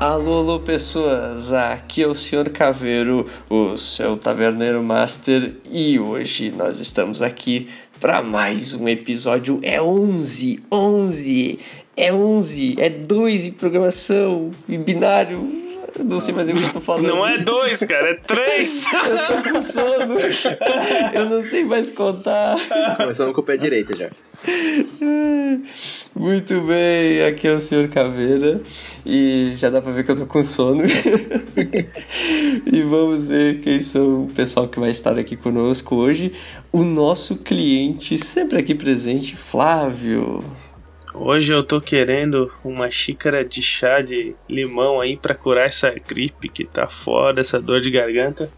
Alô, alô, pessoas! Aqui é o Sr. Caveiro, o seu taverneiro master, e hoje nós estamos aqui para mais um episódio. É 11, 11, é 11, é 2 em programação, em binário. Não sei mais o que eu tô falando. Não é dois, cara, é três. eu tô com sono. Eu não sei mais contar. Começando com o pé direito já. Muito bem, aqui é o Sr. Caveira e já dá pra ver que eu tô com sono. e vamos ver quem são o pessoal que vai estar aqui conosco hoje. O nosso cliente, sempre aqui presente, Flávio. Hoje eu tô querendo uma xícara de chá de limão aí para curar essa gripe que tá foda, essa dor de garganta.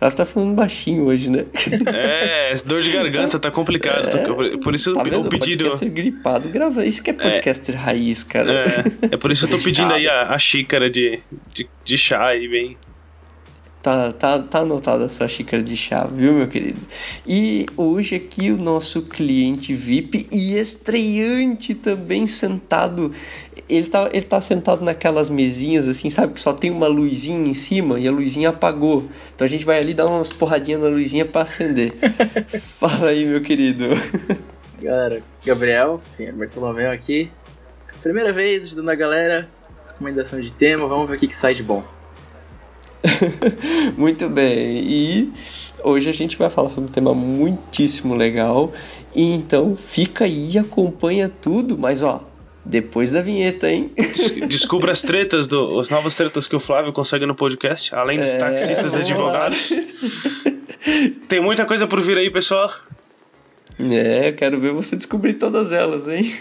Ela tá falando baixinho hoje, né? É, dor de garganta tá complicado. É, por isso tá eu vendo? pedido. Podcaster gripado, grava. Isso que é podcaster é, raiz, cara. É, é por isso que eu tô pedindo aí a, a xícara de, de, de chá aí, bem. Tá, tá, tá anotada a sua xícara de chá, viu, meu querido? E hoje aqui o nosso cliente VIP e estreante também sentado. Ele tá, ele tá sentado naquelas mesinhas assim, sabe? Que só tem uma luzinha em cima e a luzinha apagou. Então a gente vai ali dar umas porradinhas na luzinha pra acender. Fala aí, meu querido. Galera, Gabriel, Bartolomeu aqui. Primeira vez ajudando a galera. Recomendação de tema, vamos ver o que, que sai de bom. Muito bem. E hoje a gente vai falar sobre um tema muitíssimo legal. E então fica aí e acompanha tudo, mas ó, depois da vinheta, hein? Descubra as tretas, do, as novas tretas que o Flávio consegue no podcast, além dos é, taxistas e advogados. Tem muita coisa por vir aí, pessoal. É, quero ver você descobrir todas elas, hein?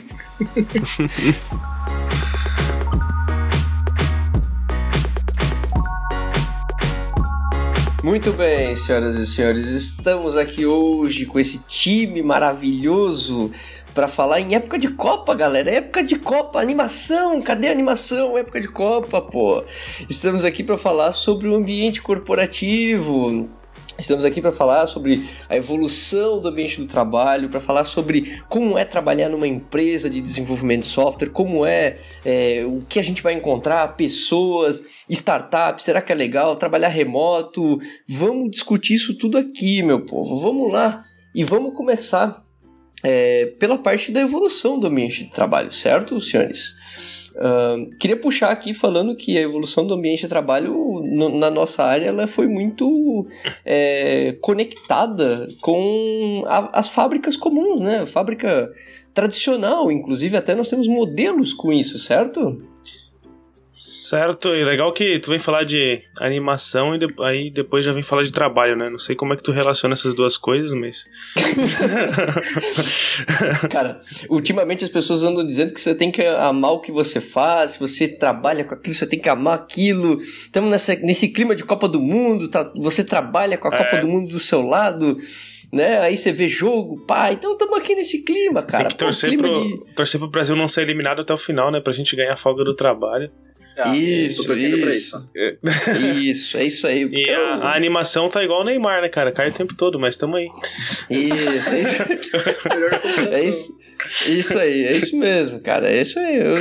Muito bem, senhoras e senhores, estamos aqui hoje com esse time maravilhoso para falar em época de Copa, galera. Época de Copa, animação. Cadê a animação? Época de Copa, pô. Estamos aqui para falar sobre o ambiente corporativo, Estamos aqui para falar sobre a evolução do ambiente do trabalho, para falar sobre como é trabalhar numa empresa de desenvolvimento de software, como é, é, o que a gente vai encontrar, pessoas, startups, será que é legal trabalhar remoto? Vamos discutir isso tudo aqui, meu povo. Vamos lá e vamos começar é, pela parte da evolução do ambiente de trabalho, certo, senhores? Queria puxar aqui falando que a evolução do ambiente de trabalho no, na nossa área ela foi muito é, conectada com a, as fábricas comuns, né? Fábrica tradicional, inclusive até nós temos modelos com isso, certo? Certo, e legal que tu vem falar de animação e de, aí depois já vem falar de trabalho, né? Não sei como é que tu relaciona essas duas coisas, mas. Cara, ultimamente as pessoas andam dizendo que você tem que amar o que você faz, você trabalha com aquilo, você tem que amar aquilo. Estamos nessa, nesse clima de Copa do Mundo, tá, você trabalha com a é. Copa do Mundo do seu lado né? Aí você vê jogo, pá, então estamos aqui nesse clima, cara. Tem que torcer, Pô, pro, de... torcer pro Brasil não ser eliminado até o final, né? Pra gente ganhar a folga do trabalho. Ah, isso, isso. isso. isso, é isso aí. E a, a, animação tá igual o Neymar, né, cara? Cai o tempo todo, mas tamo aí. Isso, é isso. é isso, isso aí, é isso mesmo, cara. É isso aí. Eu,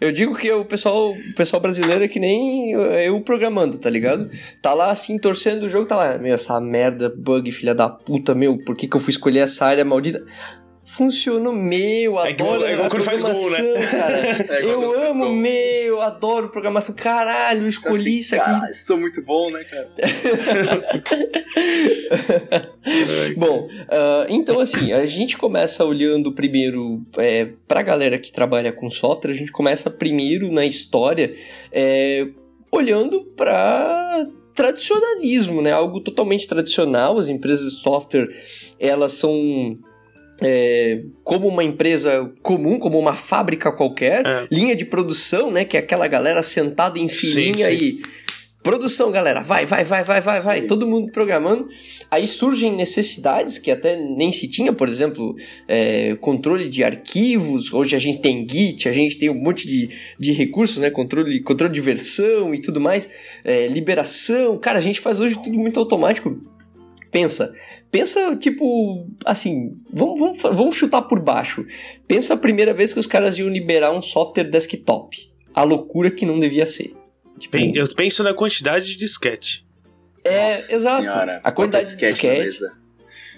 eu digo que o pessoal, o pessoal brasileiro é que nem eu programando, tá ligado? Tá lá assim, torcendo o jogo, tá lá. Meu, essa merda, bug, filha da puta, meu, por que, que eu fui escolher essa área maldita? funcionou meu, adoro é, é, programação, faz gol, né? cara. É, eu amo meu, adoro programação. Caralho, eu escolhi assim, isso aqui. Sou muito bom, né, cara? bom, uh, então assim, a gente começa olhando primeiro é, pra galera que trabalha com software, a gente começa primeiro na história é, olhando pra tradicionalismo, né? Algo totalmente tradicional. As empresas de software, elas são é, como uma empresa comum, como uma fábrica qualquer, é. linha de produção, né? Que é aquela galera sentada em filinha sim, sim. e. Produção, galera, vai, vai, vai, vai, vai, sim. vai, todo mundo programando. Aí surgem necessidades que até nem se tinha, por exemplo, é, controle de arquivos. Hoje a gente tem Git, a gente tem um monte de, de recursos, né? Controle, controle de versão e tudo mais, é, liberação. Cara, a gente faz hoje tudo muito automático. Pensa, Pensa, tipo, assim, vamos, vamos, vamos chutar por baixo. Pensa a primeira vez que os caras iam liberar um software desktop. a loucura que não devia ser. Tipo, eu penso na quantidade de disquete. É, Nossa exato. Senhora, a quantidade de disquete.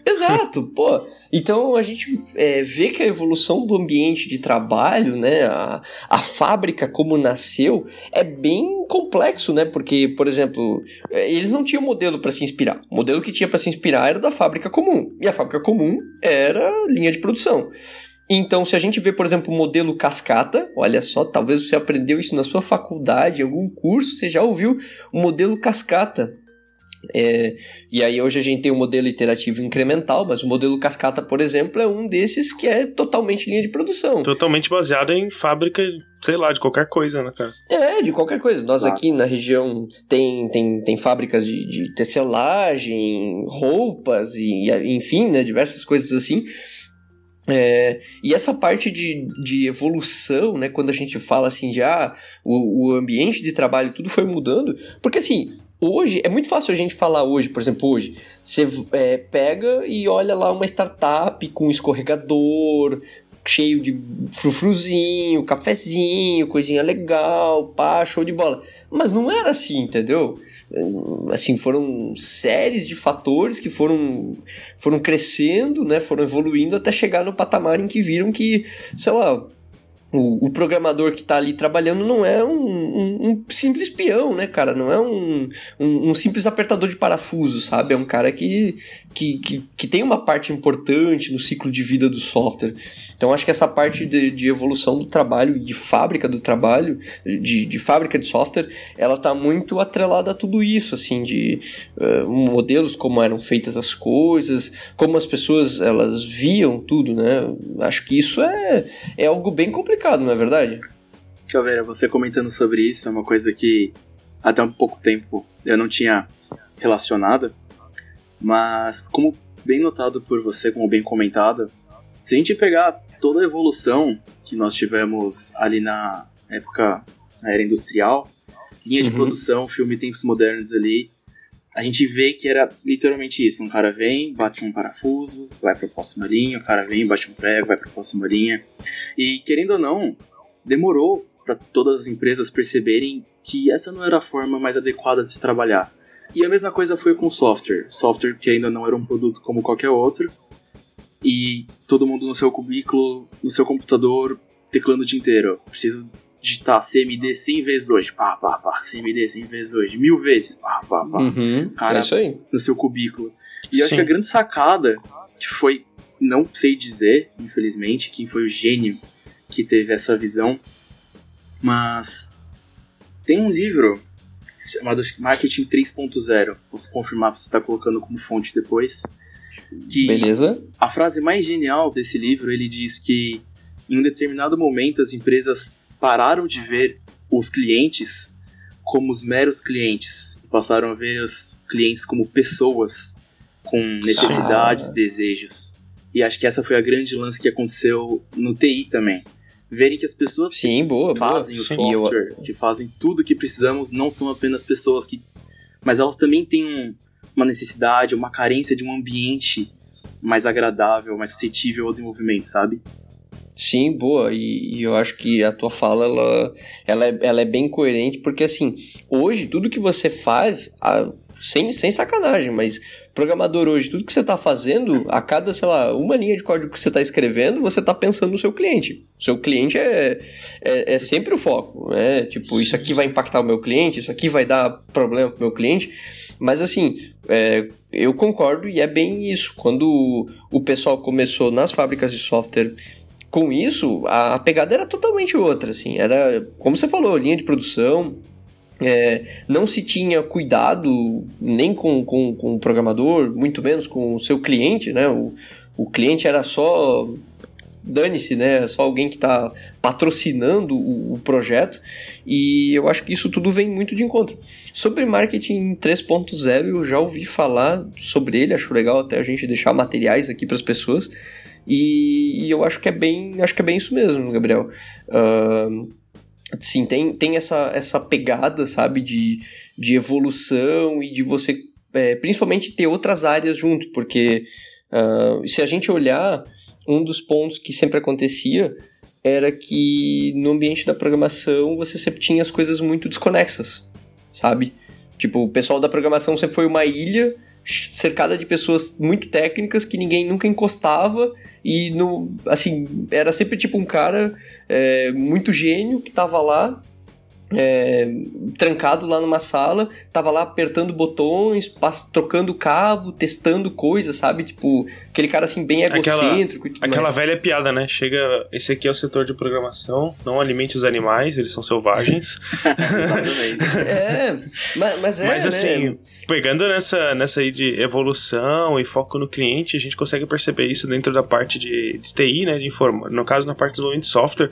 Exato, pô. Então a gente é, vê que a evolução do ambiente de trabalho, né, a, a fábrica como nasceu, é bem complexo, né? Porque, por exemplo, é, eles não tinham modelo para se inspirar. O modelo que tinha para se inspirar era da fábrica comum. E a fábrica comum era linha de produção. Então, se a gente vê, por exemplo, o modelo cascata, olha só, talvez você aprendeu isso na sua faculdade, em algum curso, você já ouviu o modelo cascata. É, e aí hoje a gente tem o modelo iterativo incremental, mas o modelo cascata, por exemplo, é um desses que é totalmente linha de produção. Totalmente baseado em fábrica, sei lá, de qualquer coisa, né, cara? É, de qualquer coisa. Nós Exato. aqui na região tem, tem, tem fábricas de, de tecelagem, roupas e enfim, né, diversas coisas assim. É, e essa parte de, de evolução, né, quando a gente fala assim de ah, o, o ambiente de trabalho tudo foi mudando, porque assim, hoje, é muito fácil a gente falar hoje, por exemplo, hoje, você é, pega e olha lá uma startup com escorregador, cheio de frufruzinho, cafezinho, coisinha legal, pá, show de bola. Mas não era assim, entendeu? Assim, foram séries de fatores que foram, foram crescendo, né? Foram evoluindo até chegar no patamar em que viram que, sei lá, o, o, programador que está ali trabalhando não é um, um, um, simples peão, né, cara? Não é um, um, simples apertador de parafuso, sabe? É um cara que, que, que, que, tem uma parte importante no ciclo de vida do software. Então, acho que essa parte de, de evolução do trabalho, de fábrica do trabalho, de, de fábrica de software, ela está muito atrelada a tudo isso, assim, de uh, modelos, como eram feitas as coisas, como as pessoas elas viam tudo, né? Acho que isso é, é algo bem complicado complicado, não é verdade? Calveira, você comentando sobre isso é uma coisa que até um pouco tempo eu não tinha relacionado, mas como bem notado por você, como bem comentado, se a gente pegar toda a evolução que nós tivemos ali na época na era industrial, linha de uhum. produção, filme tempos modernos ali, a gente vê que era literalmente isso. Um cara vem, bate um parafuso, vai para a próxima linha, o cara vem, bate um prego, vai para a próxima linha. E querendo ou não, demorou para todas as empresas perceberem que essa não era a forma mais adequada de se trabalhar. E a mesma coisa foi com software. Software, querendo ou não, era um produto como qualquer outro. E todo mundo no seu cubículo, no seu computador, teclando o dia inteiro. Preciso digitar CMD 100 vezes hoje, pá, pá, pá, CMD 100 vezes hoje, mil vezes, pá, pá, pá. Uhum, cara, é isso aí. no seu cubículo. E eu acho que a grande sacada, que foi, não sei dizer, infelizmente, quem foi o gênio que teve essa visão, mas tem um livro chamado Marketing 3.0, posso confirmar pra você estar tá colocando como fonte depois. Que Beleza. A frase mais genial desse livro, ele diz que em um determinado momento as empresas pararam de ver os clientes como os meros clientes passaram a ver os clientes como pessoas com necessidades, desejos. E acho que essa foi a grande lance que aconteceu no TI também. Verem que as pessoas Sim, boa, fazem boa. o software, que fazem tudo o que precisamos, não são apenas pessoas que. Mas elas também têm um, uma necessidade, uma carência de um ambiente mais agradável, mais suscetível ao desenvolvimento, sabe? Sim, boa. E, e, eu acho que a tua fala ela, ela, é, ela é bem coerente, porque assim, hoje tudo que você faz, a, sem, sem sacanagem, mas programador hoje, tudo que você está fazendo, a cada, sei lá, uma linha de código que você está escrevendo, você está pensando no seu cliente. O seu cliente é, é, é sempre o foco, né? Tipo, isso aqui vai impactar o meu cliente, isso aqui vai dar problema pro meu cliente. Mas assim, é, eu concordo e é bem isso. Quando o pessoal começou nas fábricas de software com isso, a, pegada era totalmente outra, assim, era, como você falou, linha de produção, é, não se tinha cuidado nem com, com, com, o programador, muito menos com o seu cliente, né, o, o cliente era só, dane-se, né, só alguém que está patrocinando o, o, projeto, e eu acho que isso tudo vem muito de encontro. Sobre marketing 3.0, eu já ouvi falar sobre ele, acho legal até a gente deixar materiais aqui para as pessoas, e, e, eu acho que é bem, acho que é bem isso mesmo, Gabriel. Uh, sim, tem, tem essa, essa pegada, sabe, de, de evolução e de você, é, principalmente, ter outras áreas junto, porque uh, se a gente olhar, um dos pontos que sempre acontecia era que no ambiente da programação você sempre tinha as coisas muito desconexas, sabe? Tipo, o pessoal da programação sempre foi uma ilha cercada de pessoas muito técnicas que ninguém nunca encostava e no assim era sempre tipo um cara é, muito gênio que tava lá é, trancado lá numa sala, tava lá apertando botões, trocando cabo, testando coisas, sabe? Tipo, aquele cara assim bem egocêntrico aquela, Aquela mais. velha piada, né? Chega, esse aqui é o setor de programação, não alimente os animais, eles são selvagens. é, mas, mas é, Mas assim, né? pegando nessa, nessa aí de evolução e foco no cliente, a gente consegue perceber isso dentro da parte de, de TI, né? De informa, no caso, na parte do desenvolvimento de software,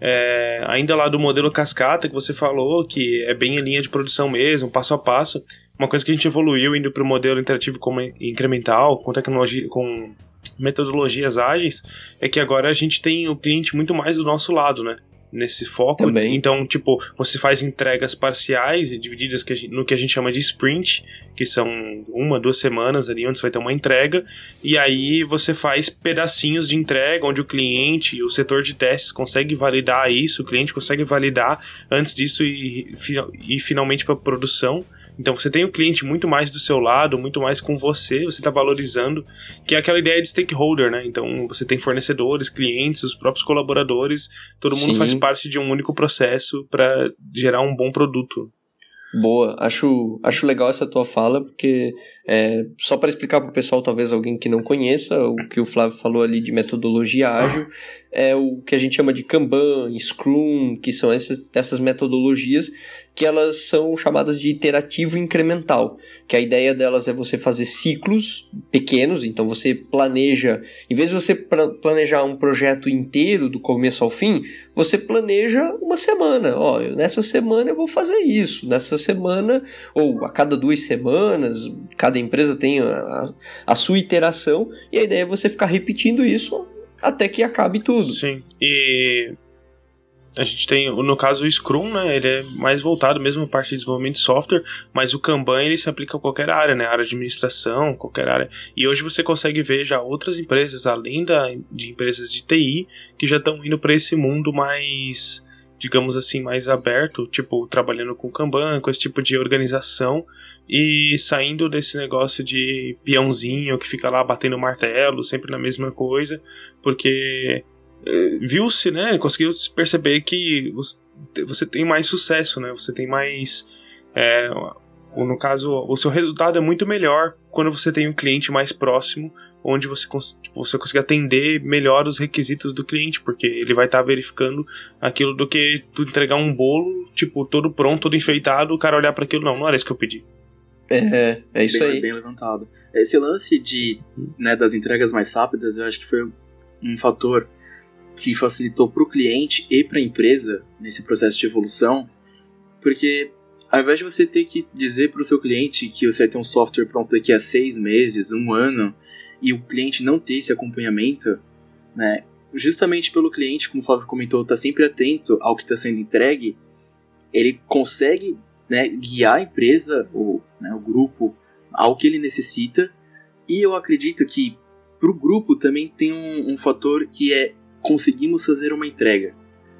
é, ainda lá do modelo cascata que você falou, que é bem em linha de produção mesmo, passo a passo. Uma coisa que a gente evoluiu indo para o modelo interativo como incremental, com tecnologia, com metodologias ágeis, é que agora a gente tem o cliente muito mais do nosso lado, né? nesse foco. Também. Então, tipo, você faz entregas parciais e divididas no que a gente chama de sprint, que são uma, duas semanas ali, onde você vai ter uma entrega, e aí você faz pedacinhos de entrega, onde o cliente, o setor de testes consegue validar isso, o cliente consegue validar antes disso e, e finalmente para produção. Então você tem o cliente muito mais do seu lado, muito mais com você, você está valorizando, que é aquela ideia de stakeholder, né? Então você tem fornecedores, clientes, os próprios colaboradores, todo mundo Sim. faz parte de um único processo para gerar um bom produto. Boa, acho, acho legal essa tua fala, porque é, só para explicar para o pessoal, talvez alguém que não conheça, o que o Flávio falou ali de metodologia ágil, é o que a gente chama de Kanban, Scrum, que são essas, essas metodologias que elas são chamadas de iterativo incremental, que a ideia delas é você fazer ciclos pequenos, então você planeja, em vez de você planejar um projeto inteiro do começo ao fim, você planeja uma semana, ó, nessa semana eu vou fazer isso, nessa semana, ou a cada duas semanas, cada empresa tem a, a sua iteração, e a ideia é você ficar repetindo isso até que acabe tudo. Sim, e a gente tem, no caso, o Scrum, né? Ele é mais voltado mesmo à parte de desenvolvimento de software, mas o Kanban ele se aplica a qualquer área, né? Área de administração, qualquer área. E hoje você consegue ver já outras empresas, além da, de empresas de TI, que já estão indo para esse mundo mais, digamos assim, mais aberto, tipo, trabalhando com Kanban, com esse tipo de organização e saindo desse negócio de peãozinho que fica lá batendo martelo, sempre na mesma coisa, porque viu-se, né? Conseguiu perceber que você tem mais sucesso, né? Você tem mais. É, no caso, o seu resultado é muito melhor quando você tem um cliente mais próximo, onde você, tipo, você consegue atender melhor os requisitos do cliente, porque ele vai estar tá verificando aquilo do que tu entregar um bolo, tipo, todo pronto, todo enfeitado, o cara olhar para aquilo, não, não era isso que eu pedi. É, é isso bem, aí. Bem levantado. Esse lance de, né, das entregas mais rápidas, eu acho que foi um fator que facilitou para o cliente e para a empresa nesse processo de evolução, porque ao invés de você ter que dizer para o seu cliente que você vai ter um software pronto daqui a seis meses, um ano, e o cliente não ter esse acompanhamento, né, justamente pelo cliente, como o Fábio comentou, tá sempre atento ao que está sendo entregue, ele consegue né, guiar a empresa, ou né, o grupo, ao que ele necessita, e eu acredito que para o grupo também tem um, um fator que é conseguimos fazer uma entrega.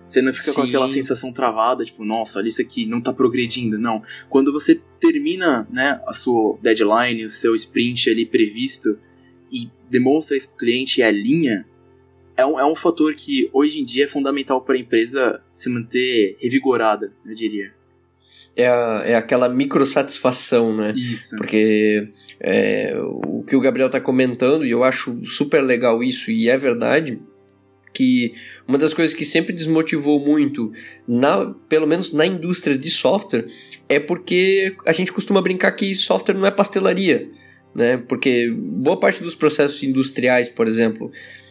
Você não fica Sim. com aquela sensação travada, tipo, nossa, olha isso aqui, não tá progredindo. Não. Quando você termina, né, a sua deadline, o seu sprint ali previsto e demonstra isso pro cliente e alinha, é um, é um fator que hoje em dia é fundamental para a empresa se manter revigorada, eu diria. É, a, é aquela microsatisfação, né? Isso. Porque é, o que o Gabriel tá comentando, e eu acho super legal isso, e é verdade, que uma das coisas que sempre desmotivou muito, na, pelo menos na indústria de software, é porque a gente costuma brincar que software não é pastelaria, né? Porque boa parte dos processos industriais, por exemplo,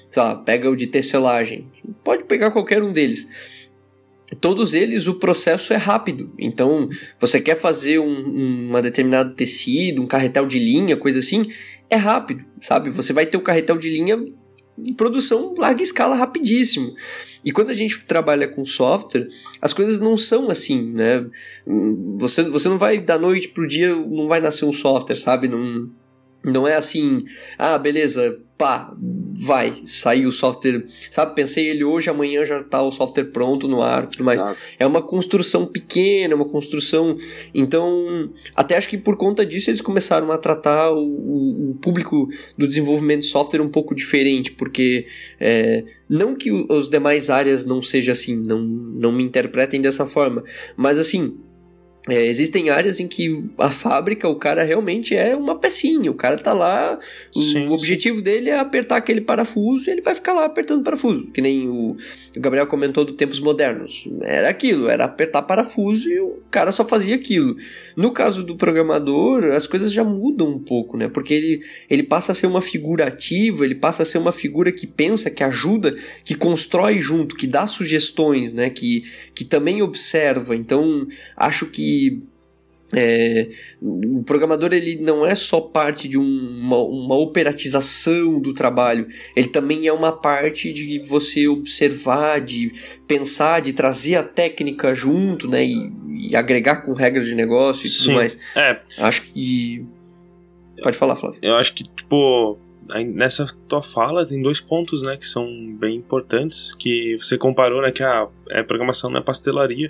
sei lá, pega o de tecelagem, pode pegar qualquer um deles. Todos eles o processo é rápido. Então, você quer fazer um, um uma determinado tecido, um carretel de linha, coisa assim, é rápido, sabe? Você vai ter o carretel de linha produção larga escala rapidíssimo. E quando a gente trabalha com software, as coisas não são assim, né? Você, você não vai da noite pro dia, não vai nascer um software, sabe? Não, Não é assim, ah, beleza, pá, vai, saiu o software, sabe? Pensei ele hoje, amanhã já tá o software pronto no ar, tudo mais. Exato. É uma construção pequena, uma construção. Então, até acho que por conta disso eles começaram a tratar o, o público do desenvolvimento de software um pouco diferente, porque é, não que os demais áreas não seja assim, não, não me interpretem dessa forma, mas assim é, existem áreas em que a fábrica, o cara realmente é uma pecinha, o cara tá lá, o, Sim, o objetivo dele é apertar aquele parafuso e ele vai ficar lá apertando parafuso, que nem o, o Gabriel comentou do tempos modernos. Era aquilo, era apertar parafuso e o cara só fazia aquilo. No caso do programador, as coisas já mudam um pouco, né? Porque ele, ele passa a ser uma figura ativa, ele passa a ser uma figura que pensa, que ajuda, que constrói junto, que dá sugestões, né? Que, que também observa. Então, acho que é, o programador ele não é só parte de um, uma, uma operatização do trabalho, ele também é uma parte de você observar, de pensar, de trazer a técnica junto, né, e, e agregar com regras de negócio e Sim. tudo mais. É, Acho que pode falar, Flávio. eu acho que, tipo, nessa tua fala tem dois pontos, né, que são bem importantes, que você comparou, né, que a, a programação não é pastelaria.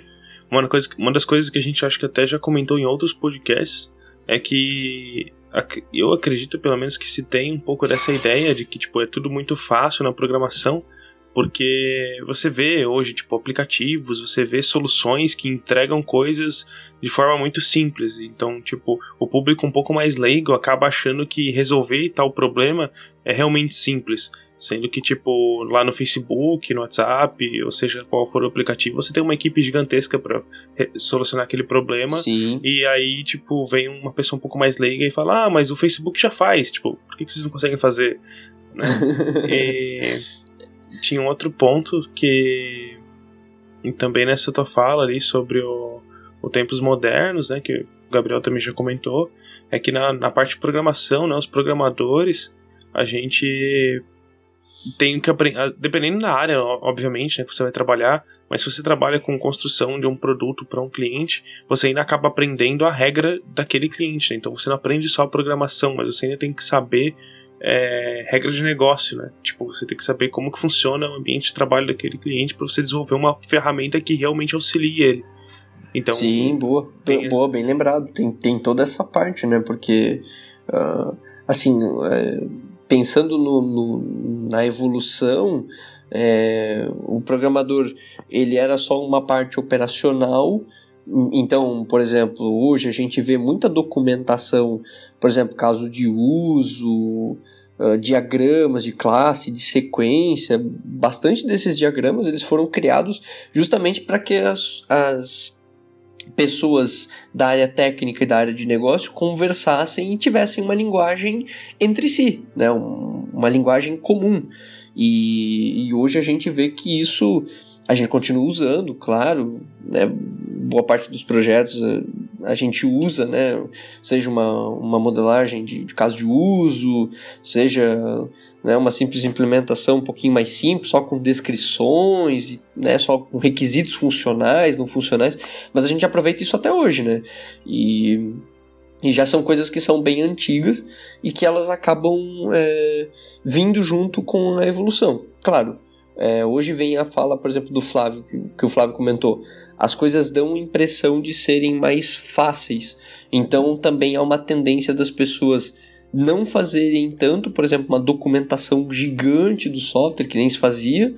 Uma, coisa, uma das coisas que a gente acho que até já comentou em outros podcasts é que eu acredito pelo menos que se tem um pouco dessa ideia de que tipo é tudo muito fácil na programação porque você vê hoje tipo aplicativos você vê soluções que entregam coisas de forma muito simples então tipo o público um pouco mais leigo acaba achando que resolver tal problema é realmente simples sendo que tipo lá no Facebook no WhatsApp ou seja qual for o aplicativo você tem uma equipe gigantesca para solucionar aquele problema Sim. e aí, tipo, vem uma pessoa um pouco mais leiga e fala: Ah, mas o Facebook já faz. Tipo, por que vocês não conseguem fazer? Né? e tinha um outro ponto que. também nessa tua fala ali sobre o, o tempos modernos, né? Que o Gabriel também já comentou. É que na, na parte de programação, né? Os programadores, a gente tem que aprender. Dependendo da área, obviamente, né? Que você vai trabalhar. Mas se você trabalha com construção de um produto para um cliente, você ainda acaba aprendendo a regra daquele cliente. Né? Então você não aprende só a programação, mas você ainda tem que saber é, regras de negócio, né? Tipo, você tem que saber como que funciona o ambiente de trabalho daquele cliente para você desenvolver uma ferramenta que realmente auxilie ele. Então, Sim, boa. Bem, boa, bem lembrado. Tem, tem toda essa parte, né? Porque, ah, assim, é, pensando no, no- na evolução, é, o programador ele era só uma parte operacional. Então, por exemplo, hoje a gente vê muita documentação, por exemplo, caso de uso, ah, diagramas de classe, de sequência. Bastante desses diagramas eles foram criados justamente para que as, as pessoas da área técnica e da área de negócio conversassem e tivessem uma linguagem entre si, né? Um- uma linguagem comum. E, e hoje a gente vê que isso a gente continua usando, claro, né? boa parte dos projetos eh, a gente usa, né? seja uma, uma modelagem de, de caso de uso, seja né, uma simples implementação um pouquinho mais simples, só com descrições, né, só com requisitos funcionais, não funcionais, mas a gente aproveita isso até hoje, né? E, e já são coisas que são bem antigas e que elas acabam é, vindo junto com a evolução. Claro, é, hoje vem a fala, por exemplo, do Flávio, que, que o Flávio comentou. As coisas dão a impressão de serem mais fáceis. Então também há uma tendência das pessoas não fazerem tanto, por exemplo, uma documentação gigante do software, que nem se fazia,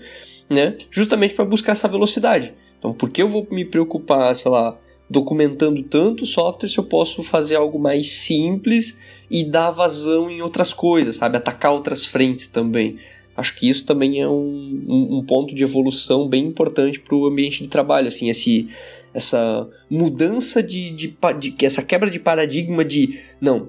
né? Justamente para buscar essa velocidade. Então, por que eu vou me preocupar, sei lá, documentando tanto software se eu posso fazer algo mais simples e dar vazão em outras coisas, sabe? Atacar outras frentes também. Acho que isso também é um, um, um ponto de evolução bem importante para o ambiente de trabalho, assim, esse, essa mudança de, de, de, de essa quebra de paradigma de não,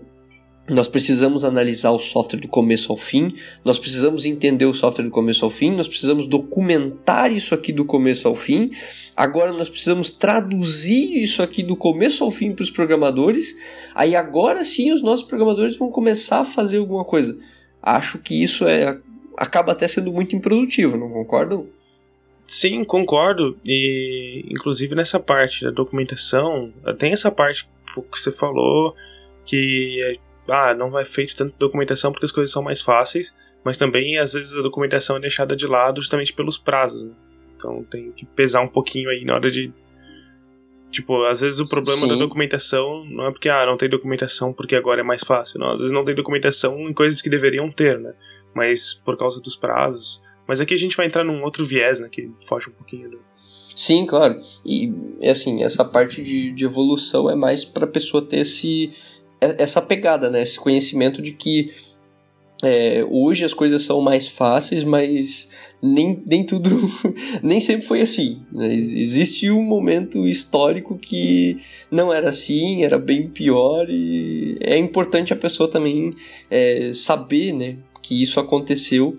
nós precisamos analisar o software do começo ao fim, nós precisamos entender o software do começo ao fim, nós precisamos documentar isso aqui do começo ao fim, agora nós precisamos traduzir isso aqui do começo ao fim para os programadores, aí agora sim os nossos programadores vão começar a fazer alguma coisa. Acho que isso é acaba até sendo muito improdutivo, não concordam? Sim, concordo. E inclusive nessa parte da documentação, tem essa parte que você falou que ah, não vai feito tanta documentação porque as coisas são mais fáceis, mas também às vezes a documentação é deixada de lado justamente pelos prazos, né? Então tem que pesar um pouquinho aí na hora de Tipo, às vezes o problema Sim. da documentação não é porque, ah, não tem documentação porque agora é mais fácil. Não, às vezes não tem documentação em coisas que deveriam ter, né? Mas por causa dos prazos. Mas aqui a gente vai entrar num outro viés, né? Que foge um pouquinho do. Sim, claro. E, assim, essa parte de, de evolução é mais para a pessoa ter esse, essa pegada, né? Esse conhecimento de que é, hoje as coisas são mais fáceis, mas nem, nem tudo, nem sempre foi assim. Né? Existe um momento histórico que não era assim, era bem pior e é importante a pessoa também é, saber, né, que isso aconteceu,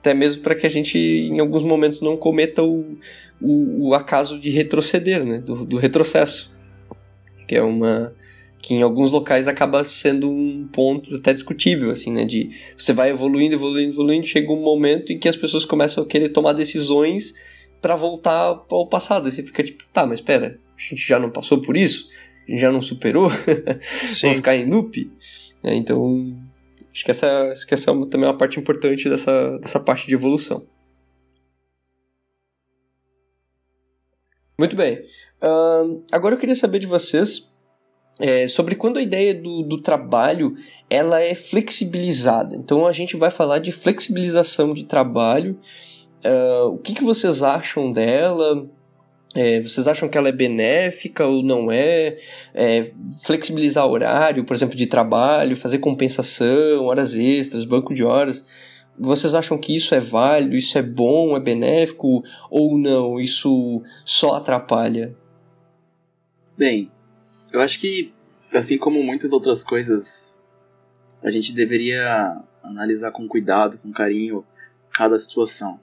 até mesmo para que a gente em alguns momentos não cometa o, o, o acaso de retroceder, né, do, do retrocesso, que é uma que em alguns locais acaba sendo um ponto até discutível, assim, né? De você vai evoluindo, evoluindo, evoluindo, chega um momento em que as pessoas começam a querer tomar decisões para voltar ao passado. E você fica tipo, tá, mas espera, a gente já não passou por isso? A gente já não superou? Vamos ficar em loop? É, então, acho que essa, acho que essa é também é uma parte importante dessa, dessa parte de evolução. Muito bem. Uh, agora eu queria saber de vocês é, sobre quando a ideia do, do trabalho ela é flexibilizada. Então a gente vai falar de flexibilização de trabalho. Uh, o que, que vocês acham dela? É, vocês acham que ela é benéfica ou não é? é? Flexibilizar horário, por exemplo, de trabalho, fazer compensação, horas extras, banco de horas. Vocês acham que isso é válido, isso é bom, é benéfico ou não? Isso só atrapalha? Bem, eu acho que, assim como muitas outras coisas, a gente deveria analisar com cuidado, com carinho, cada situação.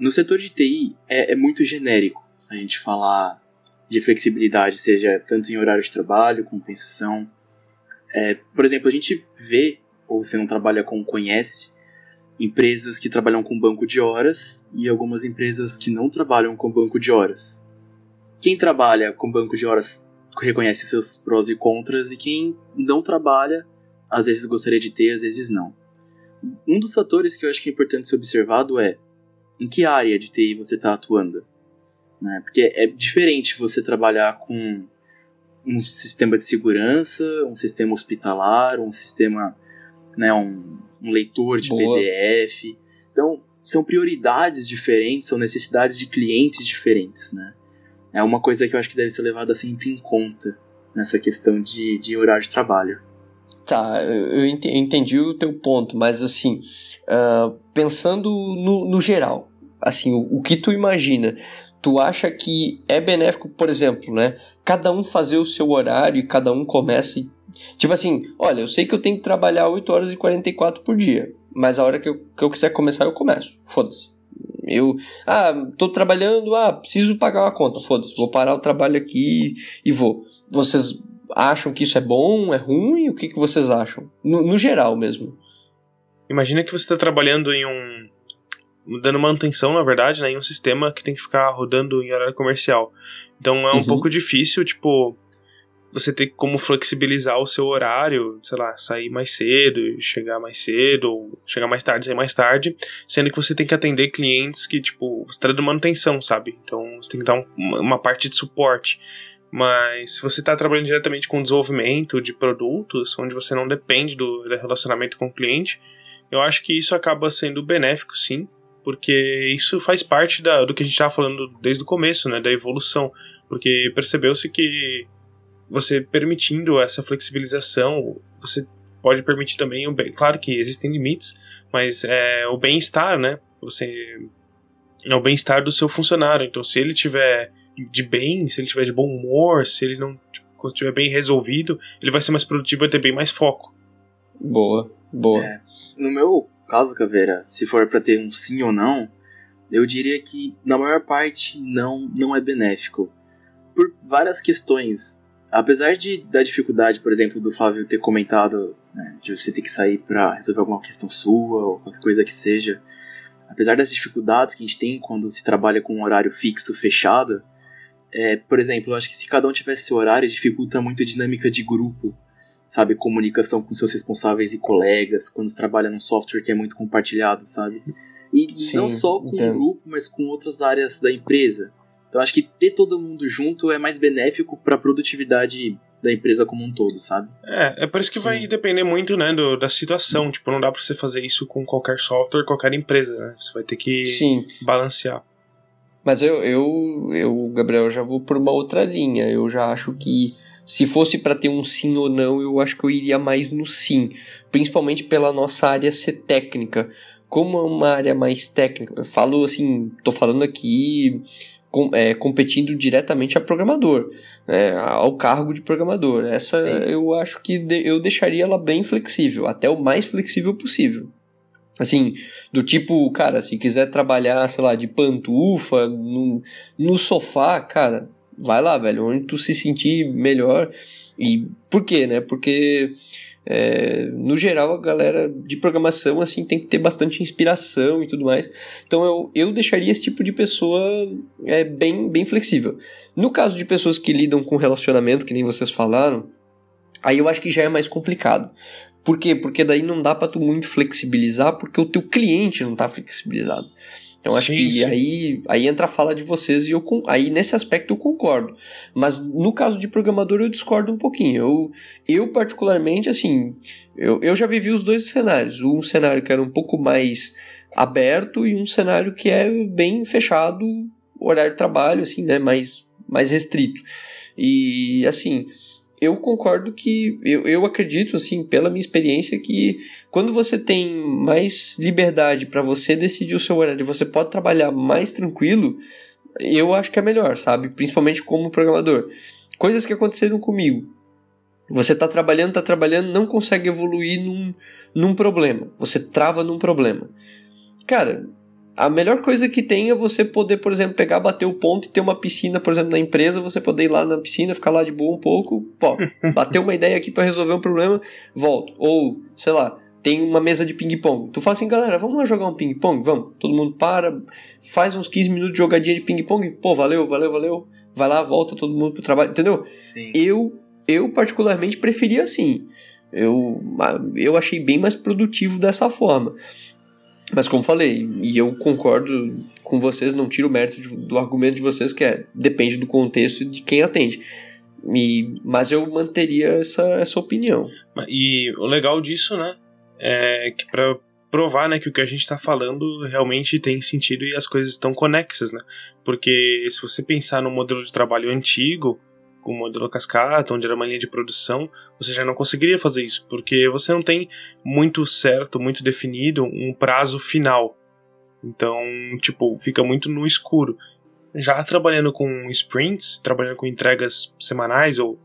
No setor de TI, é, é muito genérico a gente falar de flexibilidade, seja tanto em horário de trabalho, compensação. É, por exemplo, a gente vê, ou você não trabalha com conhece, empresas que trabalham com banco de horas e algumas empresas que não trabalham com banco de horas. Quem trabalha com banco de horas reconhece seus prós e contras e quem não trabalha, às vezes gostaria de ter, às vezes não. Um dos fatores que eu acho que é importante ser observado é em que área de TI você está atuando. Né? Porque é diferente você trabalhar com um sistema de segurança, um sistema hospitalar, um sistema, né, um, um leitor de Boa. PDF. Então, são prioridades diferentes, são necessidades de clientes diferentes, né? é uma coisa que eu acho que deve ser levada sempre em conta nessa questão de, de horário de trabalho. Tá, eu entendi o teu ponto, mas assim, uh, pensando no, no geral, assim, o, o, que tu imagina, tu acha que é benéfico, por exemplo, né? Cada um fazer o seu horário e cada um comece. Tipo assim, olha, eu sei que eu tenho que trabalhar 8 horas e 44 por dia, mas a hora que eu, que eu quiser começar, eu começo. Foda-se. Eu, ah, tô trabalhando, ah, preciso pagar uma conta, foda-se, vou parar o trabalho aqui e vou. Vocês acham que isso é bom, é ruim? O que, que vocês acham? No, no geral mesmo. Imagina que você está trabalhando em um. Dando manutenção, na verdade, né, em um sistema que tem que ficar rodando em horário comercial. Então é um uhum. pouco difícil, tipo, você ter como flexibilizar o seu horário, sei lá, sair mais cedo, chegar mais cedo, ou chegar mais tarde, sair mais tarde, sendo que você tem que atender clientes que, tipo, você tá dando manutenção, sabe? Então você tem que dar um, uma parte de suporte. Mas se você está trabalhando diretamente com desenvolvimento de produtos, onde você não depende do, do relacionamento com o cliente, eu acho que isso acaba sendo benéfico, sim, porque isso faz parte da, do que a gente estava falando desde o começo, né, da evolução, porque percebeu-se que você permitindo essa flexibilização, você pode permitir também o bem. Claro que existem limites, mas é o bem-estar, né? Você é o bem-estar do seu funcionário. Então, se ele tiver de bem, se ele tiver de bom humor, se ele não tipo, estiver bem resolvido, ele vai ser mais produtivo e ter bem mais foco. Boa, boa. É, no meu caso, Caveira, se for para ter um sim ou não, eu diria que na maior parte não não é benéfico. Por várias questões. Apesar de da dificuldade, por exemplo, do Flávio ter comentado né, de você ter que sair para resolver alguma questão sua ou qualquer coisa que seja, apesar das dificuldades que a gente tem quando se trabalha com um horário fixo fechado, é, por exemplo, eu acho que se cada um tivesse seu horário, dificulta muito a dinâmica de grupo, sabe, comunicação com seus responsáveis e colegas, quando você trabalha num software que é muito compartilhado, sabe? E Sim, não só com entendo. o grupo, mas com outras áreas da empresa. Então acho que ter todo mundo junto é mais benéfico para a produtividade da empresa como um todo, sabe? É, é por isso que Sim. vai depender muito, né, do, da situação. Tipo, não dá para você fazer isso com qualquer software, qualquer empresa, né? Você vai ter que Sim. balancear. Mas eu, eu, eu, Gabriel, já vou por uma outra linha. Eu já acho que se fosse para ter um sim ou não, eu acho que eu iria mais no sim, principalmente pela nossa área ser técnica. Como é uma área mais técnica, eu falo assim, tô falando aqui com, é, competindo diretamente a programador, né, ao cargo de programador. Essa Sim. eu acho que de, eu deixaria ela bem flexível, até o mais flexível possível. Assim, do tipo, cara, se quiser trabalhar, sei lá, de pantufa, no, no sofá, cara, vai lá, velho, onde tu se sentir melhor. E por quê, né? Porque é, no geral, a galera de programação assim tem que ter bastante inspiração e tudo mais. Então eu, eu deixaria esse tipo de pessoa é, bem, bem flexível. No caso de pessoas que lidam com relacionamento, que nem vocês falaram, aí eu acho que já é mais complicado. Por quê? Porque daí não dá para tu muito flexibilizar, porque o teu cliente não tá flexibilizado. Então acho sim, que sim. aí, aí entra a fala de vocês e eu aí nesse aspecto eu concordo. Mas no caso de programador eu discordo um pouquinho. Eu, eu particularmente, assim, eu, eu já vivi os dois cenários. Um cenário que era um pouco mais aberto e um cenário que é bem fechado, horário de trabalho, assim, né, mais, mais restrito. E assim, eu concordo que eu, eu acredito assim pela minha experiência que quando você tem mais liberdade para você decidir o seu horário você pode trabalhar mais tranquilo eu acho que é melhor sabe? Principalmente como programador. Coisas que aconteceram comigo. Você tá trabalhando tá trabalhando não consegue evoluir num, num problema. Você trava num problema. Cara a melhor coisa que tem é você poder, por exemplo, pegar, bater o ponto e ter uma piscina, por exemplo, na empresa, você poder ir lá na piscina, ficar lá de boa um pouco, pô, bater uma ideia aqui para resolver um problema, volto. Ou, sei lá, tem uma mesa de ping-pong. Tu fala assim, galera, vamos lá jogar um ping-pong? Vamos. Todo mundo para, faz uns 15 minutos de jogadinha de ping-pong, pô, valeu, valeu, valeu. Vai lá, volta todo mundo pro trabalho, entendeu? Sim. Eu, eu particularmente preferia assim. Eu, eu achei bem mais produtivo dessa forma. Mas como falei, e eu concordo com vocês, não tiro o mérito de, do argumento de vocês, que é depende do contexto e de quem atende. E, mas eu manteria essa, essa opinião. E o legal disso, né, é que para provar, né, que o que a gente está falando realmente tem sentido e as coisas estão conexas, né? Porque se você pensar no modelo de trabalho antigo, com o modelo cascata, onde era uma linha de produção, você já não conseguiria fazer isso, porque você não tem muito certo, muito definido um prazo final. Então, tipo, fica muito no escuro. Já trabalhando com sprints, trabalhando com entregas semanais ou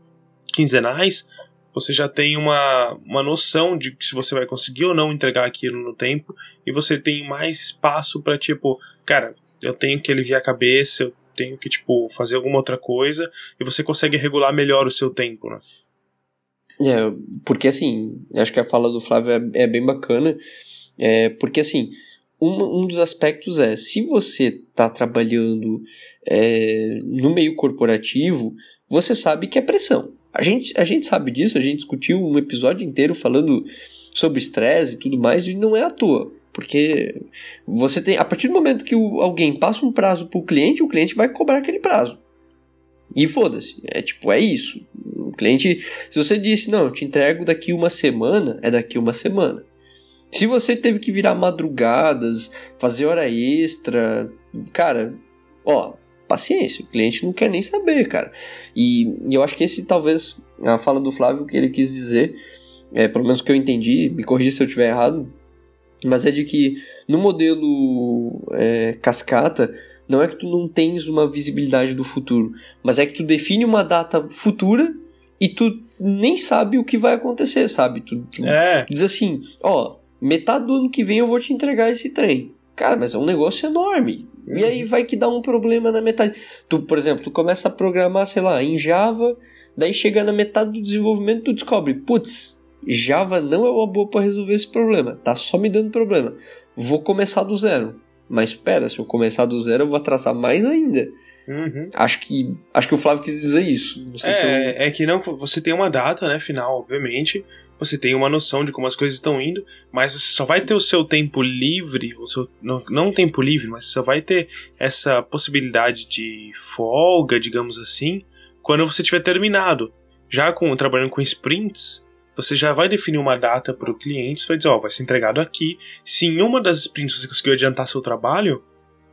quinzenais, você já tem uma, uma noção de se você vai conseguir ou não entregar aquilo no tempo, e você tem mais espaço para tipo, cara, eu tenho que aliviar a cabeça, eu tenho que, tipo, fazer alguma outra coisa e você consegue regular melhor o seu tempo, né? É, porque assim, acho que a fala do Flávio é, é bem bacana, é, porque assim, um, um dos aspectos é, se você está trabalhando é, no meio corporativo, você sabe que é pressão. A gente, a gente sabe disso, a gente discutiu um episódio inteiro falando sobre estresse e tudo mais, e não é à toa. Porque você tem. A partir do momento que o, alguém passa um prazo para o cliente, o cliente vai cobrar aquele prazo. E foda-se. É tipo, é isso. O cliente. Se você disse, não, eu te entrego daqui uma semana, é daqui uma semana. Se você teve que virar madrugadas, fazer hora extra, cara, ó, paciência, o cliente não quer nem saber, cara. E, e eu acho que esse talvez, a fala do Flávio que ele quis dizer, é, pelo menos que eu entendi, me corrija se eu estiver errado, mas é de que no modelo é, cascata, não é que tu não tens uma visibilidade do futuro, mas é que tu define uma data futura e tu nem sabe o que vai acontecer, sabe? Tu, tu é. diz assim, ó, metade do ano que vem eu vou te entregar esse trem. Cara, mas é um negócio enorme. E aí vai que dá um problema na metade. Tu, por exemplo, tu começa a programar, sei lá, em Java, daí chega na metade do desenvolvimento tu descobre, putz, Java não é uma boa para resolver esse problema, tá só me dando problema. Vou começar do zero. Mas espera, se eu começar do zero, eu vou atrasar mais ainda. Uhum. Acho que acho que o Flávio quis dizer isso. É, eu... é que não, você tem uma data, né, final, obviamente. Você tem uma noção de como as coisas estão indo, mas você só vai ter o seu tempo livre, o seu, não, não tempo livre, mas só vai ter essa possibilidade de folga, digamos assim, quando você tiver terminado. Já com trabalhando com sprints, você já vai definir uma data para o cliente, você vai dizer, ó, vai ser entregado aqui. Se em uma das sprints você conseguiu adiantar seu trabalho,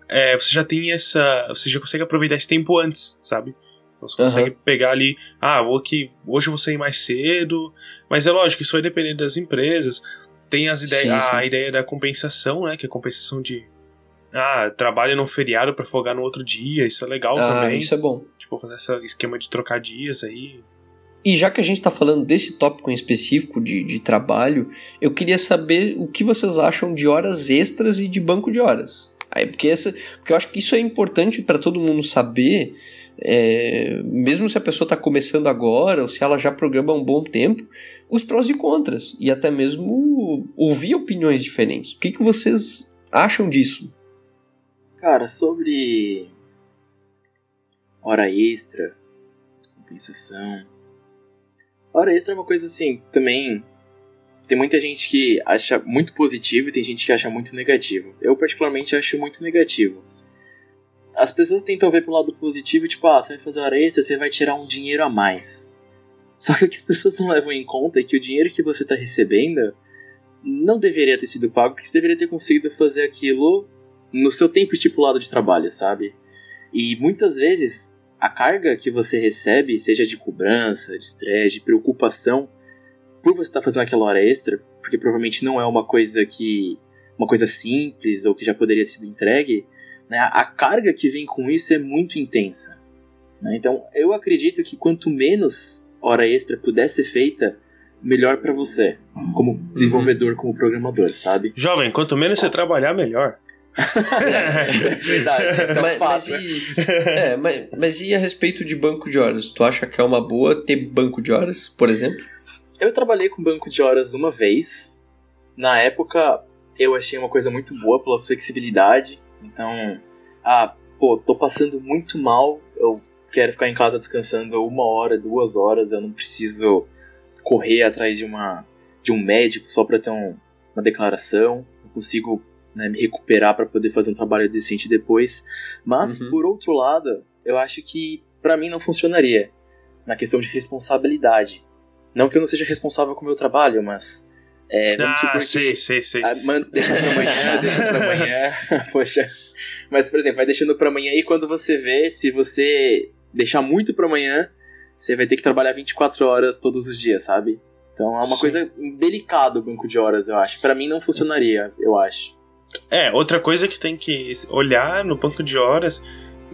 é, você já tem essa. Você já consegue aproveitar esse tempo antes, sabe? Então você consegue Aham. pegar ali, ah, vou que hoje eu vou sair mais cedo. Mas é lógico, isso vai depender das empresas. Tem as ideias, Sim, a sim. ideia da compensação, né? Que é a compensação de. Ah, trabalha num feriado para folgar no outro dia, isso é legal Ah, também. isso é bom. Tipo, fazer esse esquema de trocar dias aí. E já que a gente tá falando desse tópico em específico de, de trabalho, eu queria saber o que vocês acham de horas extras e de banco de horas. Aí, porque, essa, porque eu acho que isso é importante para todo mundo saber, é, mesmo se a pessoa está começando agora ou se ela já programa há um bom tempo, os prós e contras. E até mesmo ouvir opiniões diferentes. O que, que vocês acham disso? Cara, sobre hora extra, compensação. Hora extra é uma coisa assim, também tem muita gente que acha muito positivo e tem gente que acha muito negativo. Eu particularmente acho muito negativo. As pessoas tentam ver pro lado positivo, tipo, ah, você vai fazer hora extra, você vai tirar um dinheiro a mais. Só que o que as pessoas não levam em conta é que o dinheiro que você está recebendo não deveria ter sido pago, porque você deveria ter conseguido fazer aquilo no seu tempo estipulado de trabalho, sabe? E muitas vezes a carga que você recebe, seja de cobrança, de estresse, de preocupação, por você estar fazendo aquela hora extra, porque provavelmente não é uma coisa que. uma coisa simples ou que já poderia ter sido entregue, né? A carga que vem com isso é muito intensa. né? Então eu acredito que quanto menos hora extra puder ser feita, melhor para você, como desenvolvedor, como programador, sabe? Jovem, quanto menos você trabalhar, melhor. Verdade, isso é um mas, fato. mas e, é, mas, mas e a respeito de banco de horas? Tu acha que é uma boa ter banco de horas, por exemplo? Eu trabalhei com banco de horas uma vez. Na época, eu achei uma coisa muito boa pela flexibilidade. Então, ah, pô, tô passando muito mal. Eu quero ficar em casa descansando uma hora, duas horas. Eu não preciso correr atrás de uma de um médico só para ter um- uma declaração. Eu consigo né, me recuperar para poder fazer um trabalho decente depois. Mas, Uhum. por outro lado, eu acho que para mim não funcionaria na questão de responsabilidade. Não que eu não seja responsável com o meu trabalho, mas. É, vamos ah, que- sei, sei, sei. ah, man- deixar pra amanhã, pra amanhã. Poxa. Mas, por exemplo, vai deixando pra amanhã e quando você vê, se você deixar muito pra amanhã, você vai ter que trabalhar 24 horas todos os dias, sabe? Então é uma Sim. coisa delicada o banco de horas, eu acho. Pra mim não funcionaria, eu acho. É, outra coisa que tem que olhar no banco de horas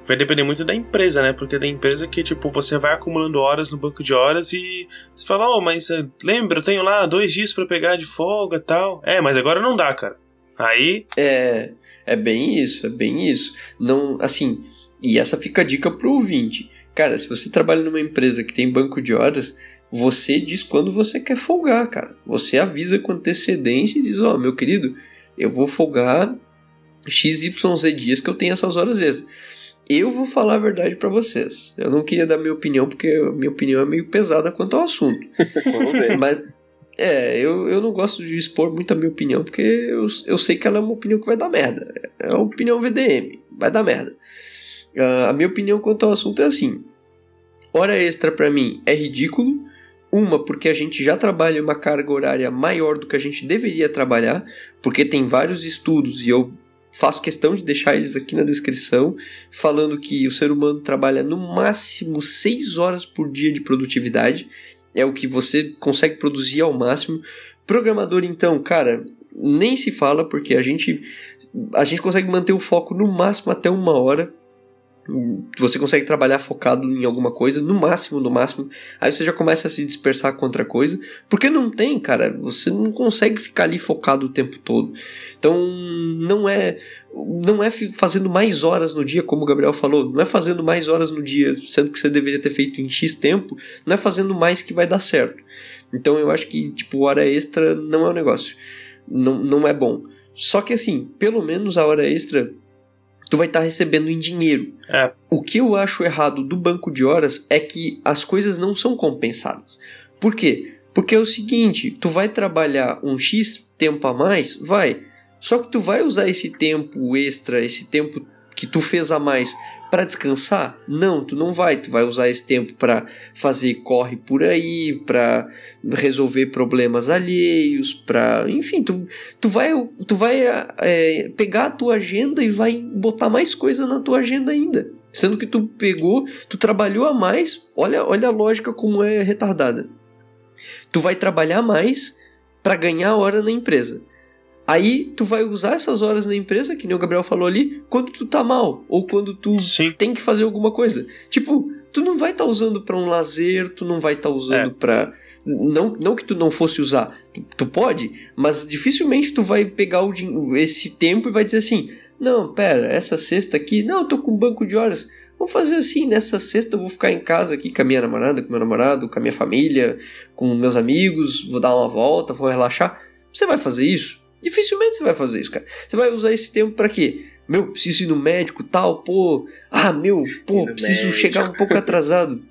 vai depender muito da empresa, né? Porque tem empresa que, tipo, você vai acumulando horas no banco de horas e você fala, oh, mas eh, lembra, eu tenho lá dois dias pra pegar de folga e tal. É, mas agora não dá, cara. Aí, É, é bem isso, é bem isso. Não, assim, e essa fica a dica pro ouvinte. Cara, se você trabalha numa empresa que tem banco de horas, você diz quando você quer folgar, cara. Você avisa com antecedência e diz, ó, meu querido, eu vou folgar XYZ dias que eu tenho essas horas extras. Eu vou falar a verdade pra vocês. Eu não queria dar minha opinião, porque a minha opinião é meio pesada quanto ao assunto. Mas, é, eu, eu não gosto de expor muito a minha opinião, porque eu, eu sei que ela é uma opinião que vai dar merda. É uma opinião VDM, vai dar merda. Ah, a minha opinião quanto ao assunto é assim: hora extra pra mim é ridículo. Uma, porque a gente já trabalha uma carga horária maior do que a gente deveria trabalhar, porque tem vários estudos e eu faço questão de deixar eles aqui na descrição, falando que o ser humano trabalha no máximo 6 horas por dia de produtividade é o que você consegue produzir ao máximo. Programador, então, cara, nem se fala, porque a gente, a gente consegue manter o foco no máximo até uma hora. Você consegue trabalhar focado em alguma coisa, no máximo, no máximo. Aí você já começa a se dispersar com outra coisa. Porque não tem, cara. Você não consegue ficar ali focado o tempo todo. Então, não é não é fazendo mais horas no dia, como o Gabriel falou, não é fazendo mais horas no dia, sendo que você deveria ter feito em X tempo, não é fazendo mais que vai dar certo. Então eu acho que, tipo, hora extra não é um negócio. Não, não é bom. Só que assim, pelo menos a hora extra tu vai estar tá recebendo em dinheiro. É. O que eu acho errado do banco de horas é que as coisas não são compensadas. Por quê? Porque é o seguinte, tu vai trabalhar um X tempo a mais? Vai. Só que tu vai usar esse tempo extra, esse tempo que tu fez a mais para descansar? Não, tu não vai. Tu vai usar esse tempo para fazer corre por aí, para resolver problemas alheios, para, enfim, tu, tu vai, tu vai é, pegar a tua agenda e vai botar mais coisa na tua agenda ainda. Sendo que tu pegou, tu trabalhou a mais. Olha, olha a lógica como é retardada. Tu vai trabalhar mais para ganhar hora na empresa. Aí tu vai usar essas horas na empresa, que nem o Gabriel falou ali, quando tu tá mal ou quando tu Sim. tem que fazer alguma coisa. Tipo, tu não vai estar tá usando para um lazer, tu não vai estar tá usando é. para não, não que tu não fosse usar, tu, tu, pode, mas dificilmente tu vai pegar o, esse tempo e vai dizer assim: "Não, pera, essa sexta aqui, não, eu tô com um banco de horas. Vou fazer assim, nessa sexta eu vou ficar em casa aqui com a minha namorada, com meu namorado, com a minha família, com meus amigos, vou dar uma volta, vou relaxar". Você vai fazer isso? Dificilmente você vai fazer isso, cara. Você vai usar esse tempo para quê? Meu, preciso ir no médico, tal, pô. Ah, meu, pô, preciso médico. chegar um pouco atrasado.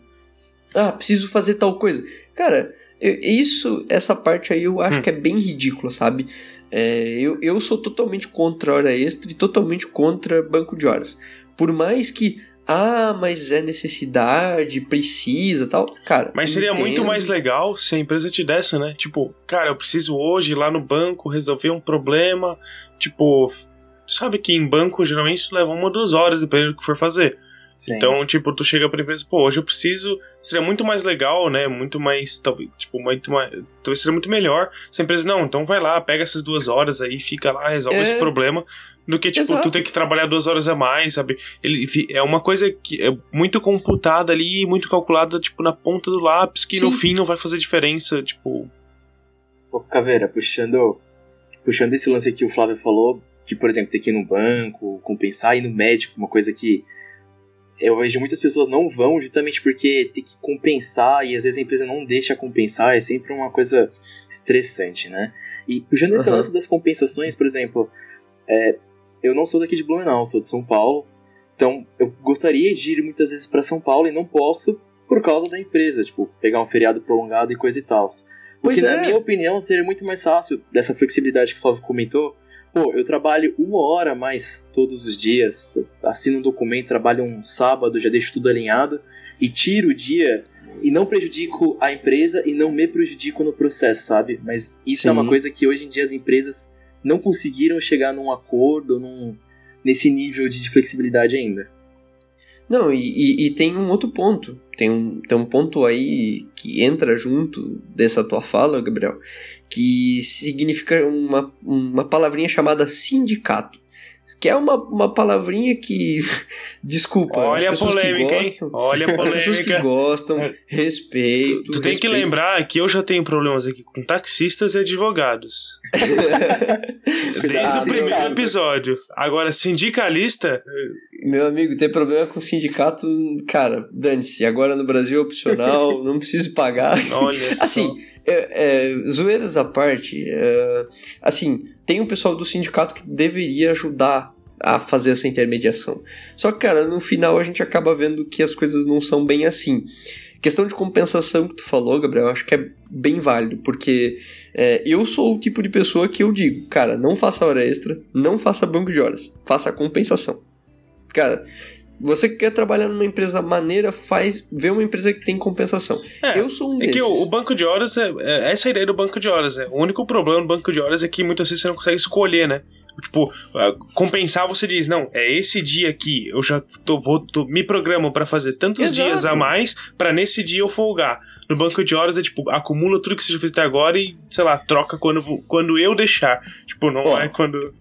Ah, preciso fazer tal coisa. Cara, isso, essa parte aí eu acho hum. que é bem ridícula, sabe? É, eu, eu sou totalmente contra hora extra e totalmente contra banco de horas. Por mais que ah, mas é necessidade, precisa tal. Cara. Mas seria entendo. muito mais legal se a empresa te desse, né? Tipo, cara, eu preciso hoje ir lá no banco resolver um problema. Tipo, sabe que em banco geralmente isso leva uma ou duas horas, dependendo do que for fazer. Sim. Então, tipo, tu chega pra empresa, pô, hoje eu preciso. Seria muito mais legal, né? Muito mais. Talvez, tipo, muito mais. Talvez seria muito melhor se a empresa, não, então vai lá, pega essas duas horas aí, fica lá, resolve é... esse problema. Do que, tipo, Exato. tu ter que trabalhar duas horas a mais, sabe? Ele, é uma coisa que é muito computada ali, muito calculada, tipo, na ponta do lápis, que Sim. no fim não vai fazer diferença, tipo. Pô, Caveira, puxando. Puxando esse lance que o Flávio falou, de, por exemplo, ter que ir no banco, compensar, ir no médico, uma coisa que eu vejo muitas pessoas não vão justamente porque tem que compensar e às vezes a empresa não deixa compensar, é sempre uma coisa estressante, né? E puxando esse uhum. lance das compensações, por exemplo, é, eu não sou daqui de Blumenau, sou de São Paulo, então eu gostaria de ir muitas vezes para São Paulo e não posso por causa da empresa, tipo, pegar um feriado prolongado e coisa e tal. Porque, é. na minha opinião, seria muito mais fácil dessa flexibilidade que o Flávio comentou, Pô, eu trabalho uma hora mais todos os dias, assino um documento, trabalho um sábado, já deixo tudo alinhado e tiro o dia e não prejudico a empresa e não me prejudico no processo, sabe? Mas isso Sim. é uma coisa que hoje em dia as empresas não conseguiram chegar num acordo, num, nesse nível de flexibilidade ainda. Não, e, e, e, tem um outro ponto. Tem um, tem um ponto aí que entra junto dessa tua fala, Gabriel, que significa uma, uma palavrinha chamada sindicato. Que é uma, uma palavrinha que. Desculpa. Olha as pessoas a polêmica, que gostam, hein? Olha a polêmica. As pessoas que gostam, respeito. Tu, tu tem respeito. que lembrar que eu já tenho problemas aqui com taxistas e advogados. Desde o primeiro episódio. Agora, sindicalista. Meu amigo, ter problema com sindicato, cara, dane-se. Agora no Brasil é opcional, não preciso pagar. Olha assim, só. É, é, zoeiras à parte, é, assim, tem um pessoal do sindicato que deveria ajudar a fazer essa intermediação. Só que, cara, no final a gente acaba vendo que as coisas não são bem assim. Questão de compensação que tu falou, Gabriel, acho que é bem válido, porque é, eu sou o tipo de pessoa que eu digo, cara, não faça hora extra, não faça banco de horas, faça compensação. Cara, você que quer trabalhar numa empresa maneira, faz vê uma empresa que tem compensação. É, eu sou um desses. É que o, o banco de horas é, é, essa é a ideia do banco de horas. É. O único problema do banco de horas é que muitas vezes você não consegue escolher, né? Tipo, compensar você diz, não, é esse dia aqui, eu já tô, vou, tô, me programo para fazer tantos Exato. dias a mais para nesse dia eu folgar. No banco de horas é tipo, acumula tudo que você já fez até agora e, sei lá, troca quando, quando eu deixar. Tipo, não Ó, é quando.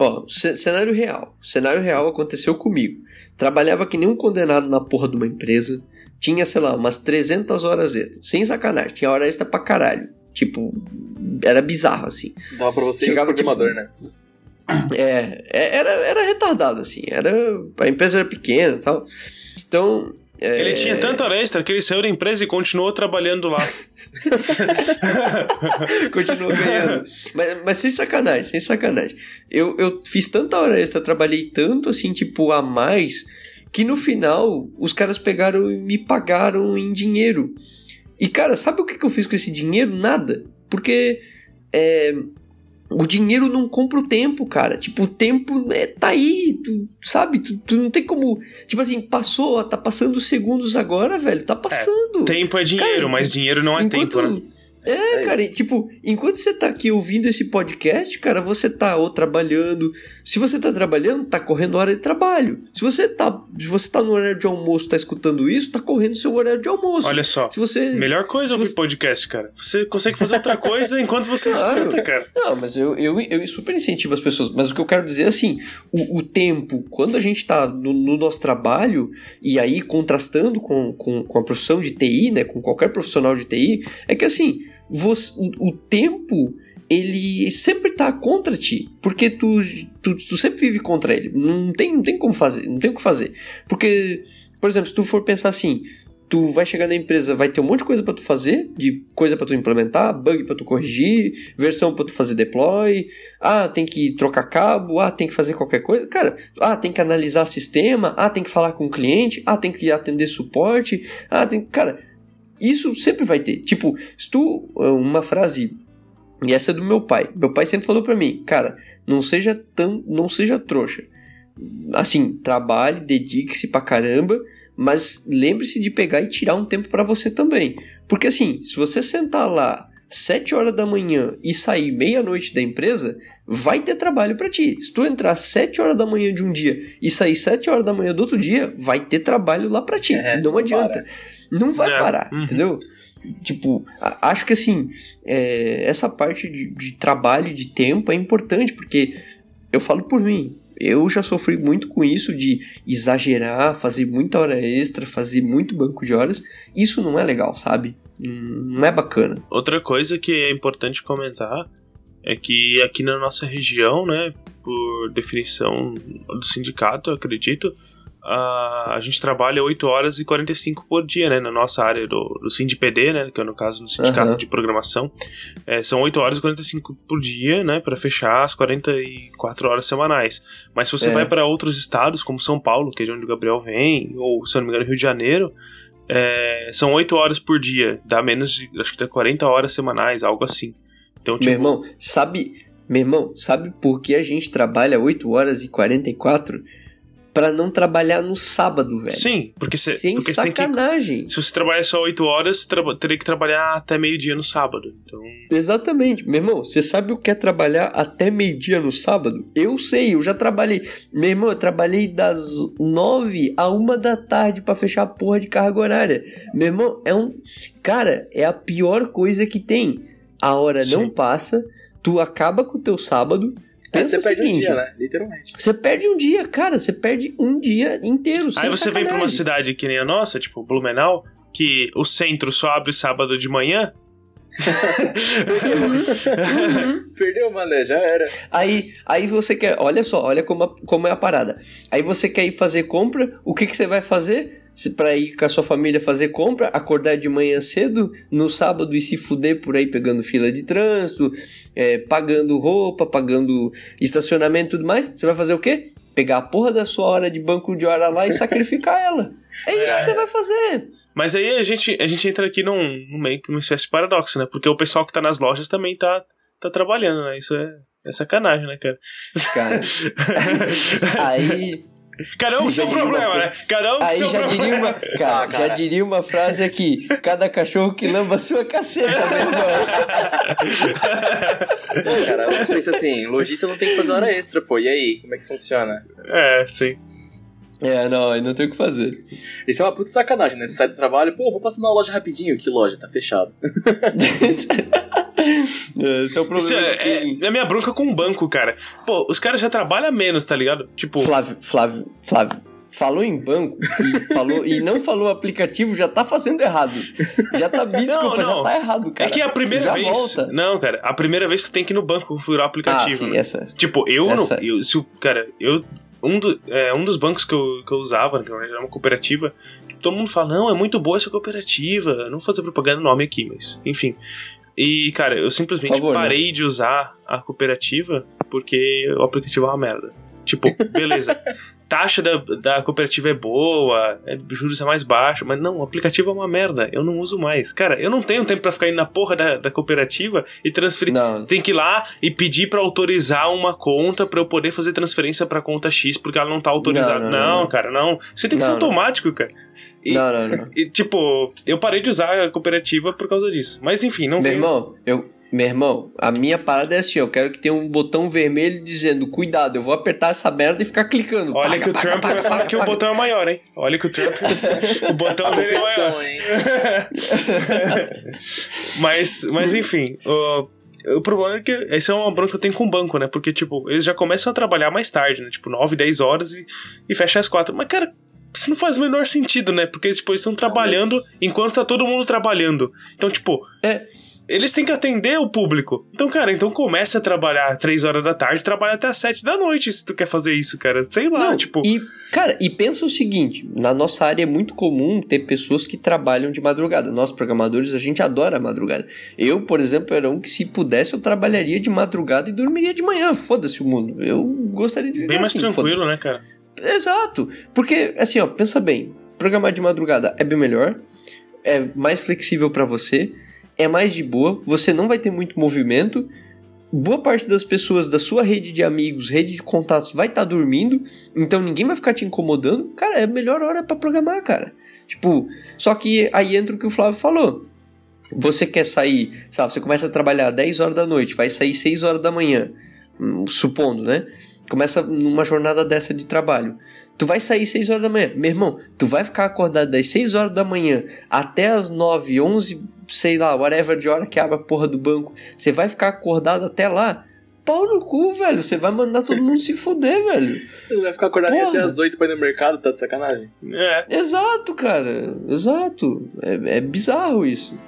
Ó, cenário real. Cenário real aconteceu comigo. Trabalhava que nem um condenado na porra de uma empresa. Tinha, sei lá, umas 300 horas extras. Sem sacanagem. Tinha hora extra pra caralho. Tipo, era bizarro, assim. Dava pra você Chegava, ir programador, tipo, né? É, é, era, era retardado, assim. Era, a empresa era pequena e tal. Então, É... Ele tinha tanta hora extra que ele saiu da empresa e continuou trabalhando lá. continuou ganhando. mas, mas sem sacanagem, sem sacanagem. Eu, eu fiz tanta hora extra, trabalhei tanto assim, tipo, a mais, que no final os caras pegaram e me pagaram em dinheiro. E, cara, sabe o que, que eu fiz com esse dinheiro? Nada. Porque é, o dinheiro não compra o tempo, cara. Tipo, o tempo é, tá aí, tu sabe? Tu, tu, não tem como. Tipo assim, passou, tá passando segundos agora, velho. Tá passando. É, tempo é dinheiro, cara, mas dinheiro não é enquanto, tempo, né? É, cara, tipo, enquanto você tá aqui ouvindo esse podcast, cara, você tá ou trabalhando. Se você tá trabalhando, tá correndo hora de trabalho. Se você tá, se você tá no horário de almoço, tá escutando isso, tá correndo seu horário de almoço. Olha só. Se você Melhor coisa ouvir você... podcast, cara. Você consegue fazer outra coisa enquanto você claro. escuta, cara. Não, mas eu, eu, eu super incentivo as pessoas. Mas o que eu quero dizer é assim: o, o tempo, quando a gente tá no, no, nosso trabalho, e aí contrastando com, com, com a profissão de TI, né? Com qualquer profissional de TI, é que assim você, o tempo ele sempre tá contra ti, porque tu, tu, tu, sempre vive contra ele. Não tem, não tem como fazer, não tem o que fazer. Porque, por exemplo, se tu for pensar assim, tu vai chegar na empresa, vai ter um monte de coisa para tu fazer, de coisa para tu implementar, bug para tu corrigir, versão para tu fazer deploy, ah, tem que trocar cabo, ah, tem que fazer qualquer coisa. Cara, ah, tem que analisar sistema, ah, tem que falar com o cliente, ah, tem que atender suporte, ah, tem, cara, isso sempre vai ter. Tipo, se tu. Uma frase. E essa é do meu pai. Meu pai sempre falou para mim, cara, não seja tão. não seja trouxa. Assim, trabalhe, dedique-se pra caramba, mas lembre-se de pegar e tirar um tempo para você também. Porque assim, se você sentar lá 7 horas da manhã e sair meia-noite da empresa, vai ter trabalho para ti. Se tu entrar 7 horas da manhã de um dia e sair 7 horas da manhã do outro dia, vai ter trabalho lá para ti. É, não adianta. Para não vai é. parar, uhum. entendeu? Tipo, acho que assim, é, essa parte de, de trabalho, de tempo é importante, porque eu falo por mim, eu já sofri muito com isso de exagerar, fazer muita hora extra, fazer muito banco de horas. Isso não é legal, sabe? Não é bacana. Outra coisa que é importante comentar é que aqui na nossa região, né, por definição do sindicato, acredito, a, a gente trabalha 8 horas e 45 por dia, né? Na nossa área do, do SINDPD, né? Que é no caso do Sindicato uhum. de Programação. É, são 8 horas e 45 por dia, né? Para fechar as 44 horas semanais. Mas se você é. vai para outros estados, como São Paulo, que é de onde o Gabriel vem, ou se eu não me engano, Rio de Janeiro, é, são 8 horas por dia. Dá menos de, acho que dá 40 horas semanais, algo assim. Então, tipo, Meu irmão, sabe... Meu irmão, sabe por que a gente trabalha 8 horas e 44? Para não trabalhar no sábado, velho. Sim, porque você. Sem porque sacanagem. Que, se você trabalhar só 8 horas, teria que trabalhar até meio-dia no sábado. Então... Exatamente. Meu irmão, você sabe o que é trabalhar até meio-dia no sábado? Eu sei, eu já trabalhei. Meu irmão, eu trabalhei das 9 a 1 da tarde para fechar a porra de carga horária. Meu irmão, é um. Cara, é a pior coisa que tem. A hora Sim. não passa, tu acaba com o teu sábado Pensa você perde seguinte, um dia, né? Literalmente. Você perde um dia, cara. Você perde um dia inteiro. Aí você sacanagem. vem pra uma cidade que nem a nossa, tipo Blumenau, que o centro só abre sábado de manhã. Perdeu, mané, já era. Aí, aí você quer, olha só, olha como, a, como é a parada. Aí você quer ir fazer compra, o que, que você vai fazer? para ir com a sua família fazer compra, acordar de manhã cedo no sábado e se fuder por aí pegando fila de trânsito, é, pagando roupa, pagando estacionamento e tudo mais, você vai fazer o quê? Pegar a porra da sua hora de banco de hora lá e sacrificar ela. É isso que você vai fazer. Mas aí a gente, a gente entra aqui num, num meio que uma espécie de paradoxo, né? Porque o pessoal que tá nas lojas também tá, tá trabalhando, né? Isso é, é sacanagem, né, cara? Cara. aí Cada um com seu problema, uma... né? Cada um com seu já problema. Diria uma... Cara, ah, já diria uma frase aqui: cada cachorro que lamba a sua caceta, meu irmão. cara, você pensa assim: lojista não tem que fazer hora extra, pô. E aí, como é que funciona? É, sim. É, não, não tem o que fazer. Isso é uma puta sacanagem, né? Você sai do trabalho, pô, vou passar na loja rapidinho. Que loja? Tá fechado. Esse é o problema. Isso é, é, é, a minha bronca com o banco, cara. Pô, os caras já trabalham menos, tá ligado? Tipo. Flávio, Flávio, Flávio. Falou em banco e, falou, e não falou aplicativo, já tá fazendo errado. Já tá, desculpa, não, não. já tá errado, cara. É que é a primeira já vez. Volta. Não, cara, a primeira vez você tem que ir no banco configurar o aplicativo. Ah, sim, né? essa. Tipo, eu essa. não. Eu, se o. Cara, eu um, do, é, um dos bancos que eu, que eu usava, né, que era uma cooperativa, todo mundo fala, não, é muito boa essa cooperativa. Não vou fazer propaganda no nome aqui, mas enfim. E, cara, eu simplesmente favor, né? parei né? de usar a cooperativa porque o aplicativo é uma merda. Tipo, beleza. taxa da, da cooperativa é boa, é, juros é mais baixo, mas não, o aplicativo é uma merda, eu não uso mais. Cara, eu não tenho tempo para ficar indo na porra da, da cooperativa e transferir. Não. Tem que ir lá e pedir para autorizar uma conta para eu poder fazer transferência para conta X porque ela não tá autorizada. Não, não, não, não. cara, não. Isso tem que ser automático, cara. E, não, não, não. E, tipo, eu parei de usar a cooperativa por causa disso. Mas enfim, não Meu irmão, eu, meu irmão, a minha parada é assim, eu quero que tenha um botão vermelho dizendo, cuidado, eu vou apertar essa merda e ficar clicando. Olha paga, que o paga, Trump paga, vai falar que o botão é maior, hein? Olha que o Trump, o botão dele é maior. Hein? mas, mas enfim, o, o problema é que esse é uma bronca que eu tenho com o banco, né? Porque, tipo, eles já começam a trabalhar mais tarde, né? Tipo, 9, 10 horas e, e fecha às 4. Mas, cara, isso não faz o menor sentido, né? Porque eles, tipo, estão trabalhando enquanto tá todo mundo trabalhando. Então, tipo... É eles têm que atender o público. Então, cara, então começa a trabalhar 3 horas da tarde, trabalha até as 7 da noite se tu quer fazer isso, cara. Sei lá, Não, tipo. E, cara, e pensa o seguinte: na nossa área é muito comum ter pessoas que trabalham de madrugada. Nós, programadores, a gente adora a madrugada. Eu, por exemplo, era um que se pudesse eu trabalharia de madrugada e dormiria de manhã. Foda-se o mundo. Eu gostaria de viver Bem mais assim, tranquilo, né, cara? Exato. Porque, assim, ó, pensa bem: programar de madrugada é bem melhor, é mais flexível para você é mais de boa, você não vai ter muito movimento. Boa parte das pessoas da sua rede de amigos, rede de contatos vai estar tá dormindo, então ninguém vai ficar te incomodando. Cara, é a melhor hora para programar, cara. Tipo, só que aí entra o que o Flávio falou. Você quer sair, sabe, você começa a trabalhar 10 horas da noite, vai sair 6 horas da manhã, hum, supondo, né? Começa numa jornada dessa de trabalho. Tu vai sair 6 horas da manhã. Meu irmão, tu vai ficar acordado das 6 horas da manhã até as 9, 11, sei lá, whatever de hora que abre a porra do banco. Você vai ficar acordado até lá. Pau no cu, velho. Você vai mandar todo mundo se foder, velho. Você vai ficar acordado porra. até as 8 pra ir no mercado, tá de sacanagem? É. Exato, cara. Exato. É, é bizarro isso.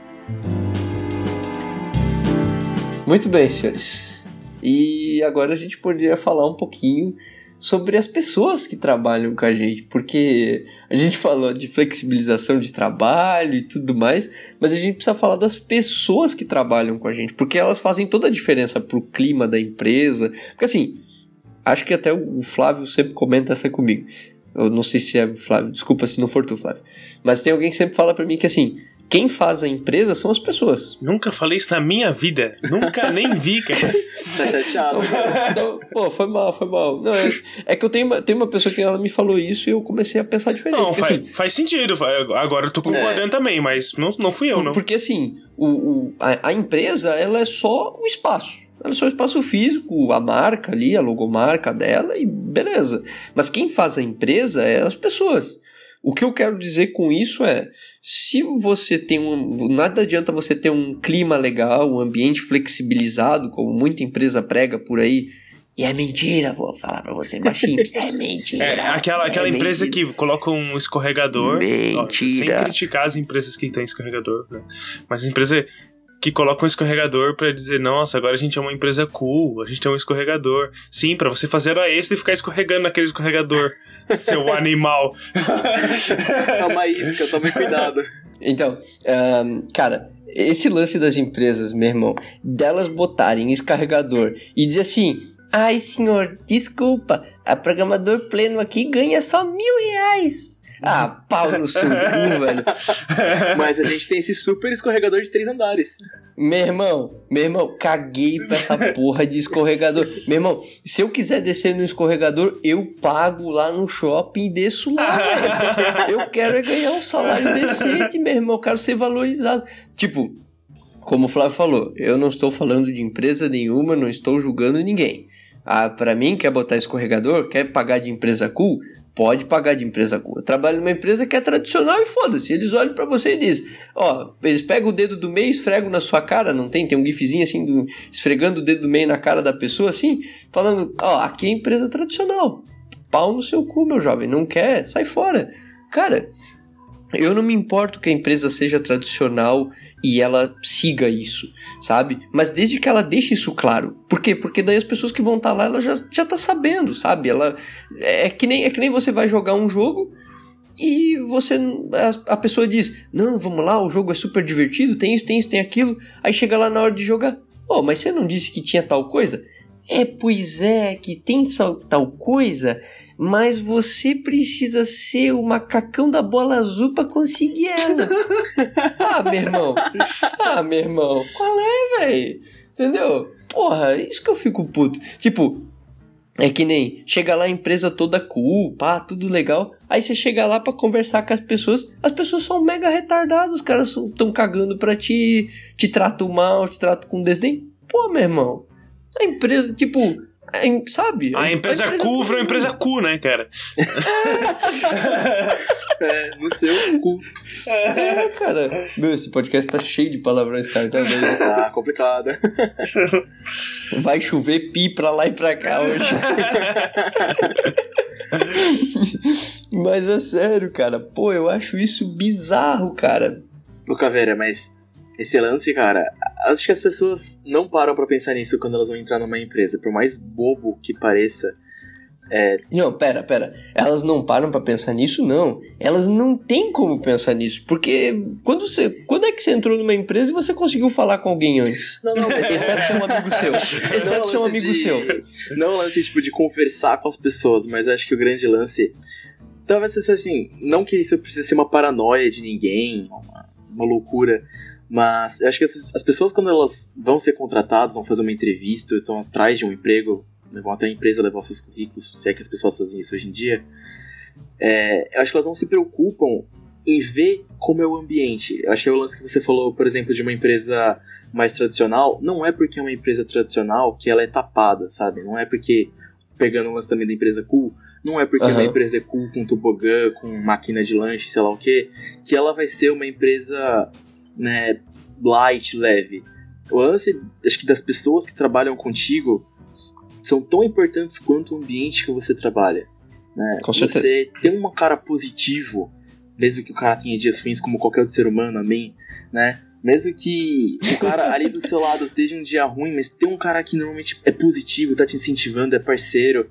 Muito bem, senhores. E agora a gente poderia falar um pouquinho sobre as pessoas que trabalham com a gente, porque a gente falou de flexibilização de trabalho e tudo mais, mas a gente precisa falar das pessoas que trabalham com a gente, porque elas fazem toda a diferença pro clima da empresa. Porque assim, acho que até o Flávio sempre comenta essa comigo. Eu não sei se é Flávio, desculpa se não for tu, Flávio. Mas tem alguém que sempre fala para mim que assim, quem faz a empresa são as pessoas. Nunca falei isso na minha vida. Nunca nem vi, cara. tá chateado. Não, pô, foi mal, foi mal. Não, é, é, que eu tenho uma, tenho uma pessoa que ela me falou isso e eu comecei a pensar diferente. Não, faz, assim, faz sentido. Agora eu tô concordando é, também, mas não, não fui eu, por, não. Porque assim, o, o a, a, empresa, ela é só o espaço. Ela é só o espaço físico, a marca ali, a logomarca dela e beleza. Mas quem faz a empresa é as pessoas. O que eu quero dizer com isso é se você tem um. Nada adianta você ter um clima legal, um ambiente flexibilizado, como muita empresa prega por aí. E é mentira, vou falar pra você, baixinho. É mentira. É, aquela, aquela é empresa mentira. que coloca um escorregador. Mentira. Ó, sem criticar as empresas que têm escorregador, né? Mas empresa que coloca um escorregador para dizer, nossa, agora a gente é uma empresa cool, a gente tem um escorregador. Sim, para você fazer hora extra e ficar escorregando naquele escorregador, seu animal. É uma isca, tome cuidado. Então, um, cara, esse lance das empresas, meu irmão, delas botarem escorregador e dizer assim, ai senhor, desculpa, a programador pleno aqui ganha só mil reais. Ah, pau no seu cu, velho. Mas a gente tem esse super escorregador de três andares. Meu irmão, meu irmão, caguei pra essa porra de escorregador. Meu irmão, se eu quiser descer no escorregador, eu pago lá no shopping e desço lá, velho. Eu quero é ganhar um salário decente, meu irmão. Eu quero ser valorizado. Tipo, como o Flávio falou, eu não estou falando de empresa nenhuma, não estou julgando ninguém. Ah, para mim, quer botar escorregador, quer pagar de empresa cool, pode pagar de empresa cool. Eu trabalho numa empresa que é tradicional e foda-se. Eles olham para você e dizem: Ó, eles pegam o dedo do meio e esfregam na sua cara, não tem? Tem um gifzinho assim, do, esfregando o dedo do meio na cara da pessoa, assim, falando: Ó, aqui é empresa tradicional. Pau no seu cu, meu jovem. Não quer? Sai fora. Cara, eu não me importo que a empresa seja tradicional e ela siga isso, sabe? Mas desde que ela deixe isso claro. Por quê? Porque daí as pessoas que vão estar tá lá, ela já, já tá sabendo, sabe? Ela é que nem é que nem você vai jogar um jogo e você a, a pessoa diz: "Não, vamos lá, o jogo é super divertido, tem isso, tem isso, tem aquilo". Aí chega lá na hora de jogar: "Oh, mas você não disse que tinha tal coisa?" É, pois é, que tem tal coisa, mas você precisa ser o macacão da bola azul para conseguir ela. ah, meu irmão. Ah, meu irmão. Qual é, velho? Entendeu? Porra, isso que eu fico puto. Tipo, é que nem chega lá a empresa toda cool, pá, tudo legal. Aí você chega lá para conversar com as pessoas, as pessoas são mega retardadas, os caras estão cagando pra ti, te tratam mal, te tratam com desdém. Pô, meu irmão, a empresa, tipo, sabe? A empresa, a empresa cu virou empresa cu, né, cara? é, no seu cu. É, cara. Meu, esse podcast tá cheio de palavrões, cara. Tá, vendo? tá complicado. Vai chover pi pra lá e pra cá hoje. mas é sério, cara. Pô, eu acho isso bizarro, cara. Ô, Caveira, mas esse lance, cara, acho que as pessoas não param para pensar nisso quando elas vão entrar numa empresa, por mais bobo que pareça. É... Não, pera, pera. Elas não param para pensar nisso, não. Elas não têm como pensar nisso. Porque quando você. Quando é que você entrou numa empresa e você conseguiu falar com alguém antes? Não, não, mas... Exceto ser um amigo seu. Exceto ser um amigo de... seu. Não o lance tipo, de conversar com as pessoas, mas acho que o grande lance. Talvez seja assim, não que isso precise ser uma paranoia de ninguém, uma, uma loucura. Mas eu acho que as, as, pessoas, quando elas vão ser contratadas, vão fazer uma entrevista, estão atrás de um emprego, né, vão até a empresa levar seus currículos, se é que as pessoas fazem isso hoje em dia, é, eu acho que elas não se preocupam em ver como é o ambiente. Eu acho que é o lance que você falou, por exemplo, de uma empresa mais tradicional, não é porque é uma empresa tradicional que ela é tapada, sabe? Não é porque, pegando o lance também da empresa cool, não é porque uhum. uma empresa é cool com tobogã, com máquina de lanche, sei lá o que, que ela vai ser uma empresa né, light, leve. O lance, acho que das pessoas que trabalham contigo são tão importantes quanto o ambiente que você trabalha. Né? Com você tem um cara positivo, mesmo que o cara tenha dias ruins como qualquer outro ser humano, amém, né? Mesmo que o cara ali do seu lado esteja um dia ruim, mas tem um cara que normalmente é positivo, tá te incentivando, é parceiro,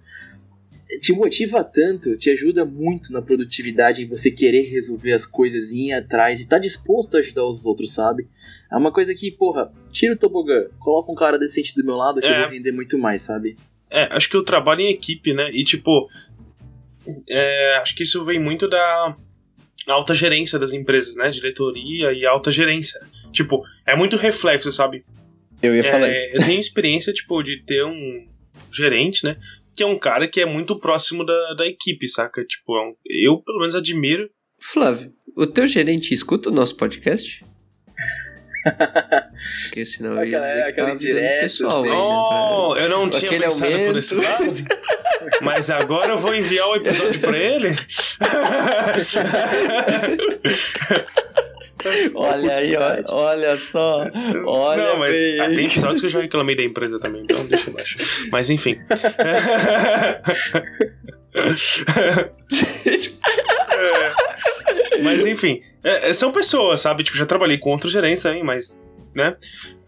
te motiva tanto, te ajuda muito na produtividade em você querer resolver as coisas e ir atrás e tá disposto a ajudar os outros, sabe? É uma coisa que, porra, tira o tobogã, coloca um cara decente do meu lado que é. eu vou render muito mais, sabe? É, acho que eu trabalho em equipe, né? E tipo, é, acho que isso vem muito da alta gerência das empresas, né? Diretoria e alta gerência. Tipo, é muito reflexo, sabe? Eu ia é, falar isso. Eu tenho experiência, tipo, de ter um gerente, né? Que é um cara que é muito próximo da, da equipe, saca? Tipo, é um, eu pelo menos admiro. Flávio, o teu gerente escuta o nosso podcast? Porque senão eu ia dizer que tava direto, pessoal. Assim, oh, né? eu não tinha Aquele pensado aumento. por esse lado. Mas agora eu vou enviar o episódio pra ele. olha aí, olha, olha só. Olha Não, mas bem. tem episódios que eu já reclamei da empresa também, então deixa embaixo. Mas enfim. é, mas enfim, é, é, são pessoas, sabe? Tipo, já trabalhei com outros gerentes também, mas. Né?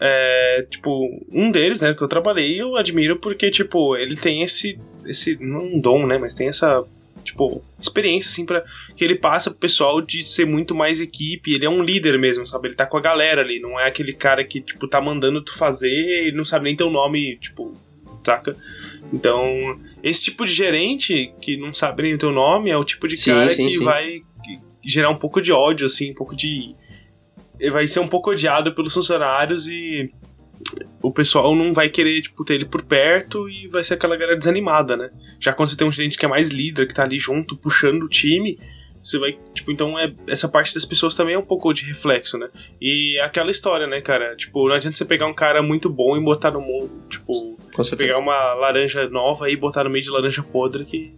É, tipo, um deles, né, que eu trabalhei, eu admiro porque, tipo, ele tem esse. esse não um dom, né? Mas tem essa tipo, experiência, assim, para que ele passa pro pessoal de ser muito mais equipe. Ele é um líder mesmo, sabe? Ele tá com a galera ali, não é aquele cara que, tipo, tá mandando tu fazer e não sabe nem teu nome, tipo, saca? Então, esse tipo de gerente que não sabe nem teu nome é o tipo de cara sim, que sim. vai gerar um pouco de ódio, assim, um pouco de. Ele vai ser um pouco odiado pelos funcionários e o pessoal não vai querer, tipo, ter ele por perto e vai ser aquela galera desanimada, né? Já quando você tem um gerente que é mais líder, que tá ali junto, puxando o time, você vai, tipo, então é, essa parte das pessoas também é um pouco de reflexo, né? E é aquela história, né, cara? Tipo, não adianta você pegar um cara muito bom e botar no mundo, tipo, pegar uma laranja nova e botar no meio de laranja podre que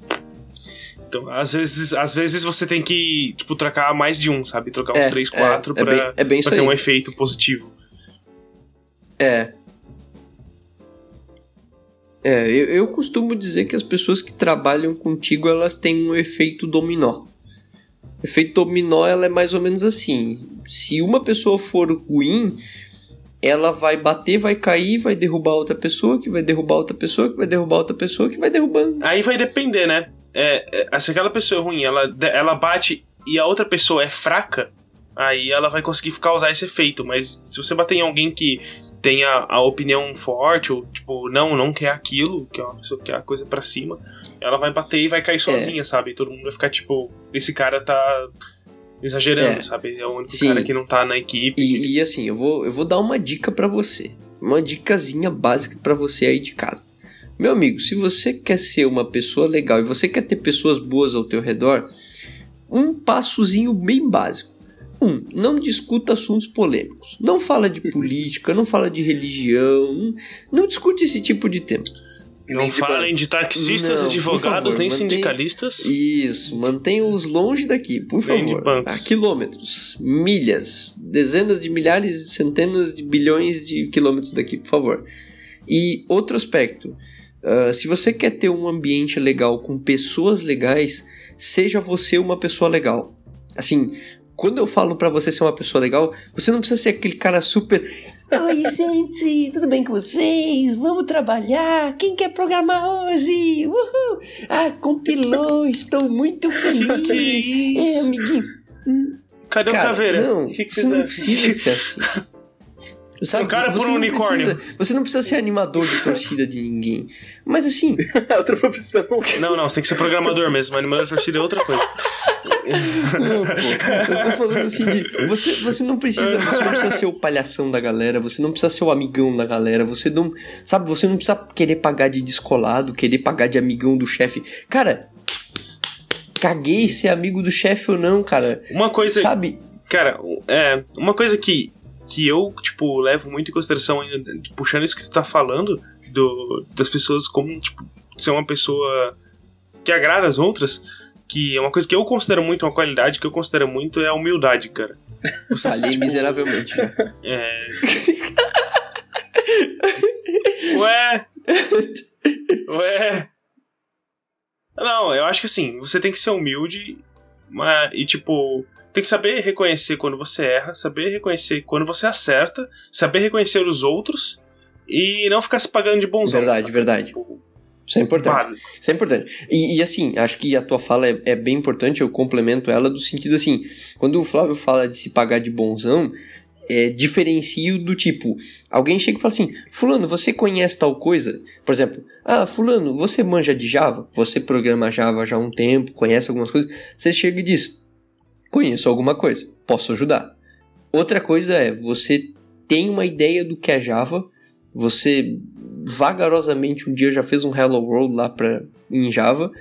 então, às vezes, às vezes você tem que, tipo, trocar mais de um, sabe? Trocar uns é, 3, 4 é, pra, é bem, é bem pra ter um efeito positivo. É. É, eu, eu costumo dizer que as pessoas que trabalham contigo, elas têm um efeito dominó. Efeito dominó, ela é mais ou menos assim. Se uma pessoa for ruim, ela vai bater, vai cair, vai derrubar outra pessoa, que vai derrubar outra pessoa, que vai derrubar outra pessoa, que vai derrubando. Aí vai depender, né? É, é, se aquela pessoa é ruim, ela, ela bate e a outra pessoa é fraca, aí ela vai conseguir causar esse efeito. Mas se você bater em alguém que tenha a opinião forte, ou tipo, não, não quer aquilo, que é uma pessoa que quer a coisa para cima, ela vai bater e vai cair sozinha, é. sabe? E todo mundo vai ficar tipo, esse cara tá exagerando, é. sabe? É o único Sim. cara que não tá na equipe. E, e assim, eu vou, eu vou dar uma dica para você. Uma dicasinha básica para você aí de casa. Meu amigo, se você quer ser uma pessoa legal e você quer ter pessoas boas ao teu redor, um passozinho bem básico. Um, não discuta assuntos polêmicos. Não fala de política, não fala de religião, não, não discute esse tipo de tema. Não falem de taxistas, não, advogados, favor, nem sindicalistas. Isso, mantenha-os longe daqui, por favor. A quilômetros, milhas, dezenas de milhares, centenas de bilhões de quilômetros daqui, por favor. E outro aspecto, uh, se você quer ter um ambiente legal com pessoas legais, seja você uma pessoa legal. Assim, quando eu falo para você ser uma pessoa legal, você não precisa ser aquele cara super Oi, gente, tudo bem com vocês? Vamos trabalhar? Quem quer programar hoje? Uhul! Ah, compilou, estou muito feliz. Que, isso? É, amiguinho. Hum. Cadê Cara, o caveira? Não, que que você não precisa ser assim. Sabe, o cara por um unicórnio. Precisa, você não precisa ser animador de torcida de ninguém. Mas assim. É outra profissão. Não, não, você tem que ser programador mesmo. Animador de torcida é outra coisa. Não, pô, eu tô falando assim de. Você, você não precisa. Você não precisa ser o palhação da galera, você não precisa ser o amigão da galera, você não. Sabe, você não precisa querer pagar de descolado, querer pagar de amigão do chefe. Cara, caguei ser amigo do chefe ou não, cara. Uma coisa. Sabe? Cara, é. Uma coisa que que eu, tipo, levo muito em consideração, puxando isso que tu tá falando, do, das pessoas como, tipo, ser uma pessoa que agrada as outras, que é uma coisa que eu considero muito, uma qualidade que eu considero muito é a humildade, cara. Você, tipo, miseravelmente. É... Ué... Ué... Não, eu acho que assim, você tem que ser humilde mas, e, tipo, tem que saber reconhecer quando você erra, saber reconhecer quando você acerta, saber reconhecer os outros e não ficar se pagando de bonzão. Verdade, verdade. Tipo, isso é importante. Isso é importante. E, e, assim, acho que a tua fala é, é, bem importante, eu complemento ela do sentido assim, quando o Flávio fala de se pagar de bonzão, é, diferencio do tipo, alguém chega e fala assim, fulano, você conhece tal coisa? Por exemplo, ah, fulano, você manja de Java? Você programa Java já há um tempo, conhece algumas coisas? Você chega e diz, conheço alguma coisa, posso ajudar. Outra coisa é, você tem uma ideia do que é Java, você vagarosamente um dia já fez um Hello World lá pra, em Java,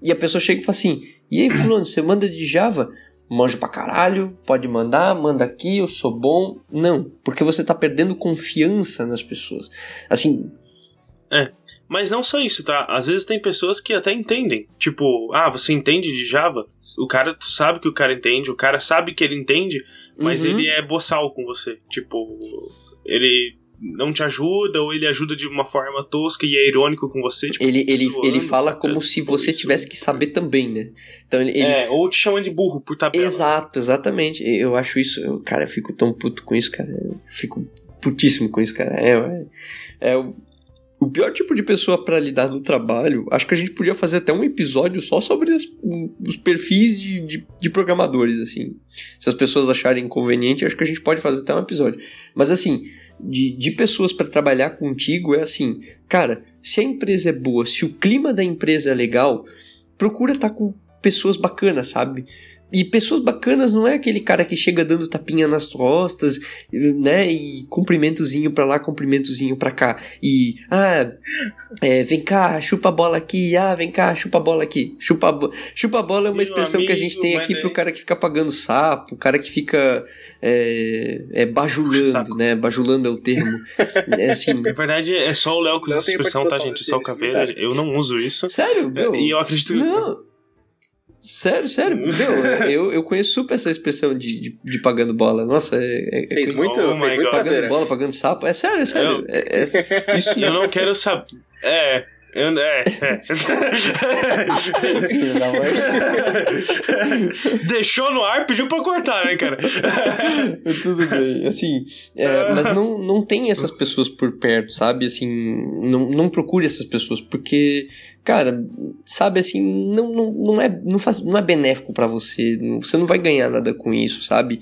e a pessoa chega e fala assim: E aí, Fulano, você manda de Java? Manjo pra caralho, pode mandar, manda aqui, eu sou bom. Não, porque você tá perdendo confiança nas pessoas. Assim. É. Mas não só isso, tá? Às vezes tem pessoas que até entendem. Tipo, ah, você entende de Java? O cara, tu sabe que o cara entende, o cara sabe que ele entende, mas uhum. ele é boçal com você. Tipo, ele não te ajuda ou ele ajuda de uma forma tosca e é irônico com você. Tipo, ele, ele, zoando, ele fala sabe? como se você isso. tivesse que saber também, né? Então ele, ele... É, ou te chama de burro por tabela. Exato, exatamente. Eu acho isso. Eu, cara, eu fico tão puto com isso, cara. Eu fico putíssimo com isso, cara. É, é, é o pior tipo de pessoa para lidar no trabalho, acho que a gente podia fazer até um episódio só sobre as, os perfis de, de, de, programadores, assim. Se as pessoas acharem conveniente, acho que a gente pode fazer até um episódio. Mas assim, de, de pessoas para trabalhar contigo é assim, cara, se a empresa é boa, se o clima da empresa é legal, procura estar tá com pessoas bacanas, sabe? E pessoas bacanas não é aquele cara que chega dando tapinha nas costas, né? E cumprimentozinho pra lá, cumprimentozinho pra cá. E, ah, é, vem cá, chupa a bola aqui. Ah, vem cá, chupa a bola aqui. Chupa a, chupa a bola é uma expressão amigo, que a gente tem aqui pro cara que fica pagando sapo, o cara que fica é, é bajulando, né? Bajulando é o termo. É assim. Na verdade, é só o Léo que usa essa expressão, tá, gente? Só o Caveira. Eu não uso isso. Sério? Meu? E eu acredito que. Não. Sério, sério. Meu, eu, eu conheço super essa expressão de, de, de pagando bola. Nossa, é. é fez muito, oh fez muito Pagando bola, pagando sapo. É sério, é sério. Eu, é, é, isso... eu não quero saber. É. Eu, é, é. Deixou no ar, pediu pra cortar, né, cara? Tudo bem. Assim, é, mas não, não tem essas pessoas por perto, sabe? Assim, não, não procure essas pessoas, porque, cara, sabe assim, não, não, não, é, não, faz, não é benéfico para você. Você não vai ganhar nada com isso, sabe?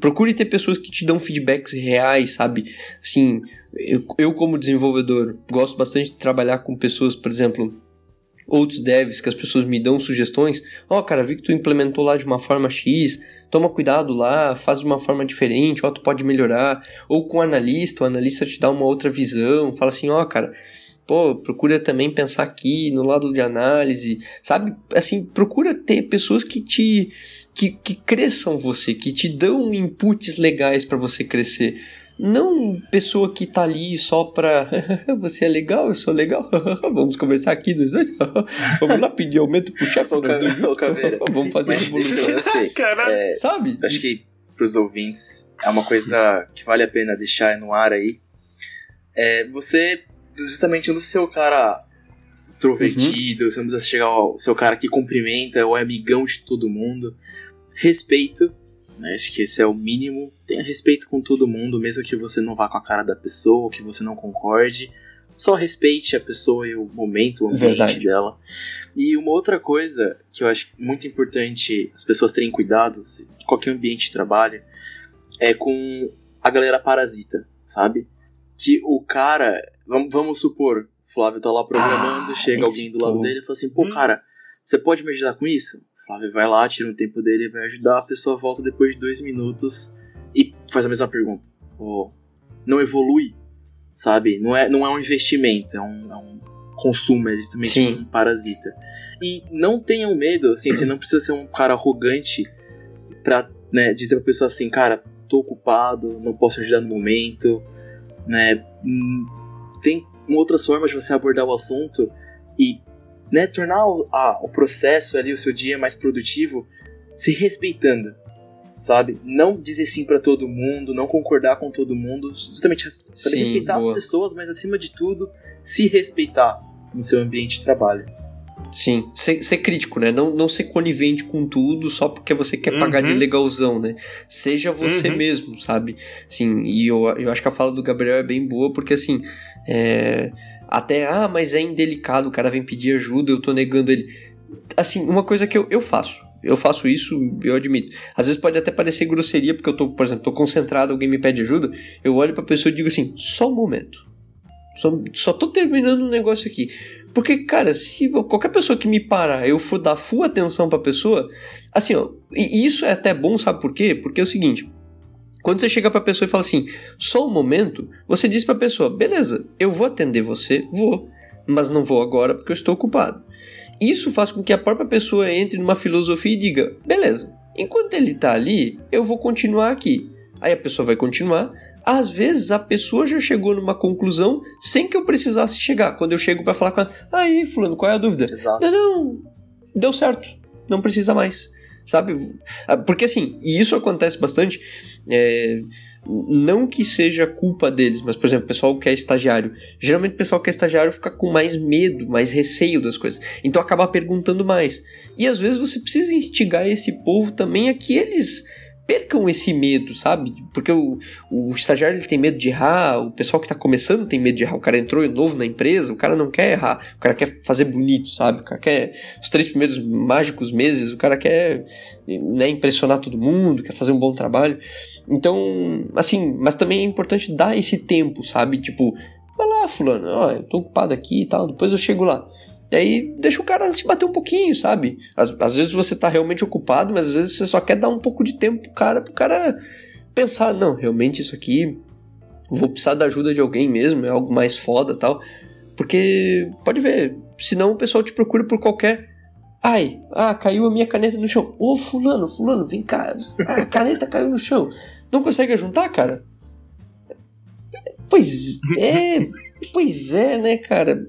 Procure ter pessoas que te dão feedbacks reais, sabe? Assim, eu, eu, como desenvolvedor, gosto bastante de trabalhar com pessoas, por exemplo, outros devs, que as pessoas me dão sugestões. Ó, oh, cara, vi que tu implementou lá de uma forma X, toma cuidado lá, faz de uma forma diferente, ó, tu pode melhorar. Ou com o analista, o analista te dá uma outra visão, fala assim, ó, cara, pô, procura também pensar aqui no lado de análise, sabe? Assim, procura ter pessoas que te que, que cresçam você, que te dão inputs legais para você crescer. Não pessoa que tá ali só pra você é legal, eu sou legal, vamos conversar aqui dos dois, vamos lá pedir aumento pro chefe, vamos fazer revolução. Assim, é, Sabe? Acho que pros ouvintes é uma coisa que vale a pena deixar no ar aí. É, você, justamente no seu cara extrovertido, uhum. você não precisa chegar ao seu cara que cumprimenta ou é amigão de todo mundo. Respeito né? Acho que esse é o mínimo. Tenha respeito com todo mundo, mesmo que você não vá com a cara da pessoa, que você não concorde. Só respeite a pessoa e o momento, o ambiente Verdade. dela. E uma outra coisa que eu acho muito importante as pessoas terem cuidado, em qualquer ambiente de trabalho, é com a galera parasita, sabe? Que o cara, vamos, vamos supor, o Flávio tá lá programando, ah, chega alguém do lado dele e fala assim: pô, hum. cara, você pode me ajudar com isso? Flávio vai lá, tira um tempo dele, vai ajudar, a pessoa volta depois de dois minutos e faz a mesma pergunta. Oh, não evolui, sabe? Não é, não é um investimento, é um, é um consumo, é justamente Sim. um parasita. E não tenham medo, assim, você não precisa ser um cara arrogante pra né, dizer pra pessoa assim, cara, tô ocupado, não posso ajudar no momento, né? Tem outras formas de você abordar o assunto e né, tornar o, o processo ali, o seu dia mais produtivo, se respeitando, sabe? Não dizer sim para todo mundo, não concordar com todo mundo, justamente saber sim, respeitar boa. as pessoas, mas acima de tudo, se respeitar no seu ambiente de trabalho. Sim, ser, ser, crítico, né? Não, não ser conivente com tudo só porque você quer uhum. pagar de uhum. legalzão, né? Seja você uhum. mesmo, sabe? Sim, e eu, eu acho que a fala do Gabriel é bem boa porque, assim, é até, ah, mas é indelicado, o cara vem pedir ajuda, eu tô negando ele. Assim, uma coisa que eu, eu faço. Eu faço isso, eu admito. Às vezes pode até parecer grosseria, porque eu tô, por exemplo, tô concentrado, alguém me pede ajuda, eu olho pra pessoa e digo assim, só um momento. Só, só tô terminando um negócio aqui. Porque, cara, se qualquer pessoa que me parar, eu for dar full atenção pra pessoa, assim, ó, e isso é até bom, sabe por quê? Porque é o seguinte, quando você chega para a pessoa e fala assim, só um momento, você diz para a pessoa, beleza, eu vou atender você, vou, mas não vou agora porque eu estou ocupado. Isso faz com que a própria pessoa entre numa filosofia e diga, beleza, enquanto ele está ali, eu vou continuar aqui. Aí a pessoa vai continuar. Às vezes a pessoa já chegou numa conclusão sem que eu precisasse chegar. Quando eu chego para falar com ela, aí, fulano, qual é a dúvida? Exato. Não, não, deu certo, não precisa mais sabe? Ah, porque assim, e isso acontece bastante. É, não que seja culpa deles, mas, por exemplo, o pessoal que é estagiário. Geralmente o pessoal que é estagiário fica com mais medo, mais receio das coisas. Então acaba perguntando mais. E às vezes você precisa instigar esse povo também a que eles percam esse medo, sabe? Porque o, o estagiário ele tem medo de errar, o pessoal que está começando tem medo de errar. O cara entrou novo na empresa, o cara não quer errar, o cara quer fazer bonito, sabe? O cara quer os três primeiros mágicos meses, o cara quer né, impressionar todo mundo, quer fazer um bom trabalho. Então, assim, mas também é importante dar esse tempo, sabe? Tipo, vai lá, fulano, ó, eu tô ocupado aqui e tal, depois eu chego lá. E aí deixa o cara se bater um pouquinho, sabe? Às, às, vezes você tá realmente ocupado, mas às vezes você só quer dar um pouco de tempo pro cara, pro cara pensar, não, realmente isso aqui vou precisar da ajuda de alguém mesmo, é algo mais foda tal. Porque, pode ver, senão o pessoal te procura por qualquer. Ai, ah, caiu a minha caneta no chão. Ô, fulano, fulano, vem cá. Ah, a caneta caiu no chão. Não consegue juntar, cara? Pois é, pois é, né, cara?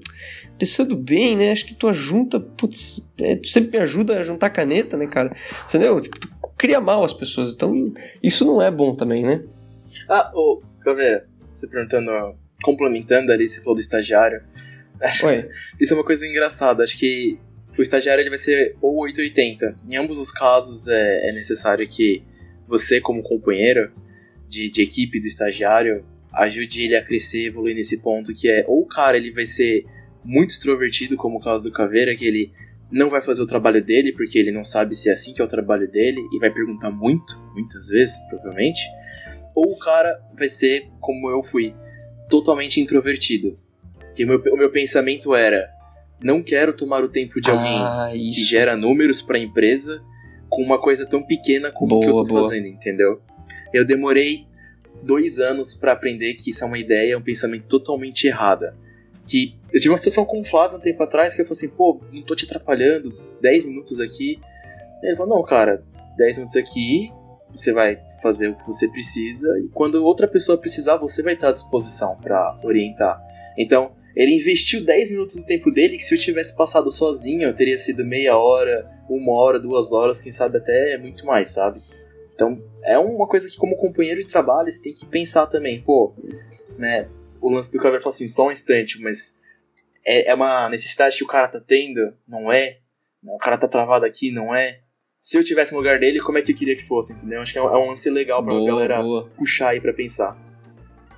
Pensando bem, né? Acho que tu junta, putz, é, tu sempre me ajuda a juntar caneta, né, cara? Entendeu? Tipo, tu cria mal as pessoas. Então, isso não é bom também, né? Ah, ô, Caveira, você perguntando, complementando ali, você falou do estagiário. Oi. Isso é uma coisa engraçada. Acho que o estagiário ele vai ser ou 880. Em ambos os casos é, é necessário que você, como companheiro de, de equipe do estagiário, ajude ele a crescer, evoluir nesse ponto que é ou o cara ele vai ser muito extrovertido, como o caso do Caveira, que ele não vai fazer o trabalho dele porque ele não sabe se é assim que é o trabalho dele e vai perguntar muito, muitas vezes, provavelmente. Ou o cara vai ser como eu fui, totalmente introvertido. Que o meu, o meu pensamento era: não quero tomar o tempo de alguém Ah, que gera números para a empresa com uma coisa tão pequena como o que eu Boa, tô boa. fazendo, entendeu? Eu demorei dois anos para aprender que isso é uma ideia, é um pensamento totalmente errada. Que eu tive uma situação com o Flávio um tempo atrás que eu falei assim, pô, não tô te atrapalhando, 10 minutos aqui. Ele falou, não, cara, 10 minutos aqui, você vai fazer o que você precisa, e quando outra pessoa precisar, você vai estar à disposição para orientar. Então, ele investiu 10 minutos do tempo dele, que se eu tivesse passado sozinho, eu teria sido meia hora, uma hora, duas horas, quem sabe até muito mais, sabe? Então, é uma coisa que como companheiro de trabalho, você tem que pensar também, pô, né? O lance do Caveira falou assim, só um instante, mas é, é uma necessidade que o cara tá tendo, não é? O cara tá travado aqui, não é? Se eu tivesse no lugar dele, como é que eu queria que fosse, entendeu? Acho que é um, é um lance legal pra Boa, galera boa. puxar aí pra pensar.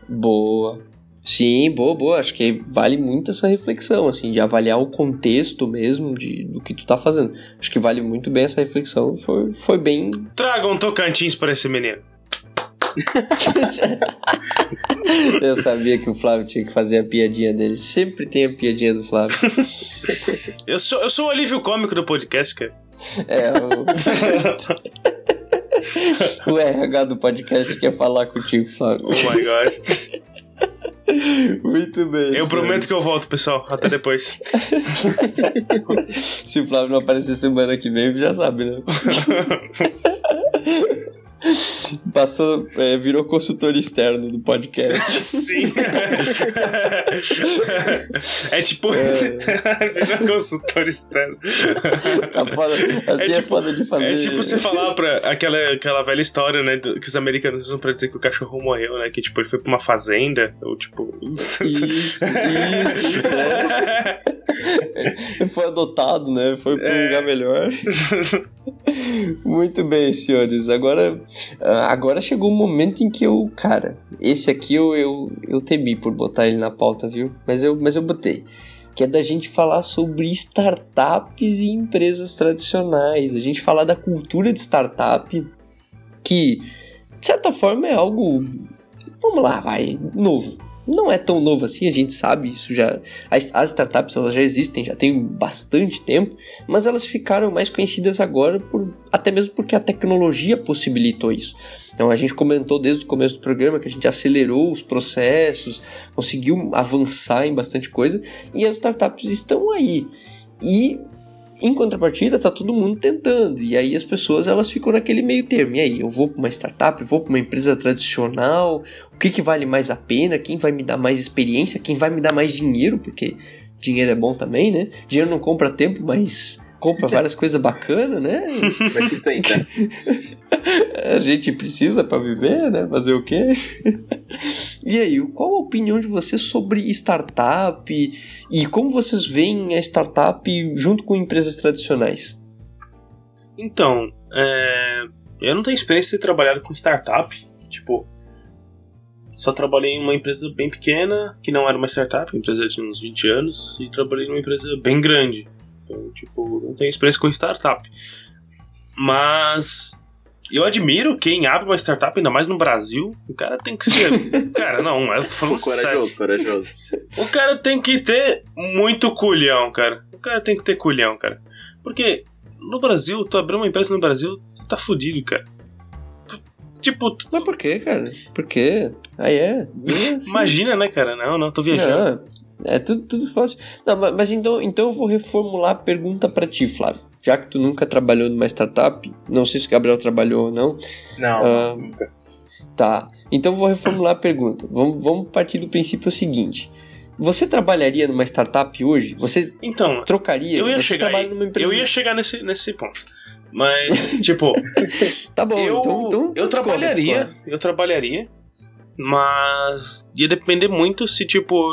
Boa. Sim, boa, boa. Acho que vale muito essa reflexão, assim, de avaliar o contexto mesmo de, do que tu tá fazendo. Acho que vale muito bem essa reflexão. Foi, foi bem. Traga um Tocantins pra esse menino. Eu sabia que o Flávio tinha que fazer a piadinha dele. Sempre tem a piadinha do Flávio. Eu sou, eu sou o alívio cômico do podcast, cara. É, o... o RH do podcast quer falar contigo, Flávio. Oh my god. Muito bem. Eu prometo que eu volto, pessoal. Até depois. Se o Flávio não aparecer semana que vem, já sabe, né? Passou, é, virou consultor externo do podcast. Sim. é tipo. Virar consultor externo. Tá foda, assim é, tipo- foda de fazer. É tipo você falar pra aquela, aquela velha história, né? Que os americanos usam pra dizer que o cachorro morreu, né? Que tipo, ele foi pra uma fazenda, ou tipo. Isso, isso, isso. é. Foi adotado, né? Foi pra um É. lugar melhor. Muito bem, senhores. Agora, ah, agora chegou o momento em que eu, cara, esse aqui eu, eu, eu temi por botar ele na pauta, viu? Mas eu, mas eu botei. Que é da gente falar sobre startups e empresas tradicionais. A gente falar da cultura de startup, que, de certa forma, é algo. Vamos lá, vai, novo. Não é tão novo assim, a gente sabe isso já. As, as startups elas já existem, já tem bastante tempo, mas elas ficaram mais conhecidas agora por até mesmo porque a tecnologia possibilitou isso. Então a gente comentou desde o começo do programa que a gente acelerou os processos, conseguiu avançar em bastante coisa e as startups estão aí. E em contrapartida, tá todo mundo tentando. E aí as pessoas elas ficam naquele meio termo. E aí, eu vou para uma startup, vou para uma empresa tradicional, o que, que vale mais a pena? Quem vai me dar mais experiência? Quem vai me dar mais dinheiro? Porque dinheiro é bom também, né? Dinheiro não compra tempo, mas compra várias coisas bacanas, né? Mas sustenta. A gente precisa para viver, né? Fazer o quê? e aí, qual a opinião de vocês sobre startup e como vocês veem a startup junto com empresas tradicionais? Então, é, eu não tenho experiência de ter trabalhado com startup. Tipo, só trabalhei em uma empresa bem pequena, que não era uma startup, uma empresa de uns 20 anos, e trabalhei numa empresa bem grande. Então, tipo, não tenho experiência com startup. Mas eu admiro quem abre uma startup, ainda mais no Brasil. O cara tem que ser. cara, não, eu falando sério. corajoso, corajoso. O cara tem que ter muito culhão, cara. O cara tem que ter culhão, cara. Porque no Brasil, tu abrir uma empresa no Brasil, tu tá fudido, cara. Tipo, tu- Mas por quê, cara? Por quê? Aí é. bem assim. imagina, né, cara? Não, não, tô viajando. Não, é tudo, tudo fácil. Não, mas, mas então, então eu vou reformular a pergunta pra ti, Flávio. Já que tu nunca trabalhou numa startup, não sei se o Gabriel trabalhou ou não, Não, Ah. nunca. Tá. Então eu vou reformular a pergunta. Vamos, vamos partir do princípio seguinte. Você trabalharia numa startup hoje? Você Então, trocaria? eu ia Você chegar aí. numa empresa. Eu ia chegar nesse, nesse ponto. Mas, tipo, Tá bom, eu, então, então eu trabalharia. Eu trabalharia Mas ia depender muito se, tipo,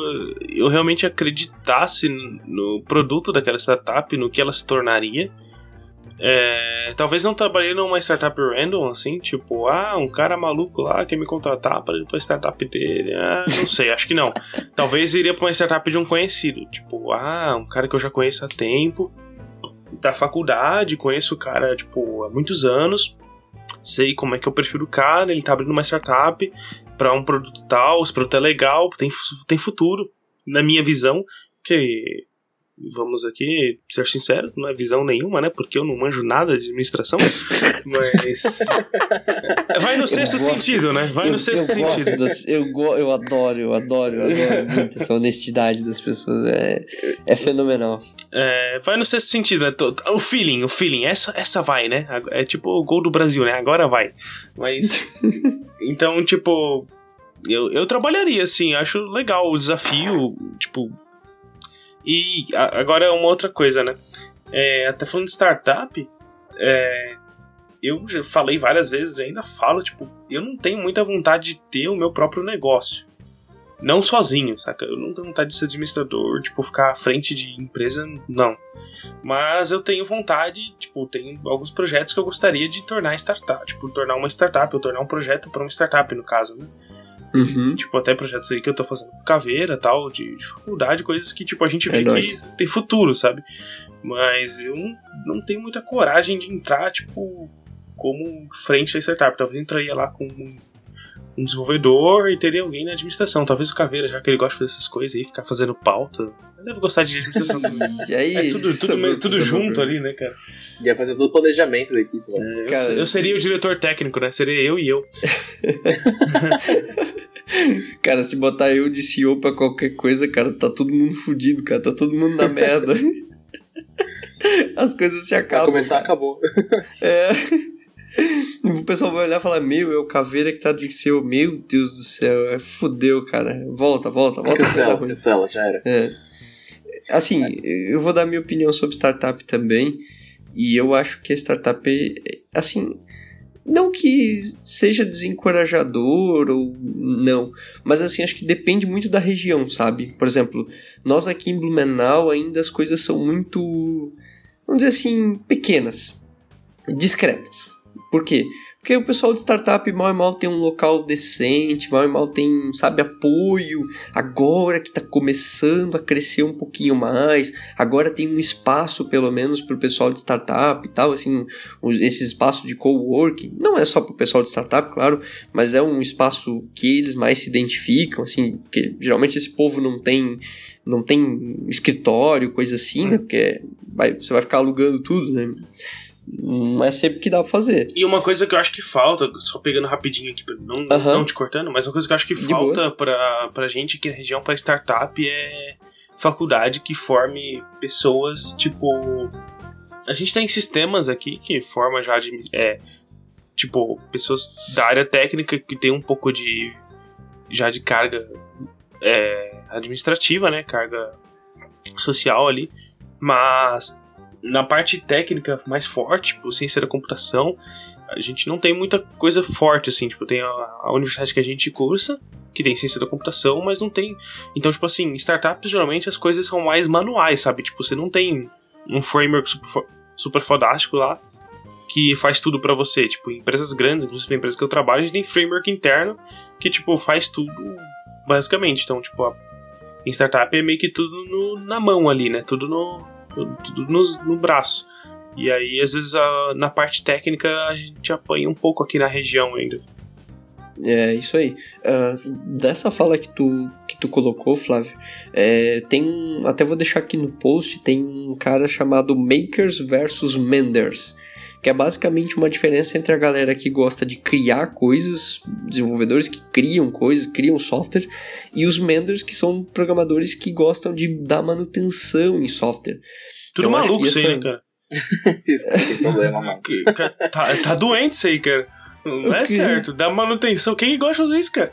eu realmente acreditasse no produto daquela startup, no que ela se tornaria. É, talvez não trabalhei numa startup random, assim, tipo, ah, um cara maluco lá quer me contratar para ir pra startup dele. Ah, não sei, acho que não. Talvez iria pra uma startup de um conhecido, tipo, ah, um cara que eu já conheço há tempo, da faculdade, conheço o cara, tipo, há muitos anos, sei como é que eu prefiro o cara, ele tá abrindo uma startup para um produto tal, esse produto é legal, tem, tem futuro, na minha visão, que vamos aqui ser sincero, não é visão nenhuma, né? Porque eu não manjo nada de administração, mas vai no sexto gosto, sentido, né? Vai eu, no sexto eu sentido. Das, eu, eu adoro, eu adoro, eu adoro muito essa honestidade das pessoas, é, é fenomenal. É, vai no sexto sentido, né? O feeling, o feeling, essa, essa vai, né? É tipo o gol do Brasil, né? Agora vai. Mas então, tipo, eu, eu trabalharia assim, acho legal o desafio, tipo, e agora é uma outra coisa, né? É, até falando de startup, é, eu já falei várias vezes, ainda falo, tipo, eu não tenho muita vontade de ter o meu próprio negócio. Não sozinho, saca? Eu não tenho vontade de ser administrador, tipo, ficar à frente de empresa, não. Mas eu tenho vontade, tipo, tenho alguns projetos que eu gostaria de tornar startup, tipo, tornar uma startup, ou tornar um projeto para uma startup, no caso, né? Uhum. Tipo, até projetos aí que eu tô fazendo com caveira tal, de, de faculdade, coisas que, tipo, a gente vê é que tem futuro, sabe? Mas eu não, não tenho muita coragem de entrar, tipo, como frente da startup. Talvez entraria lá com um, um desenvolvedor e teria alguém na administração. Talvez o Caveira, já que ele gosta de fazer essas coisas aí, ficar fazendo pauta. Ele deve gostar de administração e aí, é tudo, tudo, tudo junto ali, né, cara? Ia fazer todo o planejamento da equipe. É, cara, eu, eu, seria o diretor técnico, né? Seria eu e eu. cara, se botar eu de CEO pra qualquer coisa, cara, tá todo mundo fudido, cara. Tá todo mundo na merda. As coisas se acabam. Vai começar, cara. acabou. É. O pessoal vai olhar e falar: Meu, é o caveira que tá de seu. Meu Deus do céu, é, fudeu, cara. Volta, volta, volta. Cancela, cancela, já era. É. Assim, eu vou dar minha opinião sobre startup também. E eu acho que a startup, assim, não que seja desencorajador ou não, mas assim, acho que depende muito da região, sabe? Por exemplo, nós aqui em Blumenau ainda as coisas são muito, vamos dizer assim, pequenas, discretas. Por quê? Porque o pessoal de startup mal e mal tem um local decente, mal e mal tem, sabe, apoio. Agora que está começando a crescer um pouquinho mais, agora tem um espaço pelo menos para o pessoal de startup e tal, assim, esse espaço de coworking. Não é só para o pessoal de startup, claro, mas é um espaço que eles mais se identificam, assim, porque geralmente esse povo não tem não tem escritório, coisa assim, né? Porque vai, você vai ficar alugando tudo, né? Não é sempre que dá pra fazer. E uma coisa que eu acho que falta, só pegando rapidinho aqui, não, não te cortando, mas uma coisa que eu acho que De falta pra, pra gente aqui na região, pra startup, é faculdade que forme pessoas, tipo. A gente tem sistemas aqui que forma já de. É, tipo, pessoas da área técnica que tem um pouco de. já de carga é, administrativa, né? Carga social ali. Mas na parte técnica mais forte, tipo, ciência da computação, a gente não tem muita coisa forte, assim, tipo, tem a, a, universidade que a gente cursa, que tem ciência da computação, mas não tem. Então, tipo assim, startups geralmente as coisas são mais manuais, sabe? Tipo, você não tem um framework super, super fodástico lá que faz tudo para você. Tipo, empresas grandes, inclusive empresas que eu trabalho, a gente tem framework interno que, tipo, faz tudo basicamente. Então, tipo, a, em startup é meio que tudo no, na mão ali, né? Tudo no, tudo no, no braço. E aí, às vezes, a, na parte técnica, a gente apanha um pouco aqui na região ainda. É, isso aí. Uh, dessa fala que tu, que tu colocou, Flávio, é, tem um, até vou deixar aqui no post, tem um cara chamado Makers versus Menders, que é basicamente uma diferença entre a galera que gosta de criar coisas, desenvolvedores que criam coisas, criam software, e os Menders que são programadores que gostam de dar manutenção em software. Tudo Eu maluco isso aí, né, cara? isso é problema, mano. Tá, tá doente isso aí, cara. Não é certo. Dá manutenção. Quem gosta de fazer isso, cara?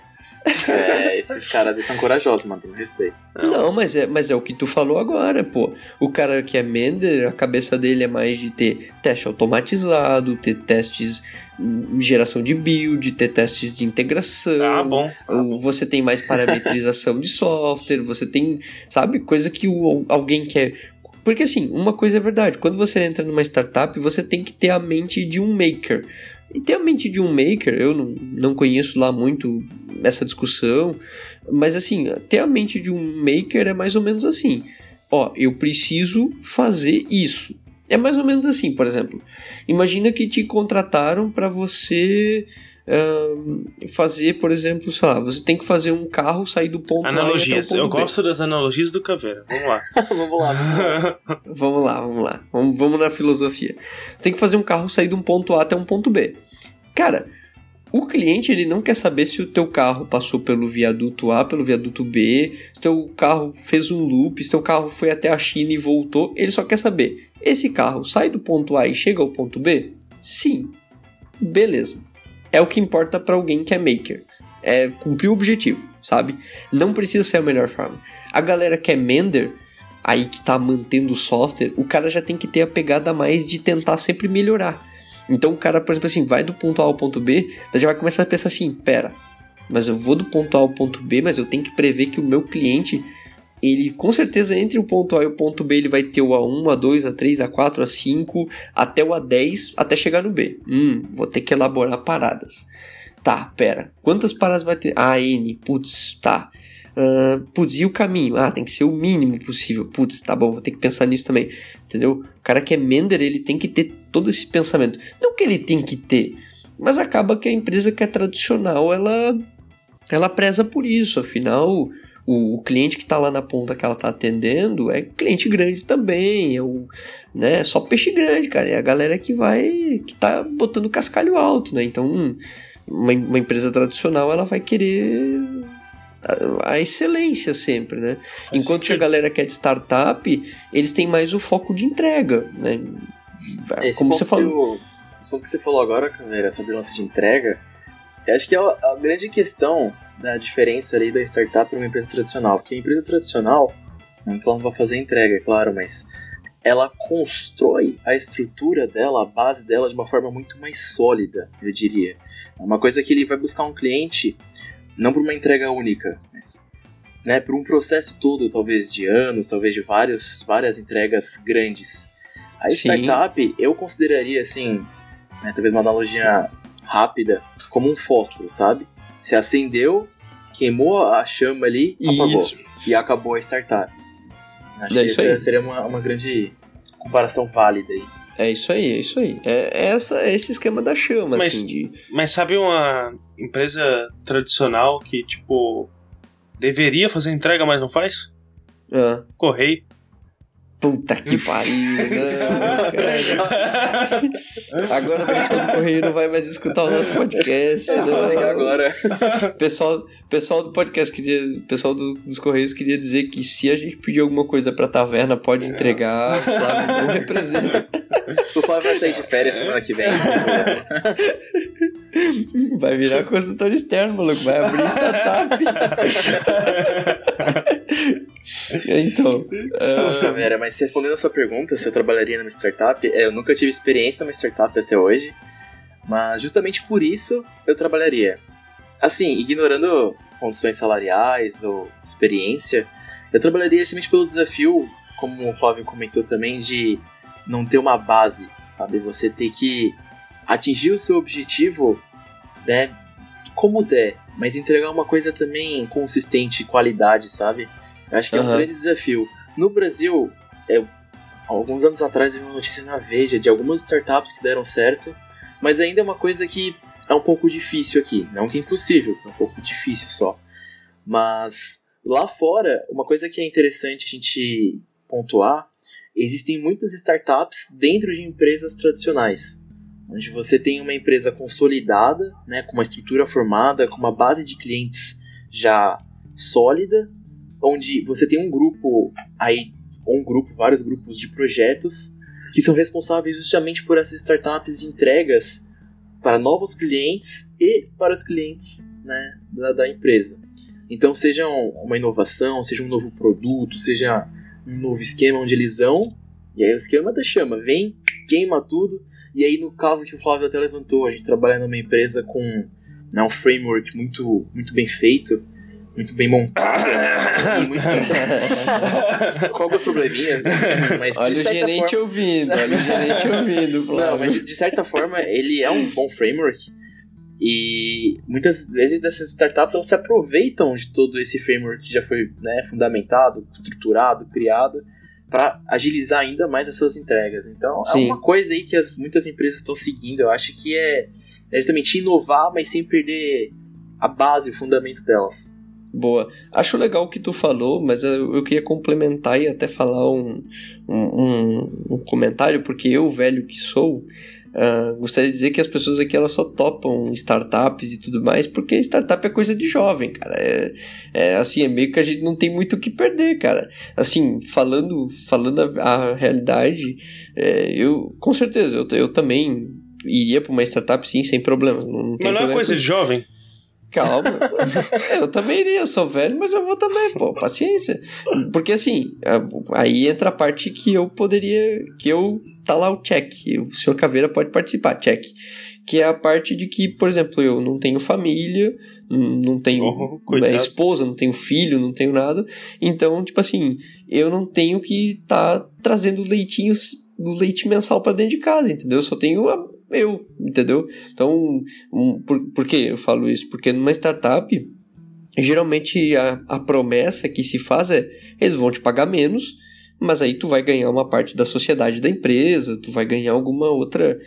É, esses caras aí são corajosos, mano, tem respeito. Não, mas é, mas é o que tu falou agora, pô. O cara que é Mender, a cabeça dele é mais de ter teste automatizado, ter testes geração de build, ter testes de integração. Ah, bom. Você tem mais parametrização de software, você tem, sabe, coisa que o, alguém quer. Porque assim, uma coisa é verdade, quando você entra numa startup, você tem que ter a mente de um maker. E ter a mente de um maker, eu não, não conheço lá muito essa discussão, mas assim, ter a mente de um maker é mais ou menos assim. Ó, eu preciso fazer isso. É mais ou menos assim, por exemplo. Imagina que te contrataram para você fazer, por exemplo, sei lá, você tem que fazer um carro sair do ponto A Analogias. até o Eu ponto B. gosto das analogias do Caveira. Vamos lá. vamos lá, vamos lá. Vamos lá, vamos lá. Vamos, vamos na filosofia. Você tem que fazer um carro sair de um ponto A até um ponto B. Cara, o cliente ele não quer saber se o teu carro passou pelo viaduto A, pelo viaduto B, se teu carro fez um loop, se teu carro foi até a China e voltou. Ele só quer saber: esse carro sai do ponto A e chega ao ponto B? Sim. Beleza. É o que importa para alguém que é maker. É cumprir o objetivo, sabe? Não precisa ser a melhor forma. A galera que é mender, aí que tá mantendo o software, o cara já tem que ter a pegada mais de tentar sempre melhorar. Então o cara, por exemplo, assim, vai do ponto A ao ponto B, já vai começar a pensar assim, pera, mas eu vou do ponto A ao ponto B, mas eu tenho que prever que o meu cliente, ele com certeza entre o ponto A e o ponto B, ele vai ter o A1, A2, A3, A4, A5, até o A10, até chegar no B. Hum, vou ter que elaborar paradas. Tá, pera, quantas paradas vai ter? Ah, N, putz, tá. Ah, putz, e o caminho? Ah, tem que ser o mínimo possível. Putz, tá bom, vou ter que pensar nisso também. Entendeu? O cara que é Mender, ele tem que ter todo esse pensamento. Não que ele tem que ter, mas acaba que a empresa que é tradicional, ela, ela preza por isso. Afinal, o, o cliente que está lá na ponta que ela está atendendo é cliente grande também. É o, né, só peixe grande, cara. É a galera que vai, que tá botando cascalho alto, né? Então, uma, uma empresa tradicional, ela vai querer a, excelência sempre, né? Faz Enquanto que a sentido. galera que é de startup, eles têm mais o foco de entrega, né? Esse Como você falou. Eu- esse ponto que você falou agora, Caveira, sobre o lance de entrega, eu acho que é a grande questão da diferença ali da startup para uma empresa tradicional. Porque a empresa tradicional, não que ela não vai fazer entrega, é claro, mas ela constrói a estrutura dela, a base dela de uma forma muito mais sólida, eu diria. É uma coisa que ele vai buscar um cliente não por uma entrega única, mas né, por um processo todo, talvez de anos, talvez de vários, várias entregas grandes. A Sim. startup, eu consideraria assim, né, talvez uma analogia rápida, como um fósforo, sabe? Você acendeu, queimou a chama ali, apagou. Isso. E acabou a startup. Acho É que isso essa aí. seria uma, uma grande comparação válida aí. É isso aí, é isso aí. É, é essa, é esse esquema da chama, Mas- assim, de... Mas sabe uma empresa tradicional que, tipo, deveria fazer entrega, mas não faz? Ah, Correio. Puta que pariu, não, cara. Agora o pessoal do Correio não vai mais escutar o nosso podcast. não. agora. Pessoal, pessoal do podcast queria, pessoal do- dos Correios queria dizer que se a gente pedir alguma coisa pra taverna, pode entregar. Flávio não representa. O Flávio vai sair de férias semana que vem. Vai virar consultor externo, maluco. Vai abrir startup. então. ah, Caveira, mas respondendo a sua pergunta, se eu trabalharia numa startup, é, eu nunca tive experiência numa startup até hoje, mas justamente por isso eu trabalharia. Assim, ignorando condições salariais ou experiência, eu trabalharia justamente pelo desafio, como o Flávio comentou também, de não ter uma base, sabe? Você ter que atingir o seu objetivo, né, como der, mas entregar uma coisa também consistente, qualidade, sabe? Eu acho que é um grande desafio. No Brasil, eu, alguns anos atrás eu vi uma notícia na Veja de algumas startups que deram certo, mas ainda é uma coisa que é um pouco difícil aqui. Não que é impossível, é um pouco difícil só. Mas lá fora, uma coisa que é interessante a gente pontuar, existem muitas startups dentro de empresas tradicionais. Onde você tem uma empresa consolidada, né, com uma estrutura formada, com uma base de clientes já sólida, onde você tem um grupo aí, um grupo, vários grupos de projetos que são responsáveis justamente por essas startups e entregas para novos clientes e para os clientes né, da, da empresa. Então, seja uma inovação, seja um novo produto, seja um novo esquema onde eles vão, e aí o esquema da chama, vem, queima tudo, e aí no caso que o Flávio até levantou, a gente trabalha numa empresa com né, um framework muito, muito bem feito, muito bem montado, muito bem... com alguns probleminhas, né? Mas olha o gerente forma... ouvindo, olha o gerente ouvindo. Não, mas de, de certa forma ele é um bom framework, e muitas vezes dessas startups elas se aproveitam de todo esse framework que já foi né, fundamentado, estruturado, criado, para agilizar ainda mais as suas entregas. Então é Sim. é uma coisa aí que as, muitas empresas estão seguindo. Eu acho que é, é justamente inovar, mas sem perder a base, o fundamento delas. Boa. Acho legal o que tu falou, mas eu, eu queria complementar e até falar um, um, um, comentário, porque eu, velho que sou, Uh, gostaria de dizer que as pessoas aqui elas só topam startups e tudo mais porque startup é coisa de jovem, cara. É, é assim, é meio que a gente não tem muito o que perder, cara. Assim, falando, falando a, a realidade, é, eu com certeza eu, eu também iria para uma startup sim, sem problema. Não, não Mas não é coisa de jovem. Calma. eu também iria, eu sou velho, mas eu vou também, pô, paciência. Porque assim, aí entra a parte que eu poderia, que eu tá lá o check. O senhor Caveira pode participar, check. Que é a parte de que, por exemplo, eu não tenho família, não tenho oh, né, esposa, não tenho filho, não tenho nada. Então, tipo assim, eu não tenho que tá trazendo leitinhos, leite mensal para dentro de casa, entendeu? Eu só tenho a, eu, entendeu? Então, um, por, por que eu falo isso? Porque numa startup, geralmente a, a promessa que se faz é eles vão te pagar menos mas aí tu vai ganhar uma parte da sociedade da empresa, tu vai ganhar alguma outra,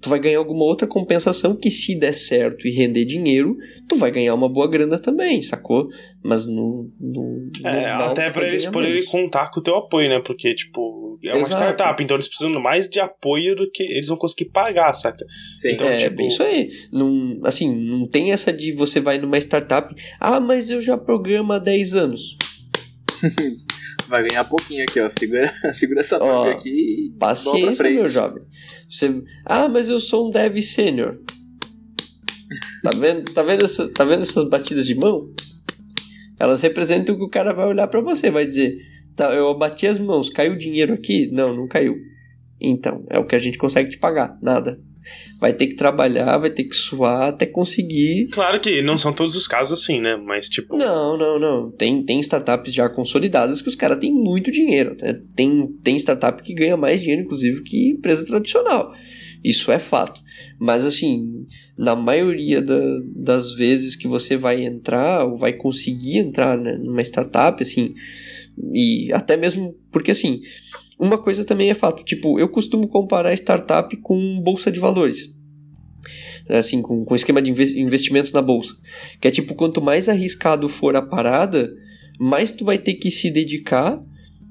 tu vai ganhar alguma outra compensação que se der certo e render dinheiro, tu vai ganhar uma boa grana também, sacou? Mas no, no, no é, até para eles poderem contar com o teu apoio, né? Porque tipo, é uma Exato. startup, então eles precisam mais de apoio do que eles vão conseguir pagar, saca? Sim. Então, é, tipo... bem isso aí. Não, assim, não tem essa de você vai numa startup, ah, mas eu já programo há 10 anos. vai ganhar pouquinho aqui, ó. Segura, segura essa ó, aqui e Paciência, meu jovem. Você, ah, mas eu sou um dev sênior. Tá vendo, tá, vendo essa, tá vendo essas batidas de mão? Elas representam que o cara vai olhar para você, vai dizer: tá, eu bati as mãos, caiu dinheiro aqui? Não, não caiu. Então, é o que a gente consegue te pagar, nada vai ter que trabalhar, vai ter que suar até conseguir. Claro que não são todos os casos assim, né? Mas tipo. Não, não, não. Tem, tem startups já consolidadas que os caras têm muito dinheiro. Né? Tem, tem startup que ganha mais dinheiro, inclusive, que empresa tradicional. Isso é fato. Mas assim, na maioria da, das vezes que você vai entrar ou vai conseguir entrar né, numa startup, assim, e até mesmo porque assim uma coisa também é fato, tipo, eu costumo comparar startup com bolsa de valores. Assim, com, com esquema de investimento na bolsa. Que é tipo, quanto mais arriscado for a parada, mais tu vai ter que se dedicar,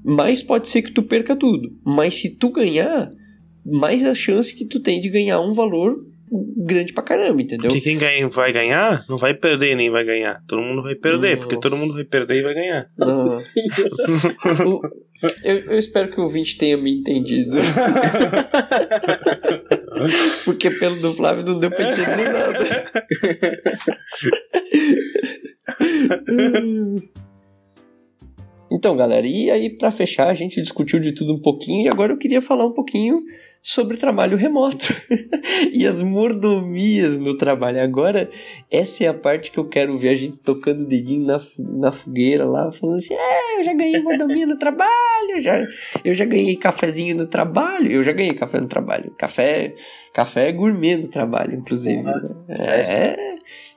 mais pode ser que tu perca tudo. Mas se tu ganhar, mais a chance que tu tem de ganhar um valor grande pra caramba, entendeu? Porque quem ganha, vai ganhar não vai perder nem vai ganhar. Todo mundo vai perder, Nossa. porque todo mundo vai perder e vai ganhar. Nossa eu, eu, espero que o ouvinte tenha me entendido. porque pelo do Flávio não deu pra entender nada. Então, galera, e aí para fechar, a gente discutiu de tudo um pouquinho e agora eu queria falar um pouquinho sobre trabalho remoto e as mordomias no trabalho. Agora, essa é a parte que eu quero ver a gente tocando o dedinho na, na fogueira lá, falando assim: é, eu já ganhei mordomia no trabalho, já, eu já ganhei cafezinho no trabalho, eu já ganhei café no trabalho. Café, café é gourmet no trabalho, inclusive. Uhum. É,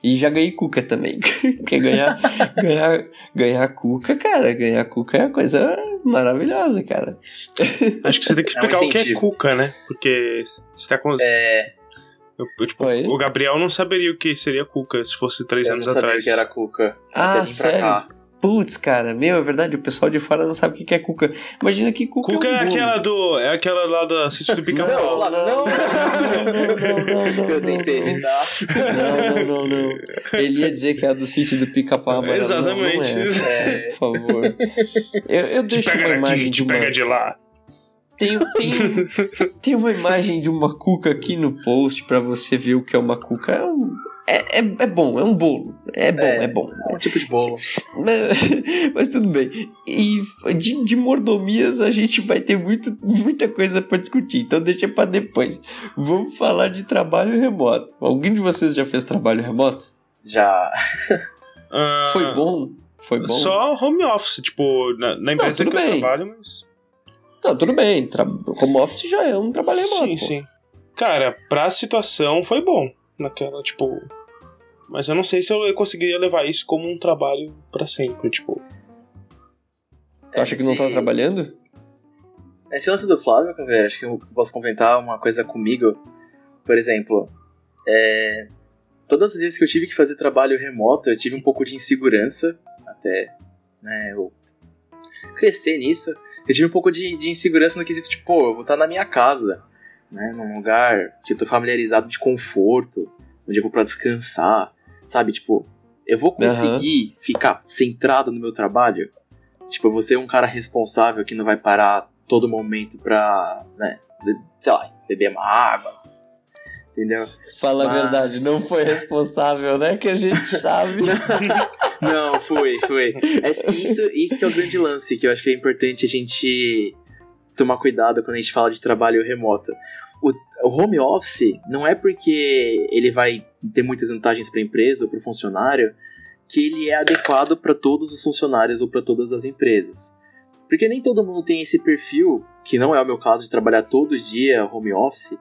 e já ganhei cuca também. Porque ganhar, ganhar, ganhar cuca, cara, ganhar cuca é uma coisa maravilhosa, cara. Acho que você tem que explicar é um o que é cuca, né? Porque você tá com. É. Eu, tipo, o Gabriel não saberia o que seria cuca se fosse três eu anos não atrás. sabia que era cuca. Ah, sério? Putz, cara, meu, é verdade, o pessoal de fora não sabe o que é cuca. Imagina que cuca, cuca é, um é aquela do. É aquela lá da sítio do pica-pau. Não, não, não, não, não, Eu tentei evitar. Não, não, não, não. Ele ia dizer que é a do sítio do pica-pau, mas Exatamente. Não, não é. É, por favor. Eu, eu deixo te pega daqui, te pega de lá. Tem, tem, tem uma imagem de uma cuca aqui no post para você ver o que é uma cuca. É um, é, é, é bom, é um bolo. É bom, é, é bom. É um tipo de bolo. Mas, tudo bem. E de, de, mordomias a gente vai ter muito, muita coisa para discutir, então deixa para depois. Vamos falar de trabalho remoto. Alguém de vocês já fez trabalho remoto? Já. uh, Foi bom? Foi bom? Só home office, tipo, na, na empresa Não, que bem. eu trabalho, mas. Não, tudo bem. Tra home office já é um trabalho remoto. Sim, pô. sim. Cara, pra situação foi bom. Naquela, tipo. Mas eu não sei se eu conseguiria levar isso como um trabalho para sempre, tipo. Tu acha que não tá trabalhando? Esse lance do Flávio, cara, acho que eu posso comentar uma coisa comigo. Por exemplo, é... todas as vezes que eu tive que fazer trabalho remoto, eu tive um pouco de insegurança, até né, eu crescer nisso. Eu tive um pouco de, de insegurança no quesito, tipo, pô, eu vou estar na minha casa né? Num lugar que eu tô familiarizado de conforto, onde eu vou para descansar, sabe? Tipo, eu vou conseguir uhum. ficar centrado no meu trabalho? Tipo, eu vou ser um cara responsável que não vai parar todo momento pra, né, sei lá, beber águas, entendeu? Fala Mas... a verdade, não foi responsável, né? Que a gente sabe. não, foi, foi. É, isso, isso que é o grande lance, que eu acho que é importante a gente tomar cuidado quando a gente fala de trabalho remoto. O, o home office não é porque ele vai ter muitas vantagens para a empresa ou para o funcionário que ele é adequado para todos os funcionários ou para todas as empresas. Porque nem todo mundo tem esse perfil, que não é o meu caso de trabalhar todo dia home office,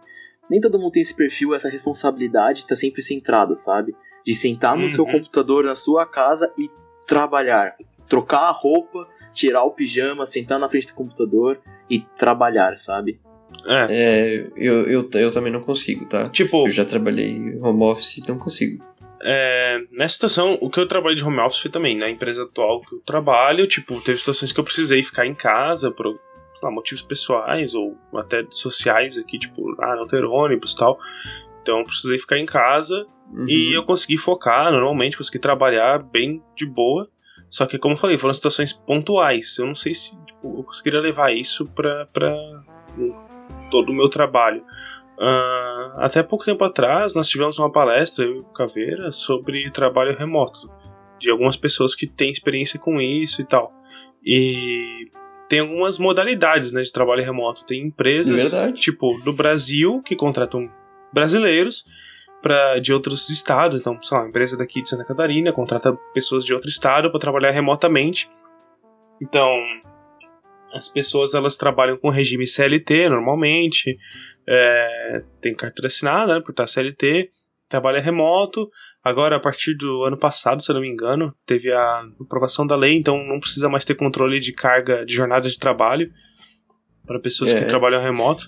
nem todo mundo tem esse perfil, essa responsabilidade de estar tá sempre centrado, sabe? De sentar no uhum. seu computador na sua casa e trabalhar. Trocar a roupa, tirar o pijama, sentar na frente do computador e trabalhar, sabe? É. é eu, eu, eu também não consigo, tá? Tipo. Eu já trabalhei home office não consigo. É, nessa situação, o que eu trabalho de home office foi também na empresa atual que eu trabalho. Tipo, teve situações que eu precisei ficar em casa por lá, motivos pessoais ou até sociais aqui, tipo, ah, não ter ônibus e tal. Então eu precisei ficar em casa uhum. e eu consegui focar normalmente, consegui trabalhar bem de boa. Só que, como eu falei, foram situações pontuais. Eu não sei se tipo, eu conseguiria levar isso pra, pra todo o meu trabalho. Uh, até pouco tempo atrás, nós tivemos uma palestra, eu e o Caveira, sobre trabalho remoto. De algumas pessoas que têm experiência com isso e tal. E tem algumas modalidades né, de trabalho remoto. Tem empresas, Verdade. tipo, do Brasil, que contratam brasileiros pra, de outros estados. Então, sei lá, uma empresa daqui de Santa Catarina contrata pessoas de outro estado para trabalhar remotamente. Então, as pessoas elas trabalham com regime CLT normalmente, é, tem carteira assinada né, por estar CLT, trabalha remoto. Agora, a partir do ano passado, se eu não me engano, teve a aprovação da lei, então não precisa mais ter controle de carga de jornada de trabalho para pessoas é. que trabalham remoto.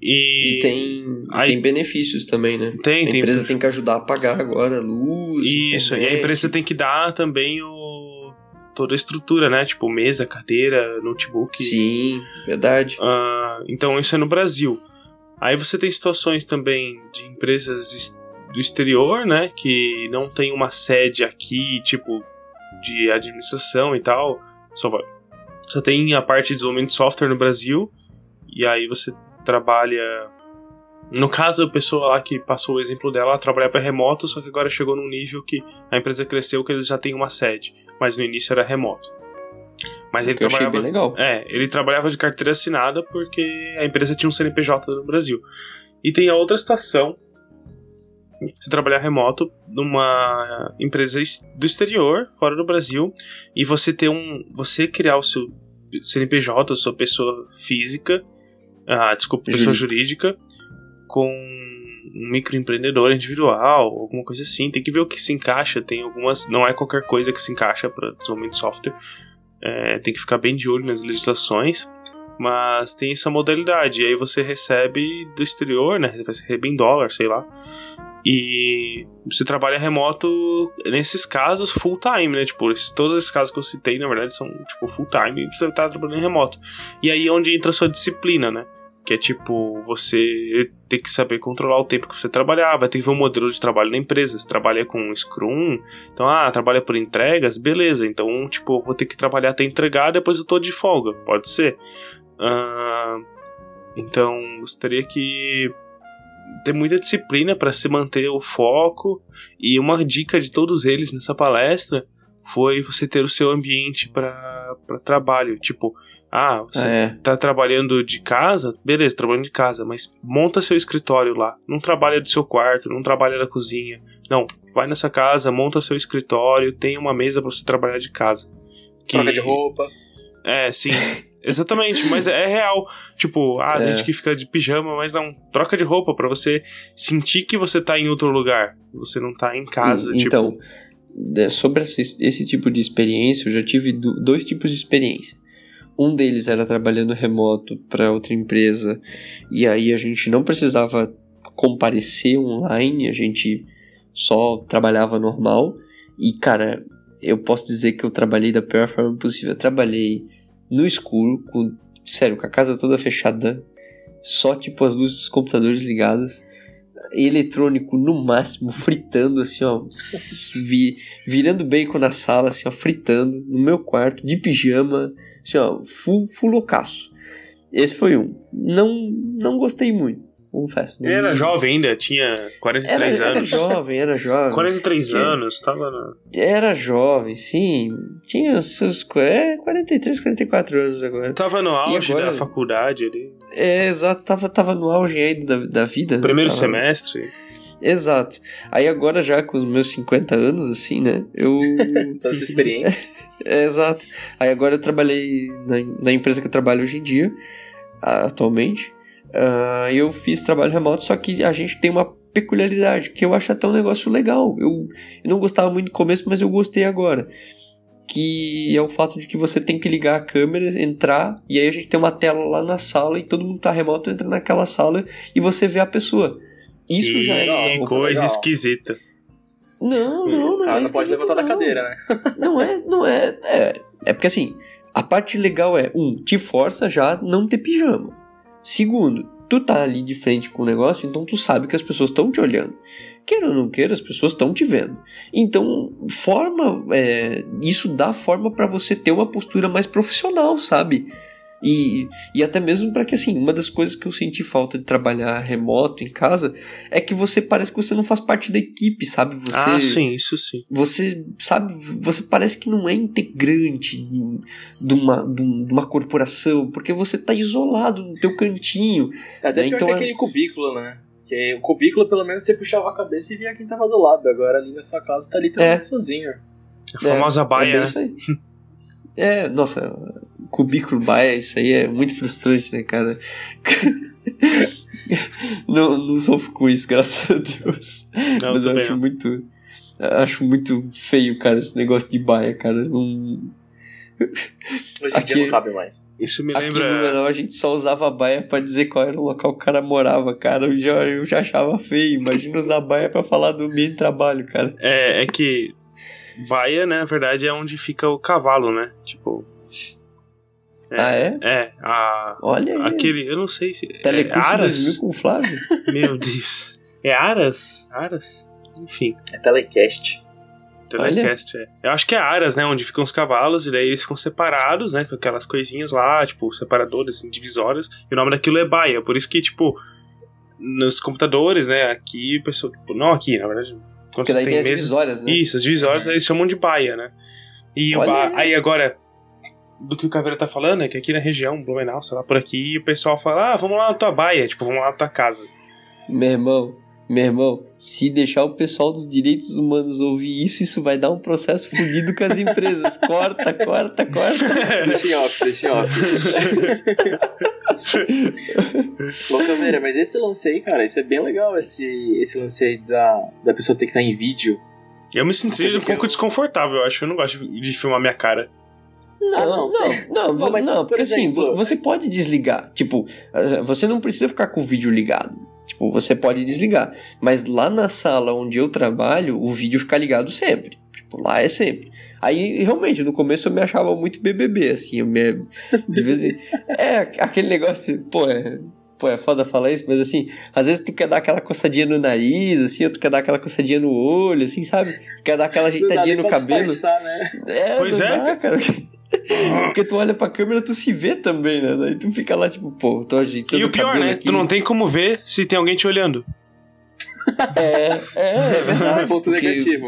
E, e tem, aí, tem benefícios também, né? Tem, a tem. empresa tem que ajudar a pagar agora a luz. Isso, e a empresa tem que dar também o toda a estrutura, né? Tipo mesa, cadeira, notebook. Sim, verdade. Uh, então isso é no Brasil. Aí você tem situações também de empresas do exterior, né? Que não tem uma sede aqui, tipo, de administração e tal. Só, vai, só tem a parte de desenvolvimento de software no Brasil. E aí você trabalha. No caso, a pessoa lá que passou o exemplo dela, ela trabalhava remoto, só que agora chegou num nível que a empresa cresceu, que eles já têm uma sede, mas no início era remoto. Mas ele trabalhava, legal. É, ele trabalhava de carteira assinada porque a empresa tinha um CNPJ no Brasil. E tem a outra situação, você trabalhar remoto numa empresa do exterior, fora do Brasil, e você ter um, você criar o seu CNPJ, a sua pessoa física, ah, desculpa, pessoa jurídica, com um microempreendedor individual, alguma coisa assim. Tem que ver o que se encaixa. Tem algumas. Não é qualquer coisa que se encaixa para desenvolvimento de software. É, tem que ficar bem de olho nas legislações. Mas tem essa modalidade. E aí você recebe do exterior, né? Você recebe em dólar, sei lá. E você trabalha remoto nesses casos full time, né? Tipo, esses, todos esses casos que eu citei, na verdade, são tipo full time e você tá trabalhando remoto. E aí é onde entra a sua disciplina, né? Que é tipo, você tem que saber controlar o tempo que você trabalhar, vai ter que ver um modelo de trabalho na empresa. Você trabalha com Scrum, então, ah, trabalha por entregas, beleza. Então, tipo, vou ter que trabalhar até entregar, depois eu tô de folga. Pode ser. Uh, então, você teria que ter muita disciplina para se manter o foco. E uma dica de todos eles nessa palestra foi você ter o seu ambiente para trabalho. Tipo, ah, você É. tá trabalhando de casa? Beleza, trabalhando de casa, mas monta seu escritório lá. Não trabalha do seu quarto, não trabalha da cozinha. Não, vai na sua casa, monta seu escritório, tem uma mesa para você trabalhar de casa. Que- Troca de roupa. É, sim. Exatamente, mas é real. Tipo, ah, É. gente que fica de pijama, mas não, troca de roupa pra você sentir que você tá em outro lugar. Você não tá em casa, tipo. Então, de- sobre esse, esse tipo de experiência, eu já tive do- dois tipos de experiência. Um deles era trabalhando remoto para outra empresa, e aí a gente não precisava comparecer online, a gente só trabalhava normal. E, cara, eu posso dizer que eu trabalhei da pior forma possível. Eu trabalhei no escuro, com, sério, com a casa toda fechada, só tipo as luzes dos computadores ligadas, eletrônico no máximo, fritando assim, ó, vi- virando bacon na sala, assim, ó, fritando no meu quarto, de pijama, assim, ó, full, loucaço. Esse foi um. Não, não gostei muito, confesso. Ele era Não- jovem ainda, tinha Era, 43 era anos. jovem, era jovem. 43 Tinha- anos, tava na. Era jovem, sim. Tinha os seus é, 43, 44 anos agora. Tava no auge agora? da faculdade ali. É, exato, tava, tava no auge ainda da, da vida. né? Primeiro Tava- semestre. Exato. Aí agora já com os meus 50 anos, assim, né? Eu. Toda essa experiência. é, exato. Aí agora eu trabalhei na, na empresa que eu trabalho hoje em dia, atualmente. Ah, eu fiz trabalho remoto, só que a gente tem uma peculiaridade, que eu acho até um negócio legal. Eu, eu não gostava muito no começo, mas eu gostei agora. Que é o fato de que você tem que ligar a câmera, entrar, e aí a gente tem uma tela lá na sala e todo mundo tá remoto, entra naquela sala e você vê a pessoa. Isso que já é é coisa legal. esquisita. Não, não, O não. cara é não pode levantar da não. cadeira, né? Não é, não é, é. É porque assim, a parte legal é, um, te força já a não ter pijama. Segundo, tu tá ali de frente com o negócio, então tu sabe que as pessoas estão te olhando. Queira ou não queira, as pessoas estão te vendo. Então, forma. é, isso dá forma pra você ter uma postura mais profissional, sabe? E, e até mesmo para que, assim, uma das coisas que eu senti falta de trabalhar remoto em casa é que você parece que você não faz parte da equipe, sabe? Você, Ah, sim, isso sim. você sabe, você parece que não é integrante de de uma, de um- uma corporação, porque você tá isolado no teu cantinho. Até É, pior então que é- aquele cubículo, né? Que o cubículo, pelo menos, você puxava a cabeça e via quem tava do lado. Agora ali na sua casa tá literalmente sozinho. A famosa é baia, né? isso aí. É, nossa, cubículo baia, isso aí é muito frustrante, né, cara? não, não sofro com isso, graças a Deus. Não, Mas eu acho não. muito. Acho muito feio, cara, esse negócio de baia, cara. Não, Hoje em Aqui- dia não cabe mais. Isso me Aqui no lembra. Menor a gente só usava baia pra dizer qual era o local que o cara morava, cara. Eu já, eu já achava feio. Imagina usar baia pra falar do ambiente de trabalho, cara. É, é que. Baia, né, na verdade, é onde fica o cavalo, né? Tipo. É, Ah, é? É, a. Olha aí. Aquele. Eu não sei se. É Telecurso 2000 Aras? com o Flávio. Meu Deus. É Aras? Aras? Enfim. É telecast. Telecast, é. Eu acho que é Aras, né? Onde ficam os cavalos, e daí eles ficam separados, né? Com aquelas coisinhas lá, tipo, separadores, assim, divisórias. E o nome daquilo é baia. Por isso que, tipo, nos computadores, né? Aqui, pessoa. tipo, Não aqui, na verdade. Quando Porque você daí tem, tem as mesa. divisórias, né? Isso, as divisórias eles chamam de baia, né? E o Olha ba... aí agora, do que o Caveira tá falando, é que aqui na região, Blumenau, sei lá, por aqui, o pessoal fala, ah, vamos lá na tua baia, tipo, vamos lá na tua casa. Meu irmão, meu irmão, se deixar o pessoal dos direitos humanos ouvir isso, isso vai dar um processo fodido com as empresas. corta, corta, corta. Deixa em off, deixa em off. Ô, Caveira, mas esse lance aí, cara, isso é bem legal, esse, esse lance aí da, da pessoa ter que estar em vídeo. Eu me senti um pouco eu- desconfortável, eu acho, eu não gosto de filmar minha cara. Não, não, não, não, Não, mas, não, por porque assim, exemplo- você pode desligar. Tipo, eh, você não precisa ficar com o vídeo ligado. Tipo, você pode desligar. Mas lá na sala onde eu trabalho, o vídeo fica ligado sempre. Tipo, lá é sempre. Aí, realmente, no começo eu me achava muito BBB, assim, eu me... De vez em... É, aquele negócio, pô, é... Pô, é foda falar isso, mas assim, às vezes tu quer dar aquela coçadinha no nariz, assim, ou tu quer dar aquela coçadinha no olho, assim, sabe? Quer dar aquela ajeitadinha no cabelo. né? É, Pois não é, dá, cara. Porque tu olha pra câmera, tu se vê também, né? Daí tu fica lá, tipo, pô, tô ajeitando E o pior, né? aqui. Tu não tem como ver se tem alguém te olhando. É, é, é verdade. Ponto porque- negativo.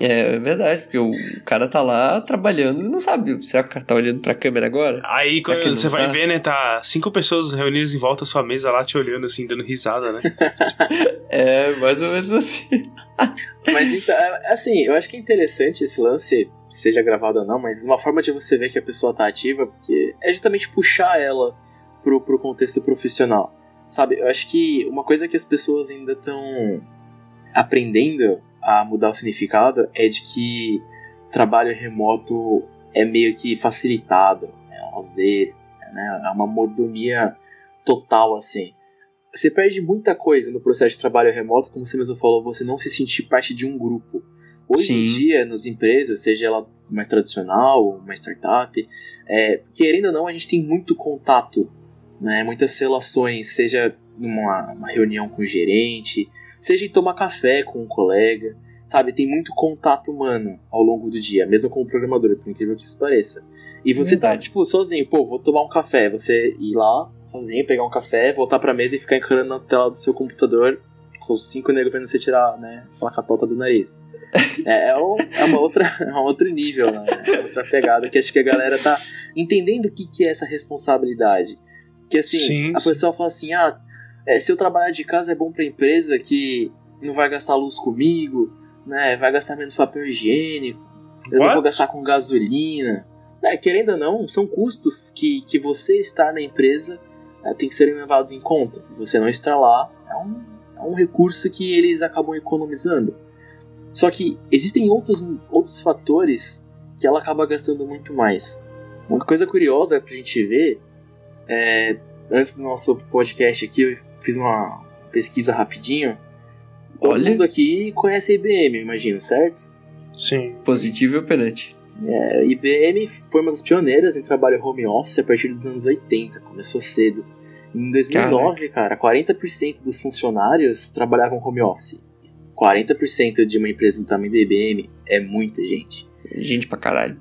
É, é verdade, porque o cara tá lá trabalhando e não sabe. Será que o cara tá olhando pra câmera agora? Aí quando você vai tá? ver, né, tá cinco pessoas reunidas em volta da sua mesa lá te olhando assim, dando risada, né? É, mais ou menos assim. Mas então, é, assim, eu acho que é interessante esse lance, seja gravado ou não, mas uma forma de você ver que a pessoa tá ativa, porque é justamente puxar ela pro, pro contexto profissional. Sabe, eu acho que uma coisa que as pessoas ainda estão aprendendo a mudar o significado é de que trabalho remoto é meio que facilitado, é um lazer, né? é uma mordomia total, assim você perde muita coisa no processo de trabalho remoto, como você mesmo falou, você não se sentir parte de um grupo. Hoje em Sim. dia, nas empresas, seja ela mais tradicional, uma startup, é, querendo ou não, a gente tem muito contato, né, muitas relações, seja numa uma reunião com o gerente, seja em tomar café com um colega, sabe? Tem muito contato humano ao longo do dia, mesmo como programador, por incrível que isso pareça. E você tá, Verdade. tipo, sozinho, pô, vou tomar um café. Você ir lá, sozinho, pegar um café, voltar pra mesa e ficar encarando na tela do seu computador com os cinco negros vendo você tirar, né, a catota do nariz. É, é, um- é uma outra, é um outro nível, né? É outra pegada que acho que a galera tá entendendo o que, que é essa responsabilidade. Que assim, Sim, a sim. pessoa fala assim, ah, é, se eu trabalhar de casa é bom pra empresa que não vai gastar luz comigo, né? Vai gastar menos papel higiênico, eu não What? vou gastar com gasolina. É, querendo ou não, são custos que, que você estar na empresa é, tem que serem levados em conta. Você não estar lá é um, é um recurso que eles acabam economizando. Só que existem outros, outros fatores que ela acaba gastando muito mais. Uma coisa curiosa pra gente ver é, antes do nosso podcast aqui, eu fiz uma pesquisa rapidinho. Todo Olha. mundo aqui conhece a IBM, eu imagino, certo? Sim. Positivo e operante. É, a IBM foi uma das pioneiras em trabalho home office a partir dos anos 80, começou cedo. Em 2009, cara, 40% dos funcionários trabalhavam home office. 40% de uma empresa do tamanho da IBM é muita gente. Gente pra caralho.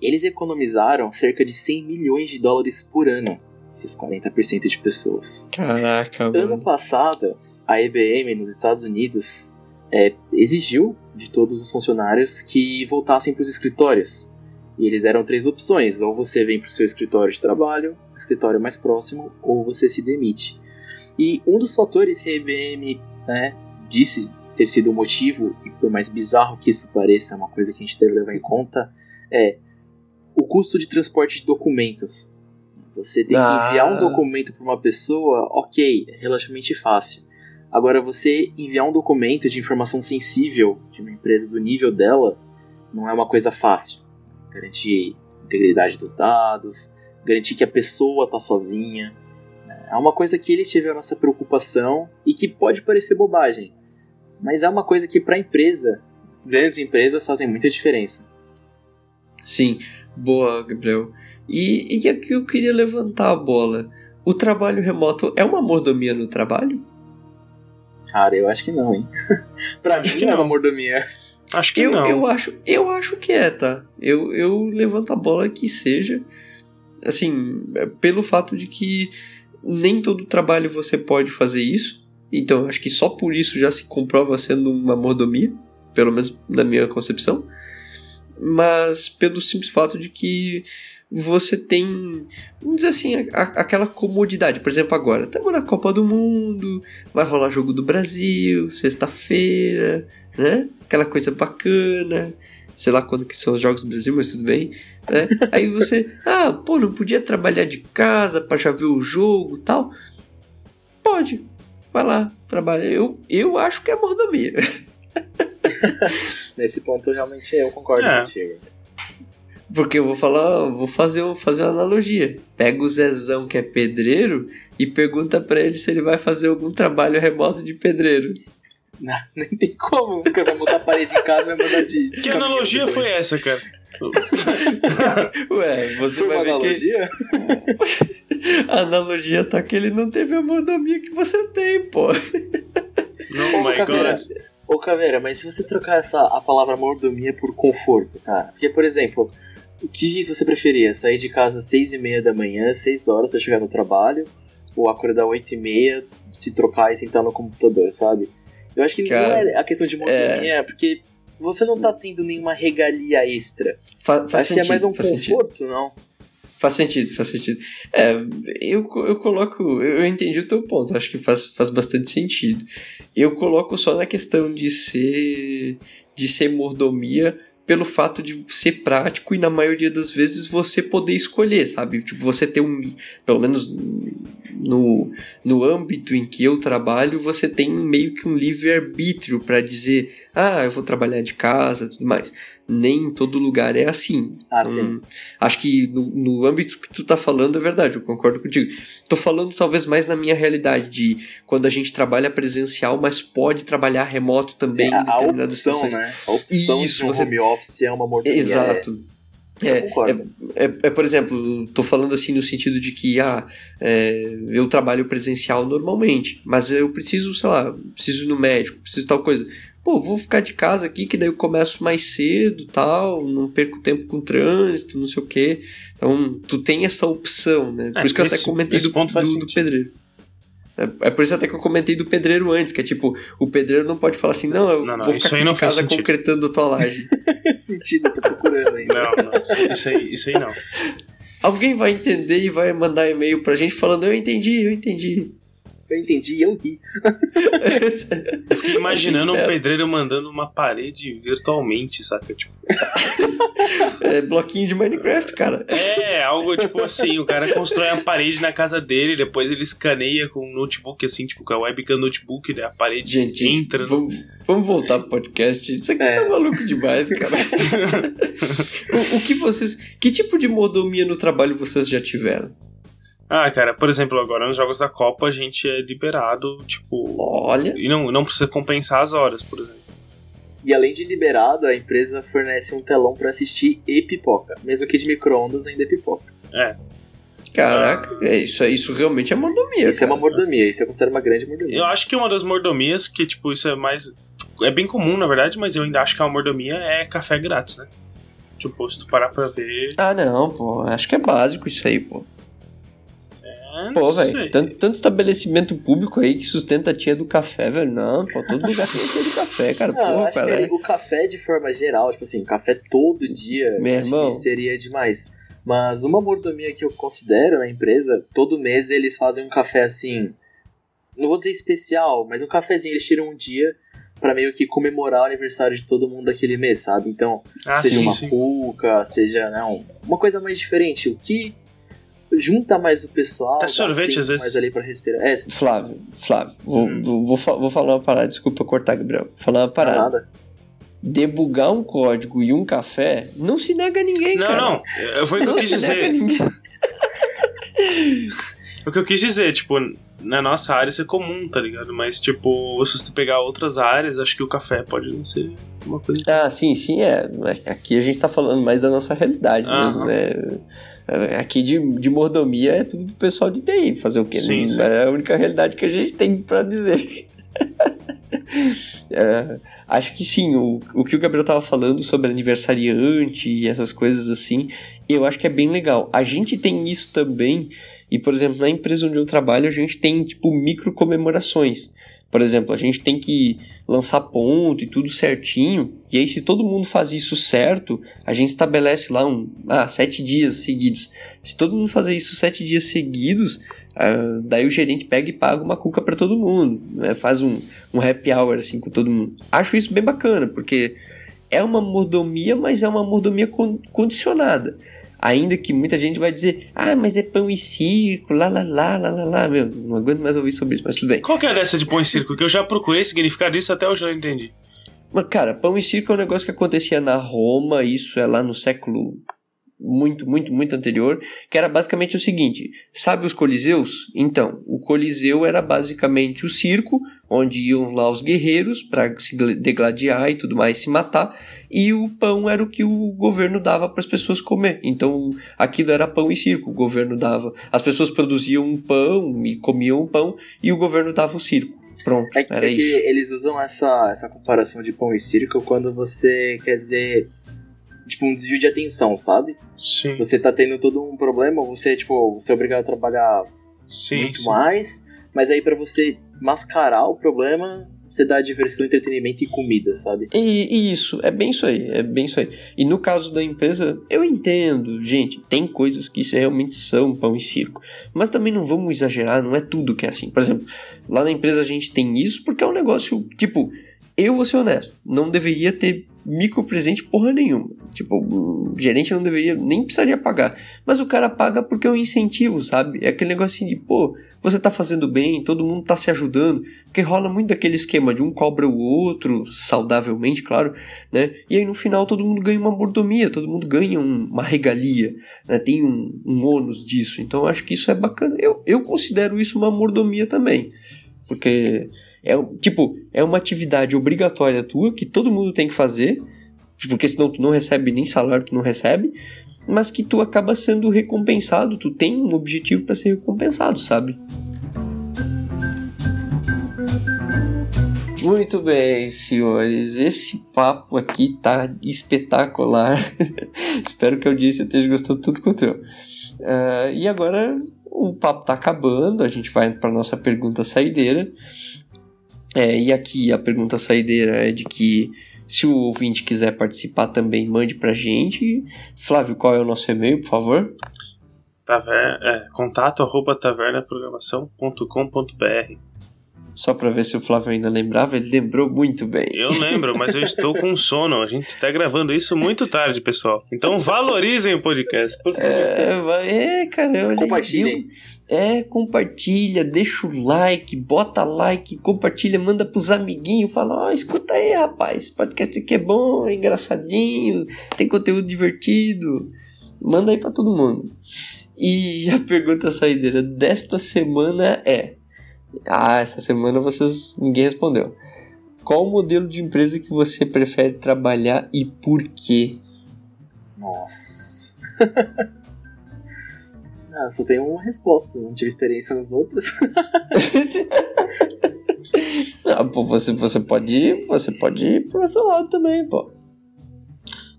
Eles economizaram cerca de 100 milhões de dólares por ano, esses 40% de pessoas. Caraca, Ano mano. passado, a IBM nos Estados Unidos é, exigiu de todos os funcionários que voltassem para os escritórios. E eles deram três opções: ou você vem para o seu escritório de trabalho, escritório mais próximo, ou você se demite. E um dos fatores que a IBM né, disse ter sido o motivo, e por mais bizarro que isso pareça, é uma coisa que a gente deve levar em conta, é o custo de transporte de documentos. Você tem que Ah. enviar um documento para uma pessoa, ok, é relativamente fácil. Agora, você enviar um documento de informação sensível de uma empresa do nível dela não é uma coisa fácil. Garantir a integridade dos dados, garantir que a pessoa está sozinha. né? É uma coisa que eles tiveram essa preocupação e que pode parecer bobagem, mas é uma coisa que para a empresa, grandes empresas fazem muita diferença. Sim, boa, Gabriel. E, e aqui eu queria levantar a bola. O trabalho remoto é uma mordomia no trabalho? Cara, eu acho que não, hein? pra Acho mim que não é uma mordomia. Acho que Eu, não. eu, acho, eu acho que é, tá? Eu, eu levanto a bola que seja. Assim, é pelo fato de que nem todo trabalho você pode fazer isso. Então, acho que só por isso já se comprova sendo uma mordomia. Pelo menos na minha concepção. Mas pelo simples fato de que você tem, vamos dizer assim, a- aquela comodidade. Por exemplo, agora, estamos na Copa do Mundo, vai rolar jogo do Brasil, sexta-feira, né? Aquela coisa bacana. Sei lá quando que são os jogos do Brasil, mas tudo bem. Né? Aí você, ah, pô, não podia trabalhar de casa pra já ver o jogo tal? Pode, vai lá, trabalha. Eu, eu acho que é mordomia. Nesse ponto, realmente, eu concordo É. contigo. Porque eu vou falar, vou fazer, fazer uma analogia. Pega o Zezão que é pedreiro e pergunta pra ele se ele vai fazer algum trabalho remoto de pedreiro. Não, nem tem como. Cara vai montar a parede em casa e vai mandar de. Que analogia foi essa, cara? Ué, você Foi vai uma ver analogia? que a analogia tá que ele não teve a mordomia que você tem, pô. Oh Ô, my Caveira, god. Ô, Caveira, mas se você trocar essa, a palavra mordomia por conforto, cara. Porque, por exemplo, o que você preferia? Sair de casa às seis e meia da manhã, seis horas pra chegar no trabalho? ou acordar 8 e meia, se trocar e sentar no computador, sabe? Eu acho que Cara, não é a questão de monotonia, é... porque você não tá tendo nenhuma regalia extra. Fa faz acho sentido, que é mais um conforto, sentido. não? Faz sentido, faz sentido. É, eu, eu coloco. Eu entendi o teu ponto, acho que faz, faz bastante sentido. Eu coloco só na questão de ser. de ser mordomia pelo fato de ser prático e na maioria das vezes você poder escolher, sabe? Tipo, você ter um. Pelo menos no, no âmbito em que eu trabalho, você tem meio que um livre-arbítrio para dizer, ah, eu vou trabalhar de casa tudo mais. Nem em todo lugar é assim. Ah, então, sim. Acho que no, no âmbito que tu tá falando é verdade, eu concordo contigo. Tô falando talvez mais na minha realidade, de quando a gente trabalha presencial, mas pode trabalhar remoto também. Sim, a, a opção, né? A opção Isso, de um você... home office é uma mordomia. Exato. É é, é, é, é, por exemplo, tô falando assim no sentido de que ah, é, eu trabalho presencial normalmente, mas eu preciso, sei lá, preciso ir no médico, preciso tal coisa. Pô, vou ficar de casa aqui, que daí eu começo mais cedo tal, não perco tempo com trânsito, não sei o quê. Então, tu tem essa opção, né? Por isso que eu até comentei do, do, do pedreiro. É, é, por isso até que eu comentei do pedreiro antes, que é tipo, o pedreiro não pode falar assim, não, eu não, não, vou ficar aqui de casa concretando a tua laje. sentido, tô procurando aí. Não, não, isso aí, isso aí não. Alguém vai entender e vai mandar e-mail pra gente falando, eu entendi, eu entendi eu entendi e eu ri. eu fiquei imaginando um pedreiro mandando uma parede virtualmente, saca? Tipo. é bloquinho de Minecraft, cara. É, algo tipo assim, o cara constrói a parede na casa dele, depois ele escaneia com um notebook, assim, tipo, com a webcam notebook, né? A parede gente, entra. Gente, vamos, vamos, voltar pro podcast. Isso aqui é. tá maluco demais, cara. o, o que vocês. Que tipo de modomia no trabalho vocês já tiveram? Ah, cara, por exemplo, agora nos jogos da Copa a gente é liberado, tipo. Olha. E não, não precisa compensar as horas, por exemplo. E além de liberado, a empresa fornece um telão para assistir e pipoca. Mesmo que de micro-ondas ainda é pipoca. É. Caraca, é, isso, isso realmente é mordomia. Isso cara. é uma mordomia, isso eu considero uma grande mordomia. Eu acho que uma das mordomias que, tipo, isso é mais. É bem comum, na verdade, mas eu ainda acho que é uma mordomia é café grátis, né? Tipo, se tu parar pra ver. Ah, não, pô. Acho que é básico isso aí, pô. Pô, velho, tanto, tanto, estabelecimento público aí que sustenta a tia do café, velho. Não, pô, todo lugar tem tia do café, cara. Não, Porra, acho cara, que é... o café de forma geral, tipo assim, café todo dia, Meu acho irmão. que seria demais. Mas uma mordomia que eu considero na empresa, todo mês eles fazem um café assim, não vou dizer especial, mas um cafezinho, eles tiram um dia para meio que comemorar o aniversário de todo mundo daquele mês, sabe? Então, ah, seja sim, uma cuca, seja não, uma coisa mais diferente. O que junta mais o pessoal. Até sorvete às vezes. Mais ali pra respirar. É, Flávio, Flávio, vou, hum. vou, vou, falar uma parada, desculpa cortar, Gabriel. Vou falar uma parada. Nada. Debugar um código e um café não se nega a ninguém, não, cara. Não, não. Foi o que eu quis dizer. o que eu quis dizer, tipo, na nossa área isso é comum, tá ligado? Mas, tipo, se você pegar outras áreas, acho que o café pode não ser uma coisa. Ah, sim, sim, é. Aqui a gente tá falando mais da nossa realidade mesmo, né? Aqui de, de mordomia é tudo do pessoal de TI. Fazer o quê? Sim, sim. É a única realidade que a gente tem para dizer. é, acho que sim, o, o que o Gabriel tava falando sobre aniversariante e essas coisas assim, eu acho que é bem legal. A gente tem isso também, e por exemplo, na empresa onde eu trabalho, a gente tem tipo micro comemorações. Por exemplo, a gente tem que lançar ponto e tudo certinho. E aí, se todo mundo faz isso certo, a gente estabelece lá um ah, sete dias seguidos. Se todo mundo fazer isso sete dias seguidos, ah, daí o gerente pega e paga uma cuca para todo mundo. Né? Faz um, um happy hour assim com todo mundo. Acho isso bem bacana, porque é uma mordomia, mas é uma mordomia con condicionada. Ainda que muita gente vai dizer, ah, mas é pão e circo, lá, lá, lá, lá, lá, lá. Meu, não aguento mais ouvir sobre isso, mas tudo bem. Qual que é dessa de pão e circo? Que eu já procurei significar isso até hoje eu não entendi. Mas, cara, pão e circo é um negócio que acontecia na Roma, isso é lá no século muito, muito, muito anterior, que era basicamente o seguinte: sabe os coliseus? Então, o coliseu era basicamente o circo, onde iam lá os guerreiros para se degladiar e tudo mais, se matar, e o pão era o que o governo dava para as pessoas comer. Então, aquilo era pão e circo, o governo dava. As pessoas produziam um pão e comiam um pão, e o governo dava o circo. Pronto, é, era é isso. que eles usam essa, essa comparação de pão e circo quando você quer dizer tipo um desvio de atenção, sabe? Sim. Você tá tendo todo um problema, você, tipo, você é obrigado a trabalhar sim, muito sim. mais, mas aí para você mascarar o problema, você dá diversão, entretenimento e comida, sabe? E, e, isso, é bem isso aí, é bem isso aí. E no caso da empresa, eu entendo, gente, tem coisas que realmente são pão e circo. Mas também não vamos exagerar, não é tudo que é assim. Por exemplo, lá na empresa a gente tem isso porque é um negócio, tipo, eu vou ser honesto, não deveria ter micro presente porra nenhuma. Tipo, o gerente não deveria, nem precisaria pagar. Mas o cara paga porque é um incentivo, sabe? É aquele negocinho de, pô, você tá fazendo bem, todo mundo tá se ajudando. Porque rola muito daquele esquema de um cobra o outro, saudavelmente, claro, né? E aí no final todo mundo ganha uma mordomia, todo mundo ganha um, uma regalia, né? Tem um, um ônus disso. Então eu acho que isso é bacana. Eu, eu considero isso uma mordomia também. Porque é tipo, é uma atividade obrigatória tua que todo mundo tem que fazer, porque senão tu não recebe nem salário, tu não recebe, mas que tu acaba sendo recompensado, tu tem um objetivo para ser recompensado, sabe? Muito bem, senhores. Esse papo aqui tá espetacular. Espero que a audiência esteja gostando tudo quanto eu. Uh, e agora o papo tá acabando, a gente vai para nossa pergunta saideira. É, e aqui a pergunta saideira é de que se o ouvinte quiser participar também, mande pra gente. Flávio, qual é o nosso e-mail, por favor? Taver é, contato arroba tavernaprogramação.com.br Só pra ver se o Flávio ainda lembrava, ele lembrou muito bem. Eu lembro, mas eu estou com sono. A gente tá gravando isso muito tarde, pessoal. Então valorizem o podcast, por favor. É, é cara, olha Compartilhem. É, compartilha, deixa o like, bota like, compartilha, manda pros amiguinhos, fala, ó, oh, escuta aí, rapaz, esse podcast aqui é bom, é engraçadinho, tem conteúdo divertido. Manda aí pra todo mundo. E a pergunta saideira desta semana é: Ah, essa semana vocês ninguém respondeu. Qual modelo de empresa que você prefere trabalhar e por quê? Nossa. Ah, só tenho uma resposta, não tive experiência nas outras. ah, pô, você, você pode ir, você pode ir pro outro lado também, pô.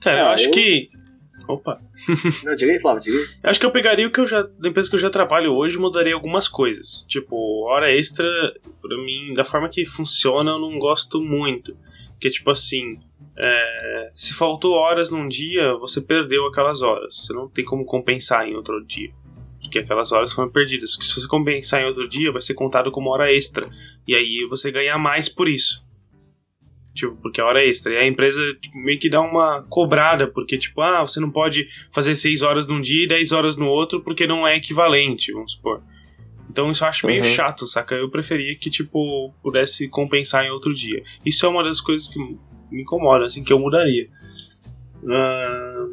Cara, eu Ah, acho eu- que. Opa. não, diga aí, Flávio, diga aí. Eu acho que eu pegaria o que eu já. Da empresa que eu já trabalho hoje e mudaria algumas coisas. Tipo, hora extra, pra mim, da forma que funciona, eu não gosto muito. Porque, tipo assim. é, se faltou horas num dia, você perdeu aquelas horas. Você não tem como compensar em outro dia. Porque aquelas horas foram perdidas. Que se você compensar em outro dia, vai ser contado como hora extra. E aí você ganha mais por isso. Tipo, porque é hora extra. E a empresa tipo, meio que dá uma cobrada, porque, tipo, ah, você não pode fazer 6 horas num dia e 10 horas no outro, porque não é equivalente, vamos supor. Então isso eu acho meio Uhum. chato, saca? Eu preferia que, tipo, pudesse compensar em outro dia. Isso é uma das coisas que me incomoda, assim, que eu mudaria. Ah,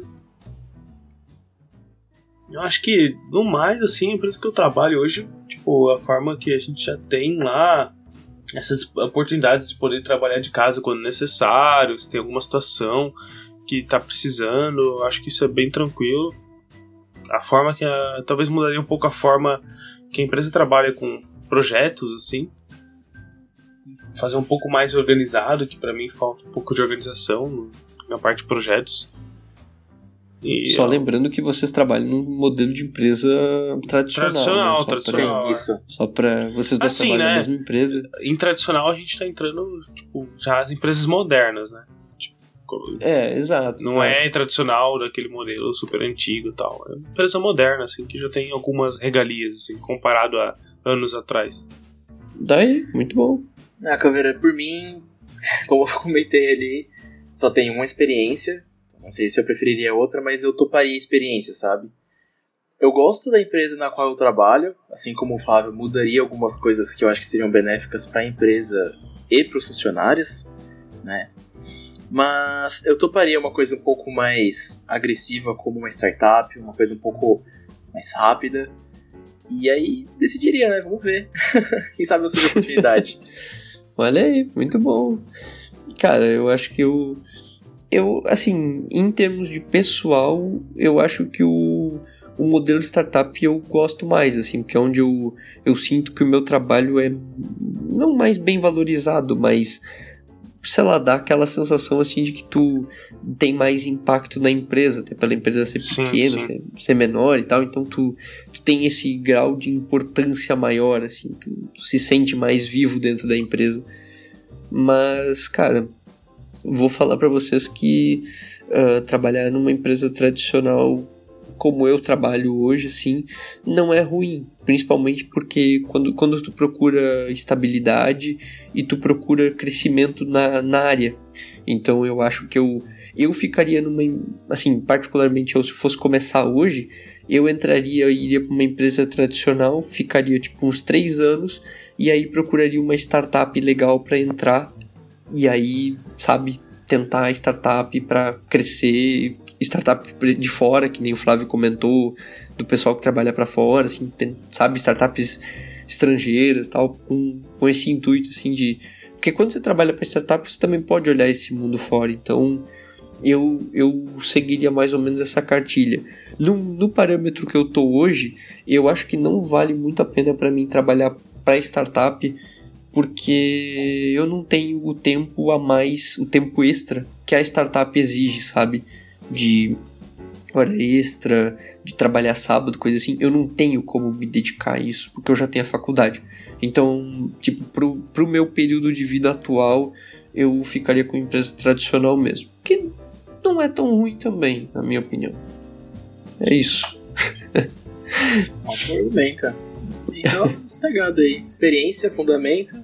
Eu acho que, no mais, assim, a empresa que eu trabalho hoje, tipo, a forma que a gente já tem lá, essas oportunidades de poder trabalhar de casa quando necessário, se tem alguma situação que tá precisando, acho que isso é bem tranquilo. A forma que a, talvez mudaria um pouco a forma que a empresa trabalha com projetos assim, fazer um pouco mais organizado, que pra mim falta um pouco de organização na parte de projetos. E Só lembrando que vocês trabalham num modelo de empresa tradicional. Tradicional, né? Só tradicional. Pra, Sim, isso. só pra vocês dois Assim, trabalham né? na mesma empresa. em tradicional a gente tá entrando tipo, já em empresas modernas, né? Tipo, É, exato. Não exato. é tradicional daquele modelo super antigo e tal. É uma empresa moderna, assim, que já tem algumas regalias, assim, comparado a anos atrás. Daí, muito bom. Ah, Caveira, por mim, como eu comentei ali, só tenho uma experiência. Não sei se eu preferiria outra, mas eu toparia a experiência, sabe? Eu gosto da empresa na qual eu trabalho, assim como o Flávio, mudaria algumas coisas que eu acho que seriam benéficas para a empresa e para os funcionários, né? Mas eu toparia uma coisa um pouco mais agressiva, como uma startup, uma coisa um pouco mais rápida. E aí decidiria, né? Vamos ver. Quem sabe eu surge a oportunidade. Olha aí, muito bom. Cara, eu acho que eu. Eu, assim, em termos de pessoal, eu acho que o, o modelo startup eu gosto mais, assim, porque é onde eu, eu sinto que o meu trabalho é não mais bem valorizado, mas sei lá, dá aquela sensação assim de que tu tem mais impacto na empresa, até pela empresa ser Sim, pequena, sim. ser, ser menor e tal, então tu, tu tem esse grau de importância maior, assim, tu, tu se sente mais vivo dentro da empresa. Mas, cara, vou falar pra vocês que ah, trabalhar numa empresa tradicional como eu trabalho hoje, assim, não é ruim. Principalmente porque quando, quando tu procura estabilidade e tu procura crescimento na, na área. Então eu acho que eu, eu ficaria numa. Assim, particularmente eu, se fosse começar hoje, eu entraria e iria para uma empresa tradicional, ficaria tipo uns três anos e aí procuraria uma startup legal para entrar e aí, sabe, tentar startup para crescer, startup de fora, que nem o Flávio comentou, do pessoal que trabalha para fora, assim, tem, sabe, startups estrangeiras, tal, com, com esse intuito assim de porque quando você trabalha para startup, você também pode olhar esse mundo fora. Então, eu, eu seguiria mais ou menos essa cartilha. No, no parâmetro que eu tô hoje, eu acho que não vale muito a pena para mim trabalhar para startup, porque eu não tenho o tempo a mais, o tempo extra que a startup exige, sabe? De hora extra, de trabalhar sábado, coisa assim. Eu não tenho como me dedicar a isso, porque eu já tenho a faculdade. Então, tipo, pro, pro meu período de vida atual, eu ficaria com empresa tradicional mesmo. Que não é tão ruim também, na minha opinião. É isso. Ótimo argumento. Então, despegada aí. Experiência, fundamento.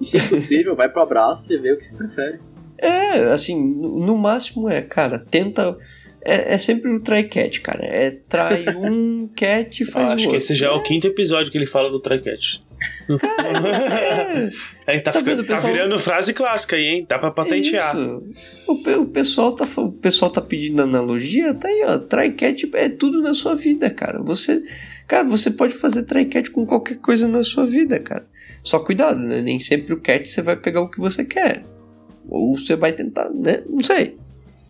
E se possível, vai pro abraço e vê o que você prefere. É, assim, no máximo é, cara, tenta. É, é sempre o try cat, cara. É trai um cat e faz acho o que outro. esse já é o quinto episódio que ele fala do Tricat. É, Aí tá, Tá ficando- vendo, tá pessoal? virando frase clássica aí, hein? Dá pra patentear. Isso. O, o pessoal tá, o pessoal tá pedindo analogia, tá aí, ó. Trycat é tudo na sua vida, cara. Você, cara, você pode fazer trycat com qualquer coisa na sua vida, cara. Só cuidado, né? Nem sempre o cat você vai pegar o que você quer. Ou você vai tentar, né? Não sei.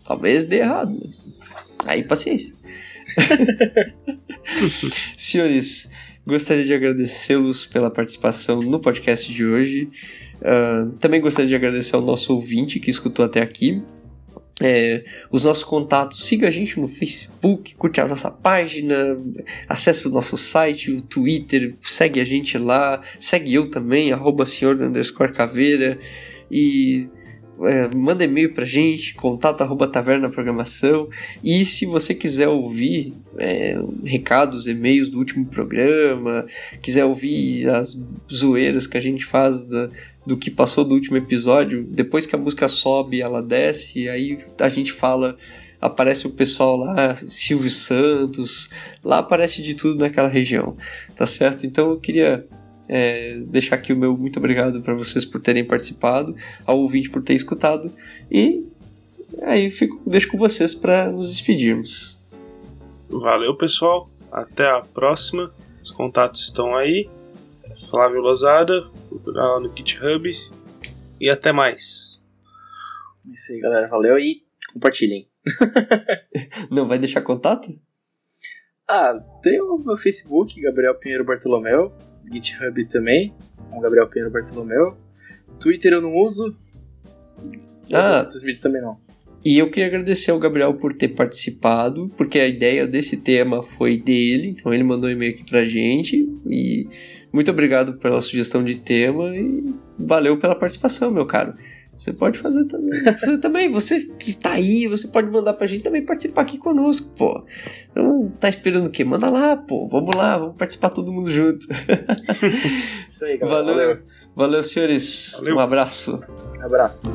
Talvez dê errado, mas aí paciência. Senhores, gostaria de agradecê-los pela participação no podcast de hoje. Ah, também gostaria de agradecer ao nosso ouvinte que escutou até aqui. É, os nossos contatos, siga a gente no Facebook, curte a nossa página, acesse o nosso site, o Twitter, segue a gente lá, segue eu também, arroba senhor caveira e é, manda e-mail pra gente, contato arroba taverna programação e se você quiser ouvir é, recados, e-mails do último programa, quiser ouvir as zoeiras que a gente faz da, do que passou do último episódio, depois que a música sobe, ela desce, aí a gente fala, aparece o pessoal lá, Silvio Santos, lá aparece de tudo naquela região, tá certo? Então eu queria é, deixar aqui o meu muito obrigado para vocês por terem participado, ao ouvinte por ter escutado, e aí fico, deixo com vocês para nos despedirmos. Valeu, pessoal. Até a próxima. Os contatos estão aí. Flávio Lozada, lá no GitHub. E até mais. É Isso aí, galera. Valeu e compartilhem. Não vai deixar contato? Ah, tem o meu Facebook, Gabriel Pinheiro Bartolomeu. GitHub também, com Gabriel Pinheiro Bartolomeu. Twitter eu não uso. Ah. outros mídias também não. E eu queria agradecer ao Gabriel por ter participado, porque a ideia desse tema foi dele, então ele mandou um e-mail aqui pra gente. E muito obrigado pela sugestão de tema e valeu pela participação, meu caro. Você pode fazer também. Você também, você que tá aí, você pode mandar pra gente também participar aqui conosco, pô. Então, tá esperando o quê? Manda lá, pô. Vamos lá, vamos participar todo mundo junto. Isso aí, galera. Valeu. Valeu. Valeu, senhores. Valeu. Um abraço. Abraço.